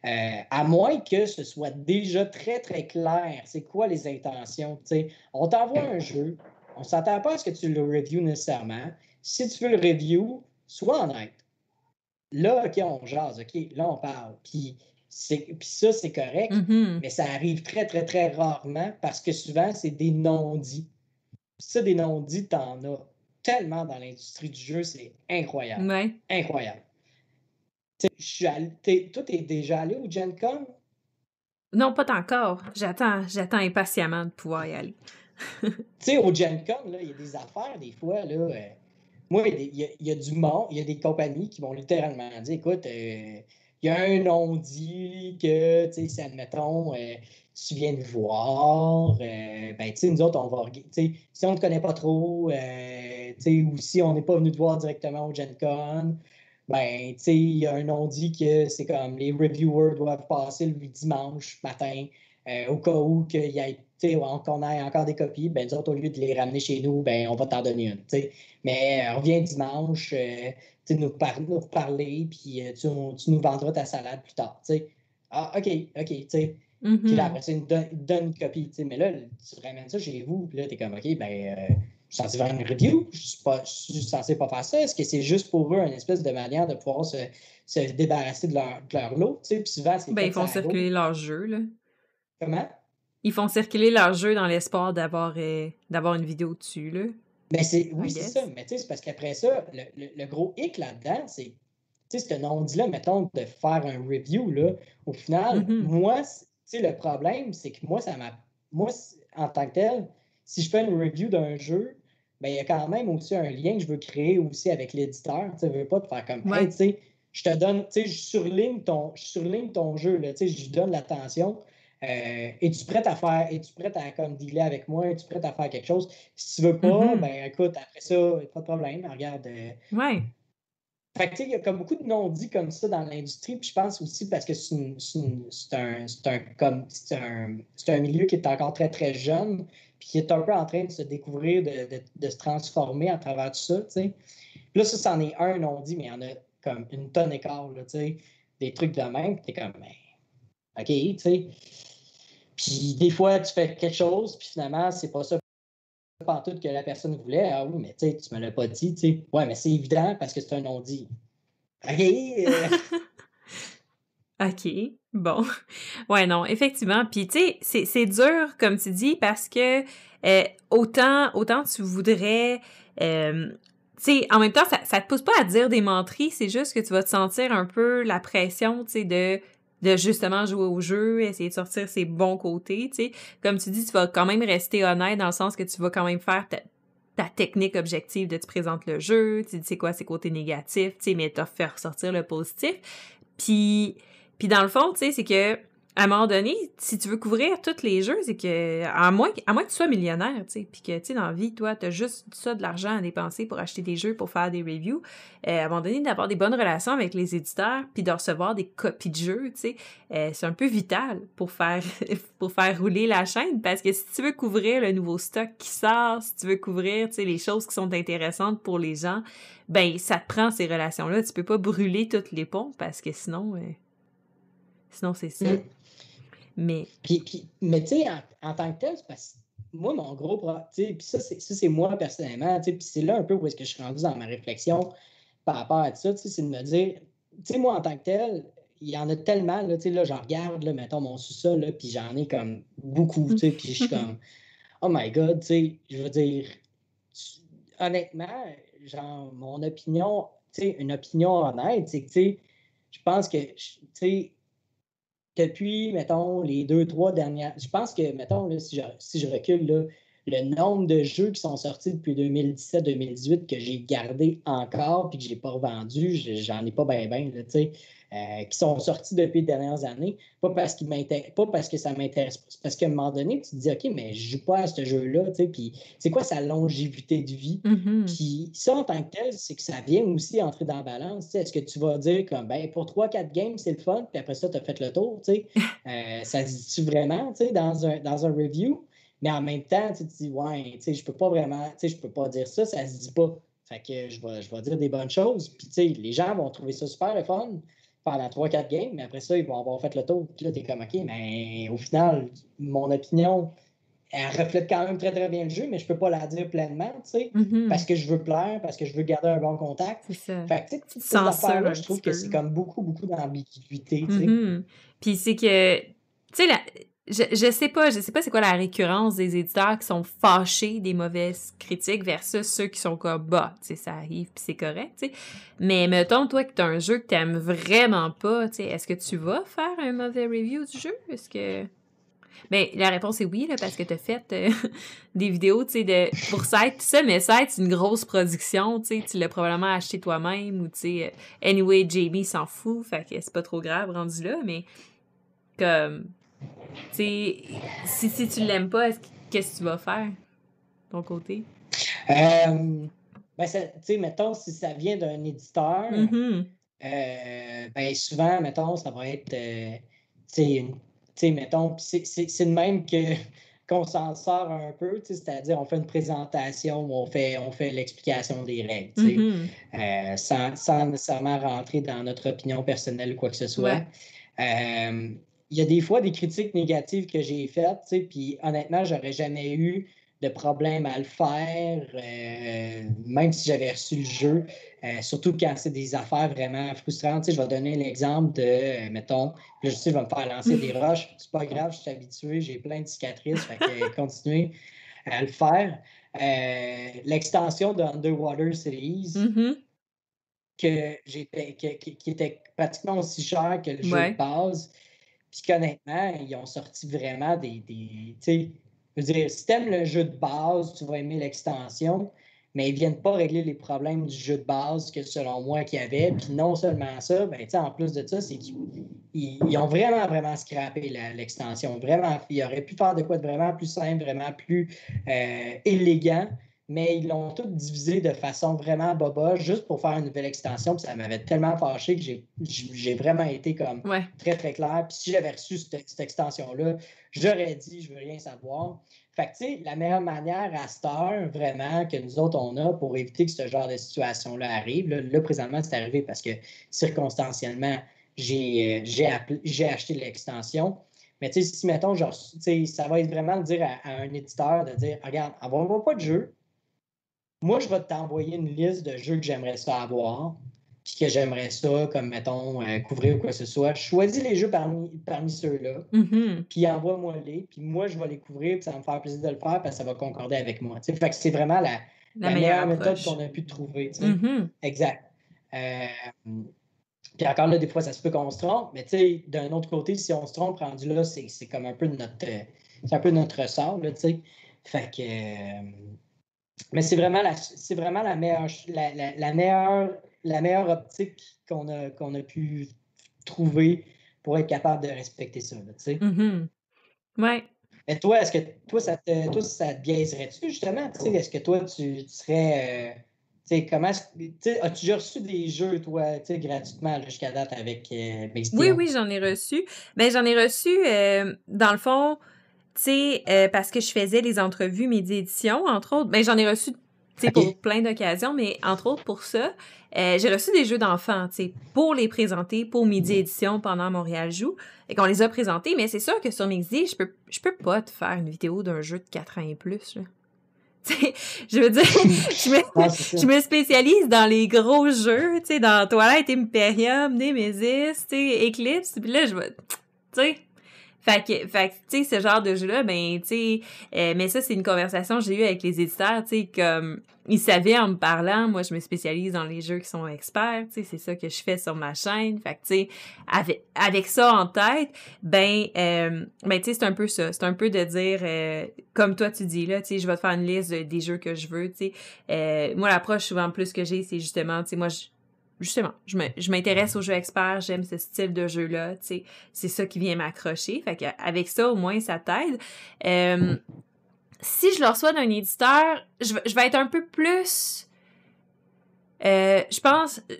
Euh, à moins que ce soit déjà très, très clair, c'est quoi les intentions. on t'envoie un jeu, on ne s'attend pas à ce que tu le review nécessairement. Si tu veux le review, sois honnête. Là, OK, on jase, OK, là, on parle. Puis, ça, c'est correct, mm-hmm. mais ça arrive très, très, très rarement parce que souvent, c'est des non-dits. Ça, des non-dits, t'en as tellement dans l'industrie du jeu, c'est incroyable. Incroyable. je suis allé, toi, t'es déjà allé au Gen Con? Non, pas encore. J'attends, j'attends impatiemment de pouvoir y aller. tu sais, au Gen Con, il y a des affaires, des fois, là. Euh, moi, il y, a du monde, il y a des compagnies qui vont littéralement dire écoute, euh, il y a un non-dit que, tu sais, si admettons, euh, tu viens de voir, ben, tu sais, nous autres, on va, tu sais, si on ne te connaît pas trop, ou si on n'est pas venu te voir directement au Gen Con, ben, tu sais, il y a un non-dit que c'est comme les reviewers doivent passer le dimanche matin euh, au cas où qu'il y ait, qu'on ait encore des copies, ben, nous autres, au lieu de les ramener chez nous, ben, on va t'en donner une. Mais euh, reviens dimanche, euh, nous, par nous parler, puis tu, tu, nous vendras ta salade plus tard. Ah, OK, OK. sais. Puis là, mm-hmm. après ça, donne, donne une copie. Mais là, tu ramènes ça chez vous, puis là, tu es comme, OK, ben, je suis censé faire une review, je suis, pas, suis censé pas faire ça. Est-ce que c'est juste pour eux une espèce de manière de pouvoir se, se débarrasser de leur, de leur lot? Puis souvent, c'est ben, ils font circuler leur jeu. Là. Comment? Ils font circuler leur jeu dans l'espoir d'avoir euh, d'avoir une vidéo dessus. Là. Ben c'est, oui, c'est ça. Mais c'est parce qu'après ça, le, le, gros hic là-dedans, c'est ce nom-dit-là, mettons, de faire un review, là, au final, mm-hmm. moi, le problème, c'est que moi, ça m'a. Moi, en tant que tel, si je fais une review d'un jeu, ben, il y a quand même aussi un lien que je veux créer aussi avec l'éditeur. Tu ne veux pas te faire comme, tu sais, je te donne, tu sais, je surligne ton, je surligne ton jeu, là, tu sais, je lui donne l'attention. Euh, es-tu prête à faire, es-tu prête à comme dealer avec moi, es-tu prête à faire quelque chose? Si tu veux pas, mm-hmm. ben écoute, après ça, pas de problème, regarde. Euh, ouais. Fait que, il y a comme beaucoup de non-dits comme ça dans l'industrie, puis je pense aussi parce que c'est un, un, comme, un, un milieu qui est encore très, très jeune, puis qui est un peu en train de se découvrir, de, de, se transformer à travers tout ça, tu sais. Là, ça, c'en est un non-dit, mais il y en a comme une tonne d'écart, tu sais, des trucs de même, t'es comme, ben, OK, tu sais. Puis des fois, tu fais quelque chose, puis finalement, c'est pas ça tout que la personne voulait. Ah oui, mais tu sais, tu me l'as pas dit, tu sais. Ouais, mais c'est évident parce que c'est un non-dit. OK. Euh. OK. Bon. Ouais, non, effectivement. Puis, tu sais, c'est dur, comme tu dis, parce que euh, autant, autant tu voudrais. Euh, tu sais, en même temps, ça, ça te pousse pas à dire des menteries, c'est juste que tu vas te sentir un peu la pression, tu sais, de de justement jouer au jeu, essayer de sortir ses bons côtés, tu sais. Comme tu dis, tu vas quand même rester honnête dans le sens que tu vas quand même faire ta, technique objective de te présenter le jeu, tu dis quoi ses côtés négatifs, tu sais, mais t'as fait ressortir le positif. Puis, puis dans le fond, tu sais, c'est que à un moment donné, si tu veux couvrir tous les jeux, c'est que, à moins, moins que tu sois millionnaire, tu sais, puis que, tu sais, dans la vie, toi, tu as juste ça de l'argent à dépenser pour acheter des jeux, pour faire des reviews, euh, à un moment donné, d'avoir des bonnes relations avec les éditeurs, puis de recevoir des copies de jeux, tu sais, euh, c'est un peu vital pour faire, pour faire rouler la chaîne, parce que si tu veux couvrir le nouveau stock qui sort, si tu veux couvrir, tu sais, les choses qui sont intéressantes pour les gens, ben, ça te prend ces relations-là. Tu peux pas brûler toutes les ponts, parce que sinon, euh, sinon c'est ça. Mais. Puis, mais tu sais, en, tant que tel, parce moi, mon gros puis ça, c'est moi personnellement, puis c'est là un peu où est-ce que je suis rendu dans ma réflexion par rapport à ça, c'est de me dire, tu sais, moi, en tant que tel, il y en a tellement, là, tu sais, là, je regarde, là, mettons, mon sous-sol, là, puis j'en ai comme beaucoup, tu sais, puis je suis comme, oh my God, tu sais, je veux dire, honnêtement, genre, mon opinion, tu sais, une opinion honnête, c'est que, tu sais, je pense que, tu sais, depuis, mettons, les deux, trois dernières. Je pense que, mettons, si, je, recule, le nombre de jeux qui sont sortis depuis 2017-2018 que j'ai gardé encore puis que je n'ai pas revendu, j'en ai pas bien, bien. Euh, qui sont sortis depuis les dernières années, pas parce, pas parce que ça m'intéresse pas, parce qu'à un moment donné, tu te dis, OK, mais je joue pas à ce jeu-là, tu sais, puis c'est quoi sa longévité de vie? Mm-hmm. Puis ça, en tant que tel, c'est que ça vient aussi entrer dans la balance, est-ce que tu vas dire comme, ben, pour 3-4 games, c'est le fun, puis après ça, tu as fait le tour, tu sais, euh, ça se dit-tu vraiment, tu sais, dans un, dans un review? Mais en même temps, tu te dis, ouais, tu sais, je peux pas vraiment, tu sais, je peux pas dire ça, ça se dit pas. Fait que je vais, je vais dire des bonnes choses. Puis, tu sais, les gens vont trouver ça super le fun. Pendant 3-4 games, mais après ça, ils vont avoir fait le tour. Puis là, t'es comme, OK, mais au final, mon opinion, elle reflète quand même très, très bien le jeu, mais je peux pas la dire pleinement, tu sais, Mhm. parce que je veux plaire, parce que je veux garder un bon contact. C'est ça. Fait que, tu sais, je trouve que c'est comme beaucoup, beaucoup d'ambiguïté, tu sais. Mhm. Puis c'est que, tu sais, je, je sais pas, je sais pas c'est quoi la récurrence des éditeurs qui sont fâchés des mauvaises critiques versus ceux qui sont comme, bah, tu sais, ça arrive puis c'est correct, tu sais. Mais mettons, toi, que t'as un jeu que t'aimes vraiment pas, tu sais, est-ce que tu vas faire un mauvais review du jeu? Est-ce que... Mais la réponse est oui, là, parce que t'as fait euh, des vidéos, tu sais, de, pour Site, ça, mais Site, c'est une grosse production, tu sais, tu l'as probablement acheté toi-même, ou tu sais, euh, anyway, Jamie s'en fout, fait que c'est pas trop grave rendu là, mais comme, si, si tu l'aimes pas, est-ce que- qu'est-ce que tu vas faire, de ton côté? Euh, ben, tu sais, mettons, si ça vient d'un éditeur, Mhm. euh, ben, souvent, mettons, ça va être, euh, tu sais, mettons, c'est- de même que qu'on s'en sort un peu, c'est-à-dire on fait une présentation on fait, on fait l'explication des règles, Mhm. euh, sans, sans nécessairement rentrer dans notre opinion personnelle ou quoi que ce soit. Ouais. Il y a des fois des critiques négatives que j'ai faites, puis honnêtement, j'aurais jamais eu de problème à le faire, euh, même si j'avais reçu le jeu, euh, surtout quand c'est des affaires vraiment frustrantes. Je vais donner l'exemple de, euh, mettons, là, je sais, je vais me faire lancer des roches, c'est pas grave, je suis habitué, j'ai plein de cicatrices, fait que continuez à le faire. L'extension de Underwater Series, Mhm. que que- qui, qui était pratiquement aussi cher que le jeu Ouais. de base. Puis qu'honnêtement, ils ont sorti vraiment des. des je veux dire, si t'aimes le jeu de base, tu vas aimer l'extension, mais ils viennent pas régler les problèmes du jeu de base que selon moi qu'il y avait. Puis non seulement ça, ben, en plus de ça, c'est qu'ils ils- ont vraiment, vraiment scrappé l'extension. Vraiment, ils auraient pu faire de quoi de vraiment plus simple, vraiment plus euh, élégant mais ils l'ont tout divisé de façon vraiment boba, juste pour faire une nouvelle extension. Puis ça m'avait tellement fâché que j'ai- vraiment été comme Ouais. très, très clair. Puis si j'avais reçu cette, cette extension-là, j'aurais dit, je veux rien savoir. Fait que, tu sais, la meilleure manière à cette heure, vraiment, que nous autres, on a pour éviter que ce genre de situation-là arrive, là, là, présentement, c'est arrivé parce que circonstanciellement, j'ai euh, acheté l'extension. Mais tu sais, si, mettons, genre, ça va être vraiment de dire à, à un éditeur de dire, regarde, envoie-moi pas de jeu. Moi, je vais t'envoyer une liste de jeux que j'aimerais ça avoir, puis que j'aimerais ça, comme, mettons, euh, couvrir ou quoi que ce soit. Choisis les jeux parmi, parmi ceux-là, Mhm. puis envoie-moi-les, puis moi, je vais les couvrir, puis ça va me faire plaisir de le faire, parce que ça va concorder avec moi. Fait que c'est vraiment la, La, la meilleure méthode qu'on a pu trouver. Mhm. Exact. Euh, puis encore là, des fois, ça se peut qu'on se trompe, mais tu sais, d'un autre côté, si on se trompe, rendu là, c'est comme un peu notre, c'est un peu notre ressort, tu sais. Fait que. euh, mais c'est vraiment la, c'est vraiment la meilleure, la, la- la meilleure, la meilleure optique qu'on a, qu'on a pu trouver pour être capable de respecter ça, tu sais. Mhm. Ouais. Mais toi, est-ce que toi, ça te, toi, ça te biaiserait-tu, justement? tu sais? Est-ce que toi, tu, tu serais. euh, tu sais, comment. As-tu déjà reçu des jeux, toi, tu sais, gratuitement jusqu'à date avec euh, Oui, oui, j'en ai reçu. Ben, j'en ai reçu, euh, dans le fond, tu sais, euh, parce que je faisais les entrevues Midi Édition, entre autres. Ben, j'en ai reçu, tu sais, pour plein d'occasions, mais entre autres pour ça, euh, j'ai reçu des jeux d'enfants, tu sais, pour les présenter pour Midi Édition pendant Montréal Joue. Et qu'on les a présentés, mais c'est sûr que sur Mixi, je peux, je peux pas te faire une vidéo d'un jeu de 4 ans et plus, là. Je veux dire, me, Ah, je me spécialise dans les gros jeux, tu sais, dans Twilight Imperium, Nemesis, tu sais, Eclipse, puis là, je vais, tu sais, fait que, fait tu sais, ce genre de jeu-là, ben, tu sais, euh, mais ça, c'est une conversation que j'ai eue avec les éditeurs, tu sais, comme, ils savaient en me parlant, moi, je me spécialise dans les jeux qui sont experts, tu sais, c'est ça que je fais sur ma chaîne, fait que, tu sais, avec, avec ça en tête, ben, euh, ben, tu sais, c'est un peu ça, c'est un peu de dire, euh, comme toi, tu dis, là, tu sais, je vais te faire une liste de- des jeux que je veux, tu sais, euh, moi, l'approche souvent plus que j'ai, c'est justement, tu sais, moi, je- justement, je m'intéresse aux jeux experts, j'aime ce style de jeu-là, tu sais, c'est ça qui vient m'accrocher. Fait que avec ça, au moins, ça t'aide. Euh, si je le reçois d'un éditeur, je, vais- je vais être un peu plus. euh, je pense. euh,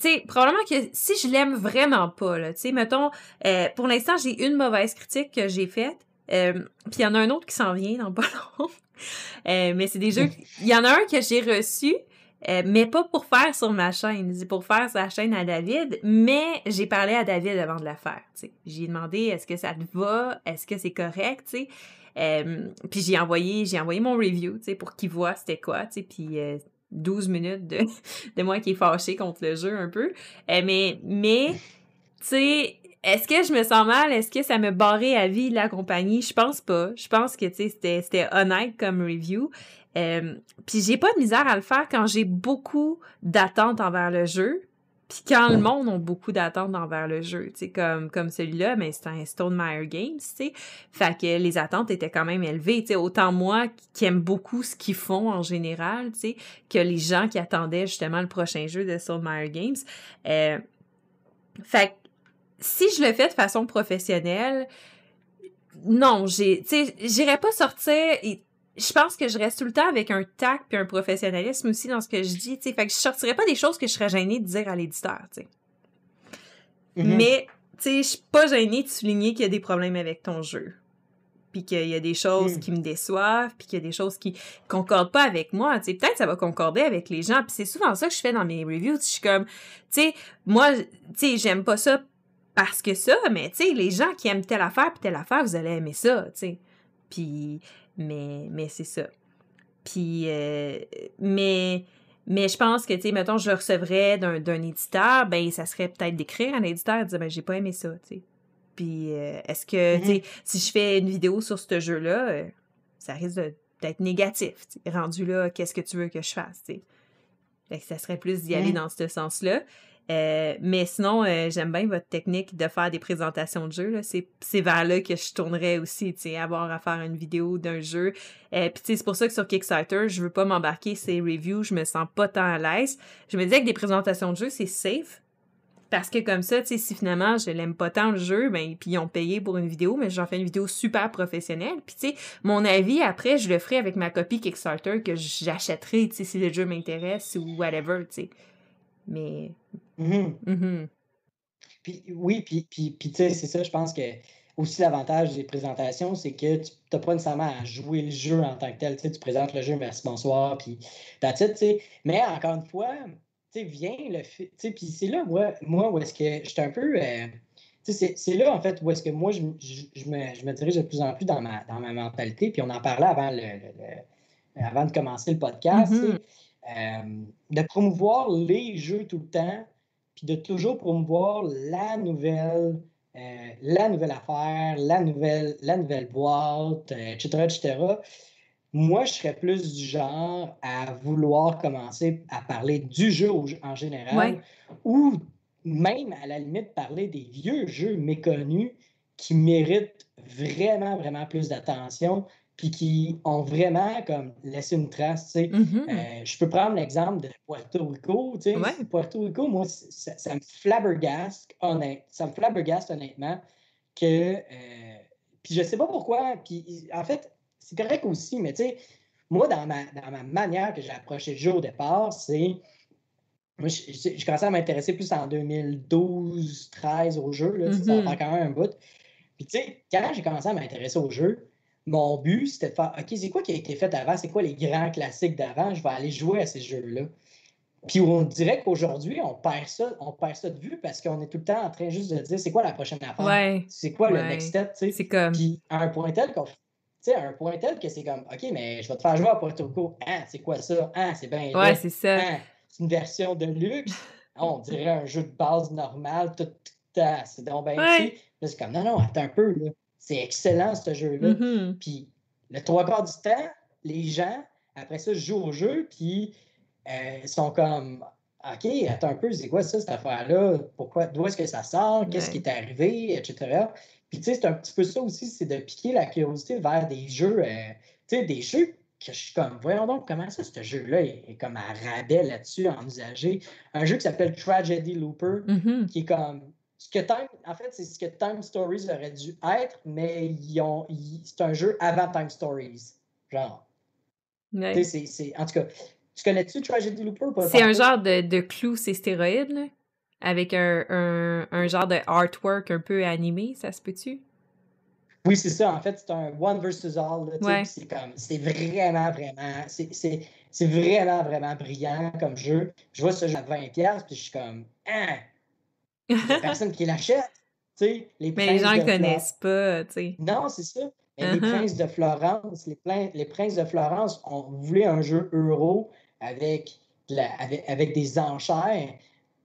Tu sais, probablement que si je l'aime vraiment pas, là, tu sais, mettons, euh, pour l'instant, j'ai une mauvaise critique que j'ai faite, euh, puis il y en a un autre qui s'en vient dans pas long. Euh, mais c'est des jeux. Il y en a un que j'ai reçu, Euh, mais pas pour faire sur ma chaîne, c'est pour faire sa chaîne à David, mais j'ai parlé à David avant de la faire. J'ai demandé est-ce que ça te va, est-ce que c'est correct. Euh, puis j'ai envoyé mon review, pour qu'il voit c'était quoi, puis 12 minutes de, moi qui est fâchée contre le jeu un peu. mais, mais, est-ce que je me sens mal? Est-ce que ça me barrait à vie la compagnie? Je pense pas. Je pense que, c'était honnête comme review. Euh, puis j'ai pas de misère à le faire quand j'ai beaucoup d'attentes envers le jeu. Puis quand le monde a beaucoup d'attentes envers le jeu, tu sais, comme, comme celui-là, mais c'est un Stone Meyer Games, tu sais. Fait que les attentes étaient quand même élevées, tu sais. Autant moi qui aime beaucoup ce qu'ils font en général, tu sais, que les gens qui attendaient justement le prochain jeu de Stone Meyer Games. Euh, fait que si je le fais de façon professionnelle, non, j'ai, tu sais, j'irais pas sortir. Je pense que je reste tout le temps avec un tact puis un professionnalisme aussi dans ce que je dis, tu sais. Fait que je sortirais pas des choses que je serais gênée de dire à l'éditeur, tu sais. Mm-hmm. Mais, tu sais, je suis pas gênée de souligner qu'il y a des problèmes avec ton jeu. Puis qu'il y a des choses mm. qui me déçoivent, puis qu'il y a des choses qui concordent pas avec moi. Tu sais, peut-être ça va concorder avec les gens. Puis c'est souvent ça que je fais dans mes reviews. Je suis comme, tu sais, moi, tu sais, j'aime pas ça parce que ça, mais tu sais, les gens qui aiment telle affaire puis telle affaire, vous allez aimer ça, tu sais. Puis, mais, mais c'est ça. Puis, euh, mais, mais je pense que, tu sais, mettons, je recevrais d'un éditeur, ben, ça serait peut-être d'écrire à l'éditeur et de dire, ben, j'ai pas aimé ça, tu sais. Puis, euh, est-ce que, tu sais, mm-hmm. si je fais une vidéo sur ce jeu-là, euh, ça risque d'être négatif, Rendu là, qu'est-ce que tu veux que je fasse, tu sais? Fait que ça serait plus d'y aller mm. dans ce sens-là. Euh, mais sinon, euh, j'aime bien votre technique de faire des présentations de jeux. C'est vers là que je tournerais aussi, avoir à faire une vidéo d'un jeu. Euh, Puis c'est pour ça que sur Kickstarter, je veux pas m'embarquer ces reviews, je me sens pas tant à l'aise. Je me disais que des présentations de jeux, c'est safe. Parce que comme ça, si finalement je l'aime pas tant le jeu, ben puis ils ont payé pour une vidéo, mais j'en fais une vidéo super professionnelle. Puis tu mon avis après, je le ferai avec ma copie Kickstarter que j'achèterai, si le jeu m'intéresse ou whatever, tu. Mais Mhm. Mhm. Puis, oui, puis, puis, puis tu sais, c'est ça, je pense que aussi l'avantage des présentations, c'est que tu n'as pas nécessairement à jouer le jeu en tant que tel. Tu, sais, tu présentes le jeu, merci, bonsoir, puis it, tu sais. Mais encore une fois, tu sais, viens le. Tu sais, puis c'est là, moi, moi, où est-ce que j'étais un peu. Euh, c'est là, en fait, où est-ce que moi, je, je, me, je, me, dirige de plus en plus dans ma, dans ma mentalité. Puis on en parlait avant, le, avant de commencer le podcast. Mm-hmm. Euh, de promouvoir les jeux tout le temps, puis de toujours promouvoir la nouvelle, euh, la nouvelle affaire, la nouvelle, la nouvelle boîte, etc., euh, etc. Moi, je serais plus du genre à vouloir commencer à parler du jeu en général, ou même à la limite parler des vieux jeux méconnus qui méritent vraiment, vraiment plus d'attention, puis qui ont vraiment comme laissé une trace. Mm-hmm. Euh, je peux prendre l'exemple de Puerto Rico. Puerto Rico, moi, ça, me flabbergaste, honnête, ça me flabbergaste honnêtement que. Euh, puis je sais pas pourquoi. Puis en fait, c'est correct aussi, mais tu sais, moi, dans ma, dans ma manière que j'ai approché le jeu au départ, c'est. Moi, j'ai commencé à m'intéresser plus en 2012, 13 au jeu. Là, Ça mm-hmm. quand même un bout. Puis, tu sais, quand j'ai commencé à m'intéresser au jeu, mon but, c'était de faire OK, c'est quoi qui a été fait avant? C'est quoi les grands classiques d'avant? Je vais aller jouer à ces jeux-là. Puis on dirait qu'aujourd'hui, on perd ça, on perd ça de vue parce qu'on est tout le temps en train juste de dire c'est quoi la prochaine affaire? C'est quoi le next step? C'est comme. Puis à un point tel qu'on sais, un point tel que c'est comme, OK, mais je vais te faire jouer à Puerto Rico. Ah, c'est quoi ça? Ah, c'est bien. Ouais, c'est ça. Ah, c'est une version de luxe. on dirait un jeu de base normal. Tout, tout, c'est donc bien ouais. c'est comme, non, non, attends un peu. Là. C'est excellent, ce jeu-là. Mm-hmm. Puis le trois quarts du temps, les gens, après ça, jouent au jeu, puis euh, sont comme OK, attends un peu, c'est quoi ça, cette affaire-là? Pourquoi, d'où est-ce que ça sort? Qu'est-ce qui est arrivé? Etc. Puis, tu sais, c'est un petit peu ça aussi, c'est de piquer la curiosité vers des jeux, euh, tu sais, des jeux que je suis comme, voyons donc, comment ça, ce jeu-là est, comme à rabais là-dessus, en usagé. Un jeu qui s'appelle Tragedy Looper, mm-hmm. qui est comme, ce que Time, en fait, c'est ce que Time Stories aurait dû être, mais ils ont, c'est un jeu avant Time Stories. Genre. C'est, en tout cas, tu connais-tu Tragedy Looper? C'est un genre de, de clou, c'est stéroïde, là? Avec un, un, un, genre de artwork un peu animé, ça se peut-tu? Oui, c'est ça. En fait, c'est un one versus all. C'est comme, c'est vraiment, vraiment, c'est vraiment, vraiment brillant comme jeu. Je vois ce jeu à 20$, puis je suis comme, ah, il n'y a personne qui l'achète. Les Mais les gens ne connaissent pas. Non, c'est ça. Mais les uh-huh. princes de Florence, les, les, princes de Florence ont voulu un jeu euro avec, avec, des enchères,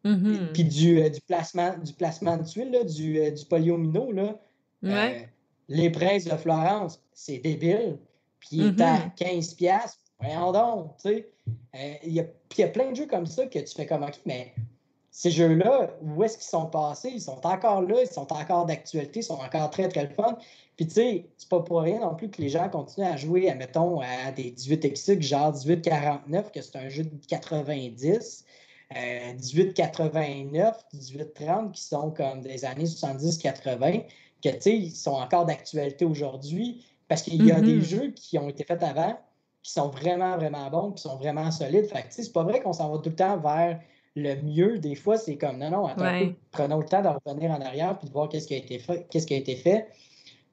mm-hmm. puis du, euh, du, placement, du placement de tuiles, du, euh, du polyomino. Là. Euh, les princes de Florence, c'est débile. Puis il est à 15$. Mm-hmm. Voyons donc, tu sais. Il y, a plein de jeux comme ça que tu fais comme, OK, mais ces jeux-là, où est-ce qu'ils sont passés? Ils sont encore là, ils sont encore d'actualité, ils sont encore très, très fun. Puis, tu sais, c'est pas pour rien non plus que les gens continuent à jouer, admettons, à des 18XX, genre 1849, que c'est un jeu de 90, euh, 1889, 1830, qui sont comme des années 70-80, que, tu sais, ils sont encore d'actualité aujourd'hui, parce qu'il y a des mm-hmm. jeux qui ont été faits avant, qui sont vraiment, vraiment bons, qui sont vraiment solides. Fait que, tu sais, c'est pas vrai qu'on s'en va tout le temps vers le mieux, des fois, c'est comme non, non, attends, prenons le temps de revenir en arrière puis de voir qu'est-ce qui a été fait. Qu'est-ce qui a été fait.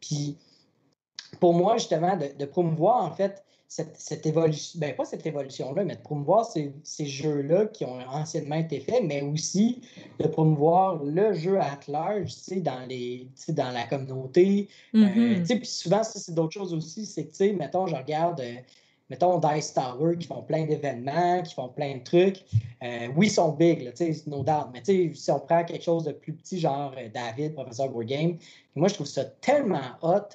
Puis pour moi, justement, de, promouvoir en fait cette, évolution, ben pas cette évolution-là, mais de promouvoir ces, jeux-là qui ont anciennement été faits, mais aussi de promouvoir le jeu at large, dans, les, dans la communauté. Euh, mm-hmm. puis souvent, c'est d'autres choses aussi. C'est que, tu sais, mettons, je regarde euh, mettons, Dice Tower, qui font plein d'événements, qui font plein de trucs. Euh, oui, ils sont big, là, no doubt, mais si on prend quelque chose de plus petit, genre euh, David, professeur Board Game, moi, je trouve ça tellement hot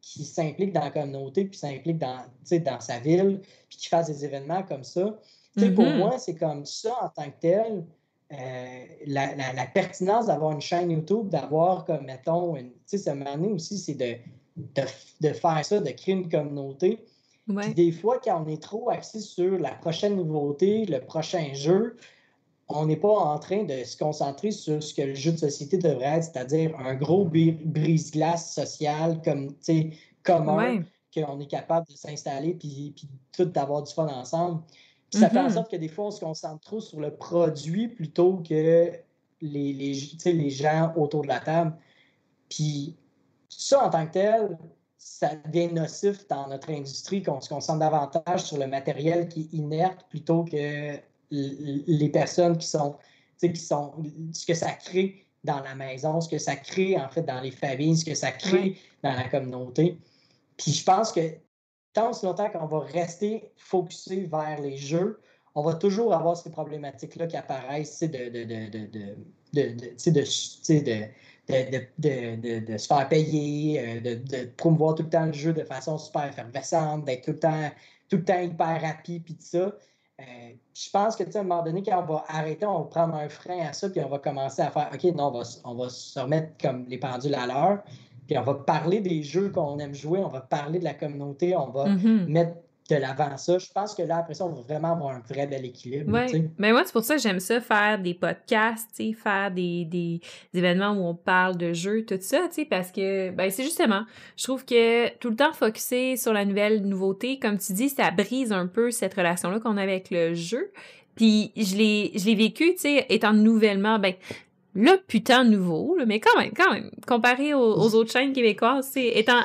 qu'il s'implique dans la communauté, puis s'implique dans, dans sa ville, puis qu'il fasse des événements comme ça. Pour mm-hmm. moi, c'est comme ça en tant que tel. Euh, la, la, pertinence d'avoir une chaîne YouTube, d'avoir comme, mettons, tu sais, ce moment aussi, c'est de, de, de, faire ça, de créer une communauté des fois, quand on est trop axé sur la prochaine nouveauté, le prochain jeu, on n'est pas en train de se concentrer sur ce que le jeu de société devrait être, c'est-à-dire un gros brise-glace social comme, commun, qu'on est capable de s'installer puis, puis tout d'avoir du fun ensemble. ça fait en mm-hmm. sorte que des fois, on se concentre trop sur le produit plutôt que les, les, les gens autour de la table. Puis ça, en tant que tel, ça devient nocif dans notre industrie, qu'on se concentre davantage sur le matériel qui est inerte plutôt que les personnes qui sont, qui sont, ce que ça crée dans la maison, ce que ça crée en fait dans les familles, ce que ça crée dans la communauté. Puis je pense que tant aussi longtemps qu'on va rester focusé vers les jeux, on va toujours avoir ces problématiques-là qui apparaissent de, de, de, de de, se faire payer, euh, de, promouvoir tout le temps le jeu de façon super effervescente, d'être tout le temps, tout le temps hyper rapide, puis tout ça. Euh, je pense que, à un moment donné, quand on va arrêter, on va prendre un frein à ça, puis on va commencer à faire OK, non, on va, on va se remettre comme les pendules à l'heure, puis on va parler des jeux qu'on aime jouer, on va parler de la communauté, on va mm-hmm. mettre de l'avant ça. Je pense que là, après ça, on va vraiment avoir un vrai bel équilibre. Oui, mais moi, c'est pour ça que j'aime ça, faire des podcasts, faire des, des, événements où on parle de jeux, tout ça, parce que ben, c'est justement, je trouve que tout le temps focusé sur la nouvelle nouveauté, comme tu dis, ça brise un peu cette relation-là qu'on a avec le jeu. Puis je l'ai vécu, tu sais, étant nouvellement, ben, là, putain nouveau, mais quand même, quand même, comparé aux, aux autres chaînes québécoises, c'est étant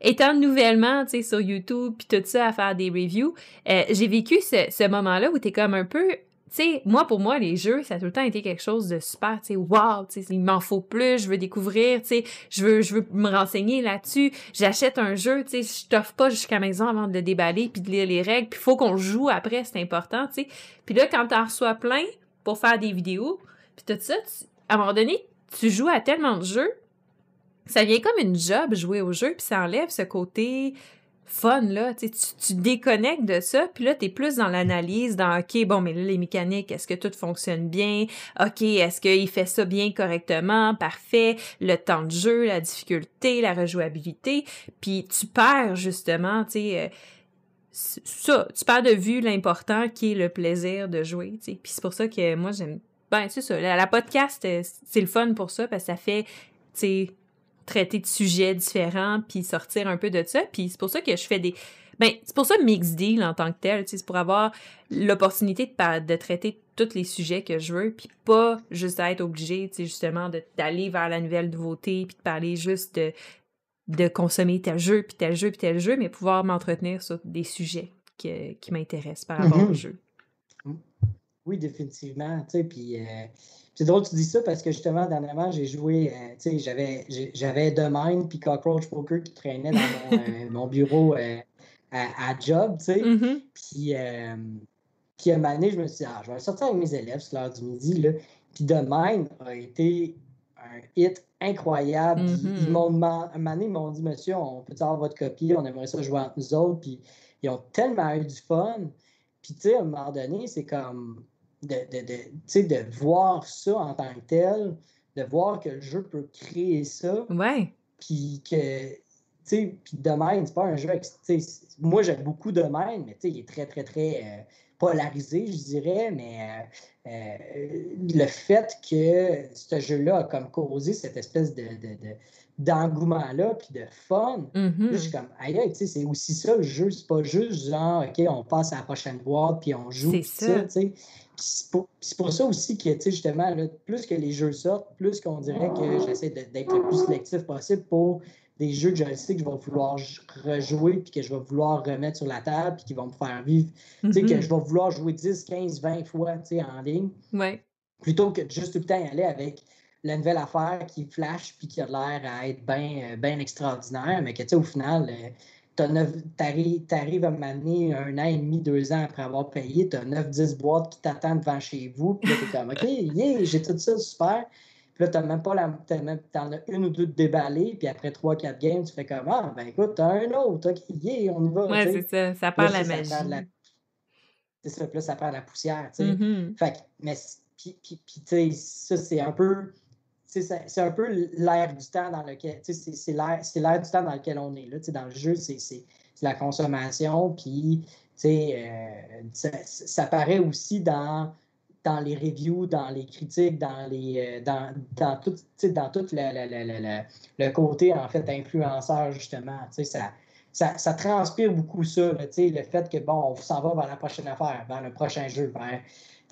étant nouvellement, tu sur YouTube, puis tout ça, à faire des reviews, euh, j'ai vécu ce, moment-là où t'es comme un peu... Tu sais, moi, pour moi, les jeux, ça a tout le temps été quelque chose de super, tu sais, wow, tu sais, il m'en faut plus, je veux découvrir, tu sais, je veux, je veux me renseigner là-dessus, j'achète un jeu, tu sais, je t'offre pas jusqu'à la maison avant de le déballer puis de lire les règles, puis faut qu'on joue après, c'est important, tu sais. Puis là, quand t'en reçois plein pour faire des vidéos, puis tout ça, à un moment donné, tu joues à tellement de jeux ça vient comme une job jouer au jeu, puis ça enlève ce côté fun, là. Tu, tu déconnectes de ça, puis là, tu plus dans l'analyse, dans OK, bon, mais là, les mécaniques, est-ce que tout fonctionne bien? OK, est-ce qu'il fait ça bien correctement? Parfait. Le temps de jeu, la difficulté, la rejouabilité. Puis tu perds justement, tu sais. Euh, ça, tu perds de vue l'important qui est le plaisir de jouer. Puis c'est pour ça que moi, j'aime... Ben, c'est ça. La, la podcast, euh, c'est le fun pour ça, parce que ça fait, traiter de sujets différents, puis sortir un peu de ça. Puis c'est pour ça que je fais des... Ben, c'est pour ça Mix Deal en tant que tel, c'est pour avoir l'opportunité de, de traiter tous les sujets que je veux, puis pas juste être obligé, justement, d'aller vers la nouvelle nouveauté, puis de parler juste de de consommer tel jeu, puis tel jeu, puis tel jeu, mais pouvoir m'entretenir sur des sujets qui m'intéressent par rapport au mm-hmm. jeu. Oui, définitivement. Tu sais, puis euh, c'est drôle que tu dis ça parce que justement, dernièrement, j'ai joué, euh, tu sais, j'avais, j'avais Domain puis Cockroach Poker qui traînait dans mon, euh, bureau à, job, tu sais. Mm-hmm. Puis, puis à un moment donné, je me suis dit, ah, je vais sortir avec mes élèves, c'est l'heure du midi, là. Puis Domain a été un hit incroyable. Mm-hmm. Ils m'ont demandé, un moment donné, ils m'ont dit, monsieur, on peut avoir votre copie, on aimerait ça jouer entre nous autres. Puis ils ont tellement eu du fun. Puis, tu sais, à un moment donné, c'est comme de, de, de voir ça en tant que tel, de voir que le jeu peut créer ça. Ouais. Puis que, tu sais, puis Domain, c'est pas un jeu, moi j'aime beaucoup Domain, mais tu sais, il est très, très, très euh, polarisé, je dirais, mais euh, euh, le fait que ce jeu-là a comme causé cette espèce de, d'engouement-là, puis de fun. Mm-hmm. je suis comme, aïe, tu sais, c'est aussi ça le jeu. C'est pas juste genre, OK, on passe à la prochaine boîte, puis on joue. C'est ça. tu sais. C'est pour, pour, ça aussi que, tu sais, justement, là, plus que les jeux sortent, plus qu'on dirait que j'essaie d'être le plus sélectif possible pour des jeux que je sais que je vais vouloir rejouer, puis que je vais vouloir remettre sur la table, puis qui vont me faire vivre. Tu sais, que mm-hmm. je vais vouloir jouer 10, 15, 20 fois, tu sais, en ligne. Ouais. Plutôt que de juste tout le temps y aller avec la nouvelle affaire qui flash puis qui a l'air à être bien ben extraordinaire, mais que tu sais, au final, euh, tu arrives à m'amener un an et demi, deux ans après avoir payé, tu as 9-10 boîtes qui t'attendent devant chez vous, puis là, tu es comme OK, yeah, j'ai tout ça, super. Puis là, tu n'as même pas la. T'en as une ou deux de déballées, puis après 3-4 games, tu fais comme Ah, ben écoute, t'as un autre, OK, yeah, on y va. Ouais, c'est ça, ça perd la magie. C'est ça, puis là, ça perd la poussière, tu sais. Mm-hmm. Fait que, mais, puis, puis, puis tu sais, ça, c'est un peu c'est un peu l'air du temps dans lequel. C'est l'air du temps dans lequel on est. Là, dans le jeu, c'est la consommation. Puis, euh, ça, ça, paraît aussi dans, dans les reviews, dans les critiques, dans, les, euh, dans, dans tout, dans tout le, le, côté, en fait, influenceur, justement. Ça, ça, ça, transpire beaucoup ça, le fait que, bon, on s'en va vers la prochaine affaire, vers le prochain jeu.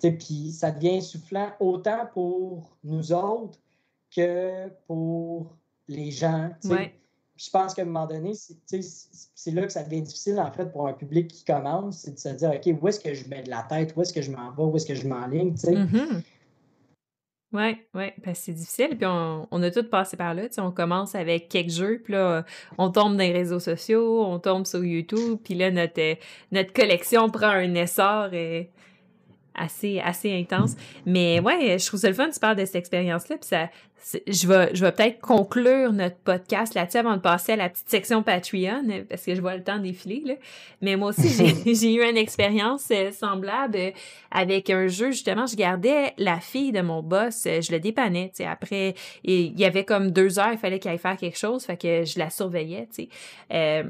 Puis ça devient soufflant autant pour nous autres que pour les gens. Je pense qu'à un moment donné, c'est là que ça devient difficile, en fait, pour un public qui commence, c'est de se dire, OK, où est-ce que je mets de la tête, où est-ce que je m'en vais, où est-ce que je m'enligne, tu sais. Mm-hmm. Oui, oui, parce que c'est difficile. Puis on, on a tous passé par là. Tu sais, on commence avec quelques jeux, puis là, on tombe dans les réseaux sociaux, on tombe sur YouTube, puis là, notre, notre collection prend un essor et assez, assez intense. Mais ouais, je trouve ça le fun, tu parles de cette expérience-là, puis ça, je vais, je vais peut-être conclure notre podcast là-dessus avant de passer à la petite section Patreon, parce que je vois le temps défiler, là. Mais moi aussi, j'ai eu une expérience euh, semblable euh, avec un jeu, justement, je gardais la fille de mon boss, euh, je le dépannais, tu sais, après, il y avait comme deux heures, il fallait qu'elle aille faire quelque chose, fait que je la surveillais, tu sais.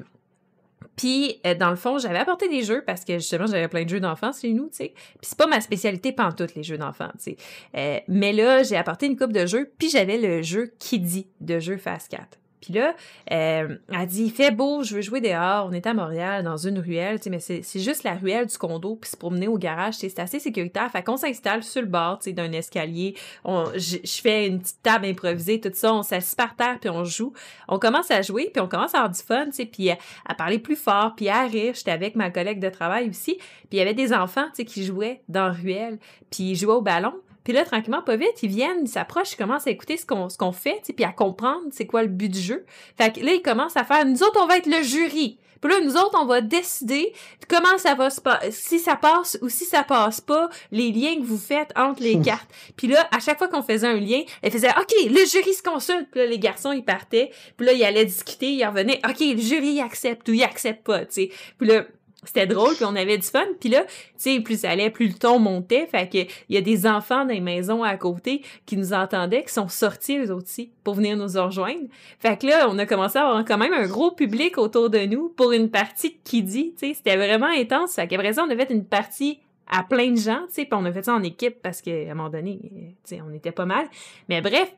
Puis, euh, dans le fond, j'avais apporté des jeux parce que justement, j'avais plein de jeux d'enfants chez nous, tu sais. Puis c'est pas ma spécialité pantoute, les jeux d'enfants, tu sais. Euh, mais là, j'ai apporté une coupe de jeux, puis j'avais le jeu Kiddy de jeu Fast 4. Puis là, euh, elle dit, il fait beau, je veux jouer dehors. On est à Montréal, dans une ruelle, tu sais, mais c'est juste la ruelle du condo, puis se promener au garage, c'est assez sécuritaire. Fait qu'on s'installe sur le bord, tu sais, d'un escalier. Je fais une petite table improvisée, tout ça. On s'assied par terre, puis on joue. On commence à jouer, puis on commence à avoir du fun, tu sais, puis à, à, parler plus fort, puis à rire. J'étais avec ma collègue de travail aussi. Puis il y avait des enfants, tu sais, qui jouaient dans la ruelle, puis ils jouaient au ballon. Puis là, tranquillement, pas vite, ils viennent, ils s'approchent, ils commencent à écouter ce qu'on ce qu'on fait, puis à comprendre c'est quoi le but du jeu. Fait que là, ils commencent à faire, nous autres, on va être le jury. Puis là, nous autres, on va décider comment ça va se passer, si ça passe ou si ça passe pas, les liens que vous faites entre les cartes. Puis là, à chaque fois qu'on faisait un lien, elle faisait OK, le jury se consulte. Puis là, les garçons, ils partaient. Puis là, ils allaient discuter, ils revenaient OK, le jury accepte ou il accepte pas, tu sais. Puis là, c'était drôle, puis on avait du fun. Puis là, tu sais, plus ça allait, plus le ton montait. Fait que il y a des enfants dans les maisons à côté qui nous entendaient, qui sont sortis eux aussi pour venir nous rejoindre. Fait que là, on a commencé à avoir quand même un gros public autour de nous pour une partie qui dit, tu sais, c'était vraiment intense. Fait qu'après ça, on a fait une partie à plein de gens, tu sais, puis on a fait ça en équipe parce qu'à un moment donné, tu sais, on était pas mal. Mais bref,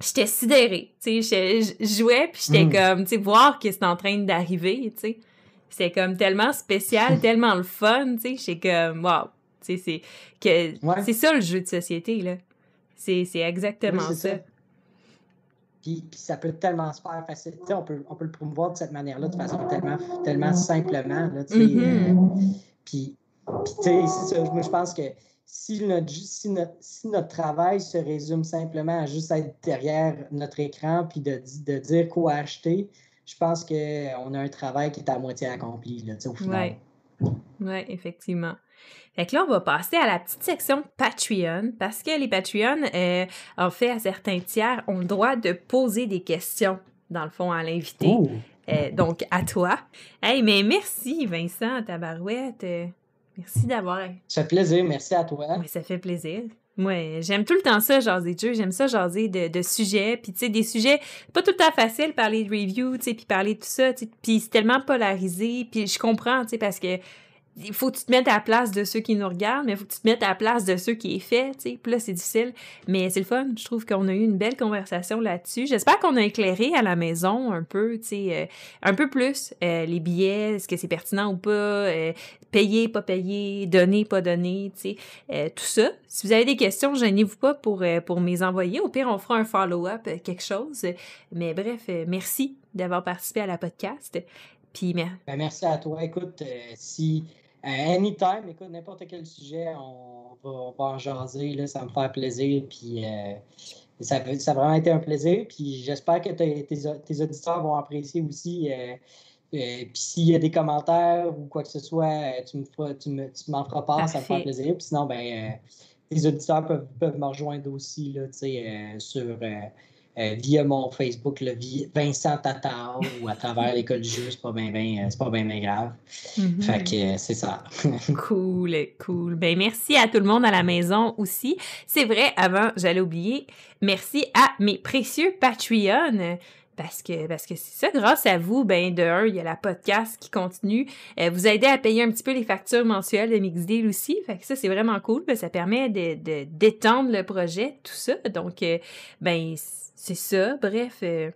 j'étais sidérée, tu sais, je jouais puis j'étais mm. comme, tu sais, voir que c'est en train d'arriver, tu sais. C'est comme tellement spécial, tellement le fun, tu sais, c'est comme wow, tu sais c'est que c'est ça le jeu de société là. C'est exactement ça. Puis, ça peut tellement se faire facile. On peut, on peut le promouvoir de cette manière-là, de façon tellement, tellement simplement. Là, mm-hmm. euh, puis, tu sais, je pense que si notre, si, notre, si notre travail se résume simplement à juste être derrière notre écran puis de, de dire quoi acheter, je pense qu'on a un travail qui est à moitié accompli, là, au final. Oui, ouais, effectivement. Fait que là, on va passer à la petite section Patreon, parce que les Patreons, euh, en fait, à certains tiers, ont le droit de poser des questions, dans le fond, à l'invité. Euh, donc, à toi. Hey, mais merci, Vincent, ta barouette. Euh, merci d'avoir. Ça fait plaisir, merci à toi. Oui, ça fait plaisir. Moi, j'aime tout le temps ça, jaser de jeux. J'aime ça, jaser de, de sujets. Puis, tu sais, des sujets pas tout le temps faciles, parler de review, tu sais, puis parler de tout ça. Puis, c'est tellement polarisé. Puis, je comprends, tu sais, parce que il faut que tu te mettes à la place de ceux qui nous regardent, mais il faut que tu te mettes à la place de ceux qui est fait, tu sais. Puis là, c'est difficile, mais c'est le fun. Je trouve qu'on a eu une belle conversation là-dessus. J'espère qu'on a éclairé à la maison un peu, tu sais, euh, un peu plus euh, les billets, est-ce que c'est pertinent ou pas, euh, payer, pas payer, donner, pas donner, tu sais, tout ça. Si vous avez des questions, gênez-vous pas pour, pour mes envoyer. Au pire, on fera un follow-up, quelque chose. Mais bref, merci d'avoir participé à la podcast. Puis, ben, merci à toi. Écoute, si anytime, écoute, n'importe quel sujet, on va, en jaser, là, ça me fait plaisir. Puis euh, ça, ça, a vraiment été un plaisir. Puis j'espère que tes, auditeurs vont apprécier aussi. Euh, euh, puis s'il y a des commentaires ou quoi que ce soit, tu m'en tu me, tu feras part, ça me fait plaisir. Puis sinon, ben, tes auditeurs peuvent, peuvent me rejoindre aussi là, sur euh, via mon Facebook, le Vincent Tatar ou à travers l'école du jeu, c'est pas bien euh, pas bien grave. Mm-hmm. Fait que euh, c'est ça. cool, cool. Ben merci à tout le monde à la maison aussi. C'est vrai, avant, j'allais oublier, merci à mes précieux Patreons parce que parce que c'est ça grâce à vous ben de un il y a la podcast qui continue. Vous aidez à payer un petit peu les factures mensuelles de Mixdeal aussi. Fait que ça c'est vraiment cool. Ça permet de d'étendre le projet tout ça. Donc ben c'est ça, bref. Euh,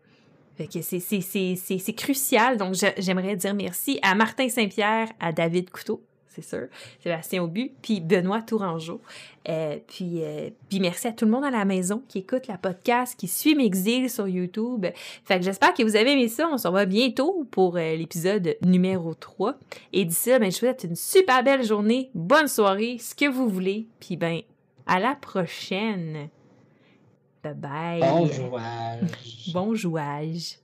c'est crucial. Donc, j'aimerais dire merci à Martin Saint-Pierre, à David Couteau, c'est sûr, Sébastien Aubu, puis Benoît Tourangeau. Euh, puis, euh, puis merci à tout le monde à la maison qui écoute la podcast, qui suit Mexil sur YouTube. Fait que j'espère que vous avez aimé ça. On se revoit bientôt pour l'épisode numéro 3. Et d'ici là, ben, je vous souhaite une super belle journée, bonne soirée, ce que vous voulez. Puis ben, à la prochaine. Bye bye. Bon jouage. bon jouage.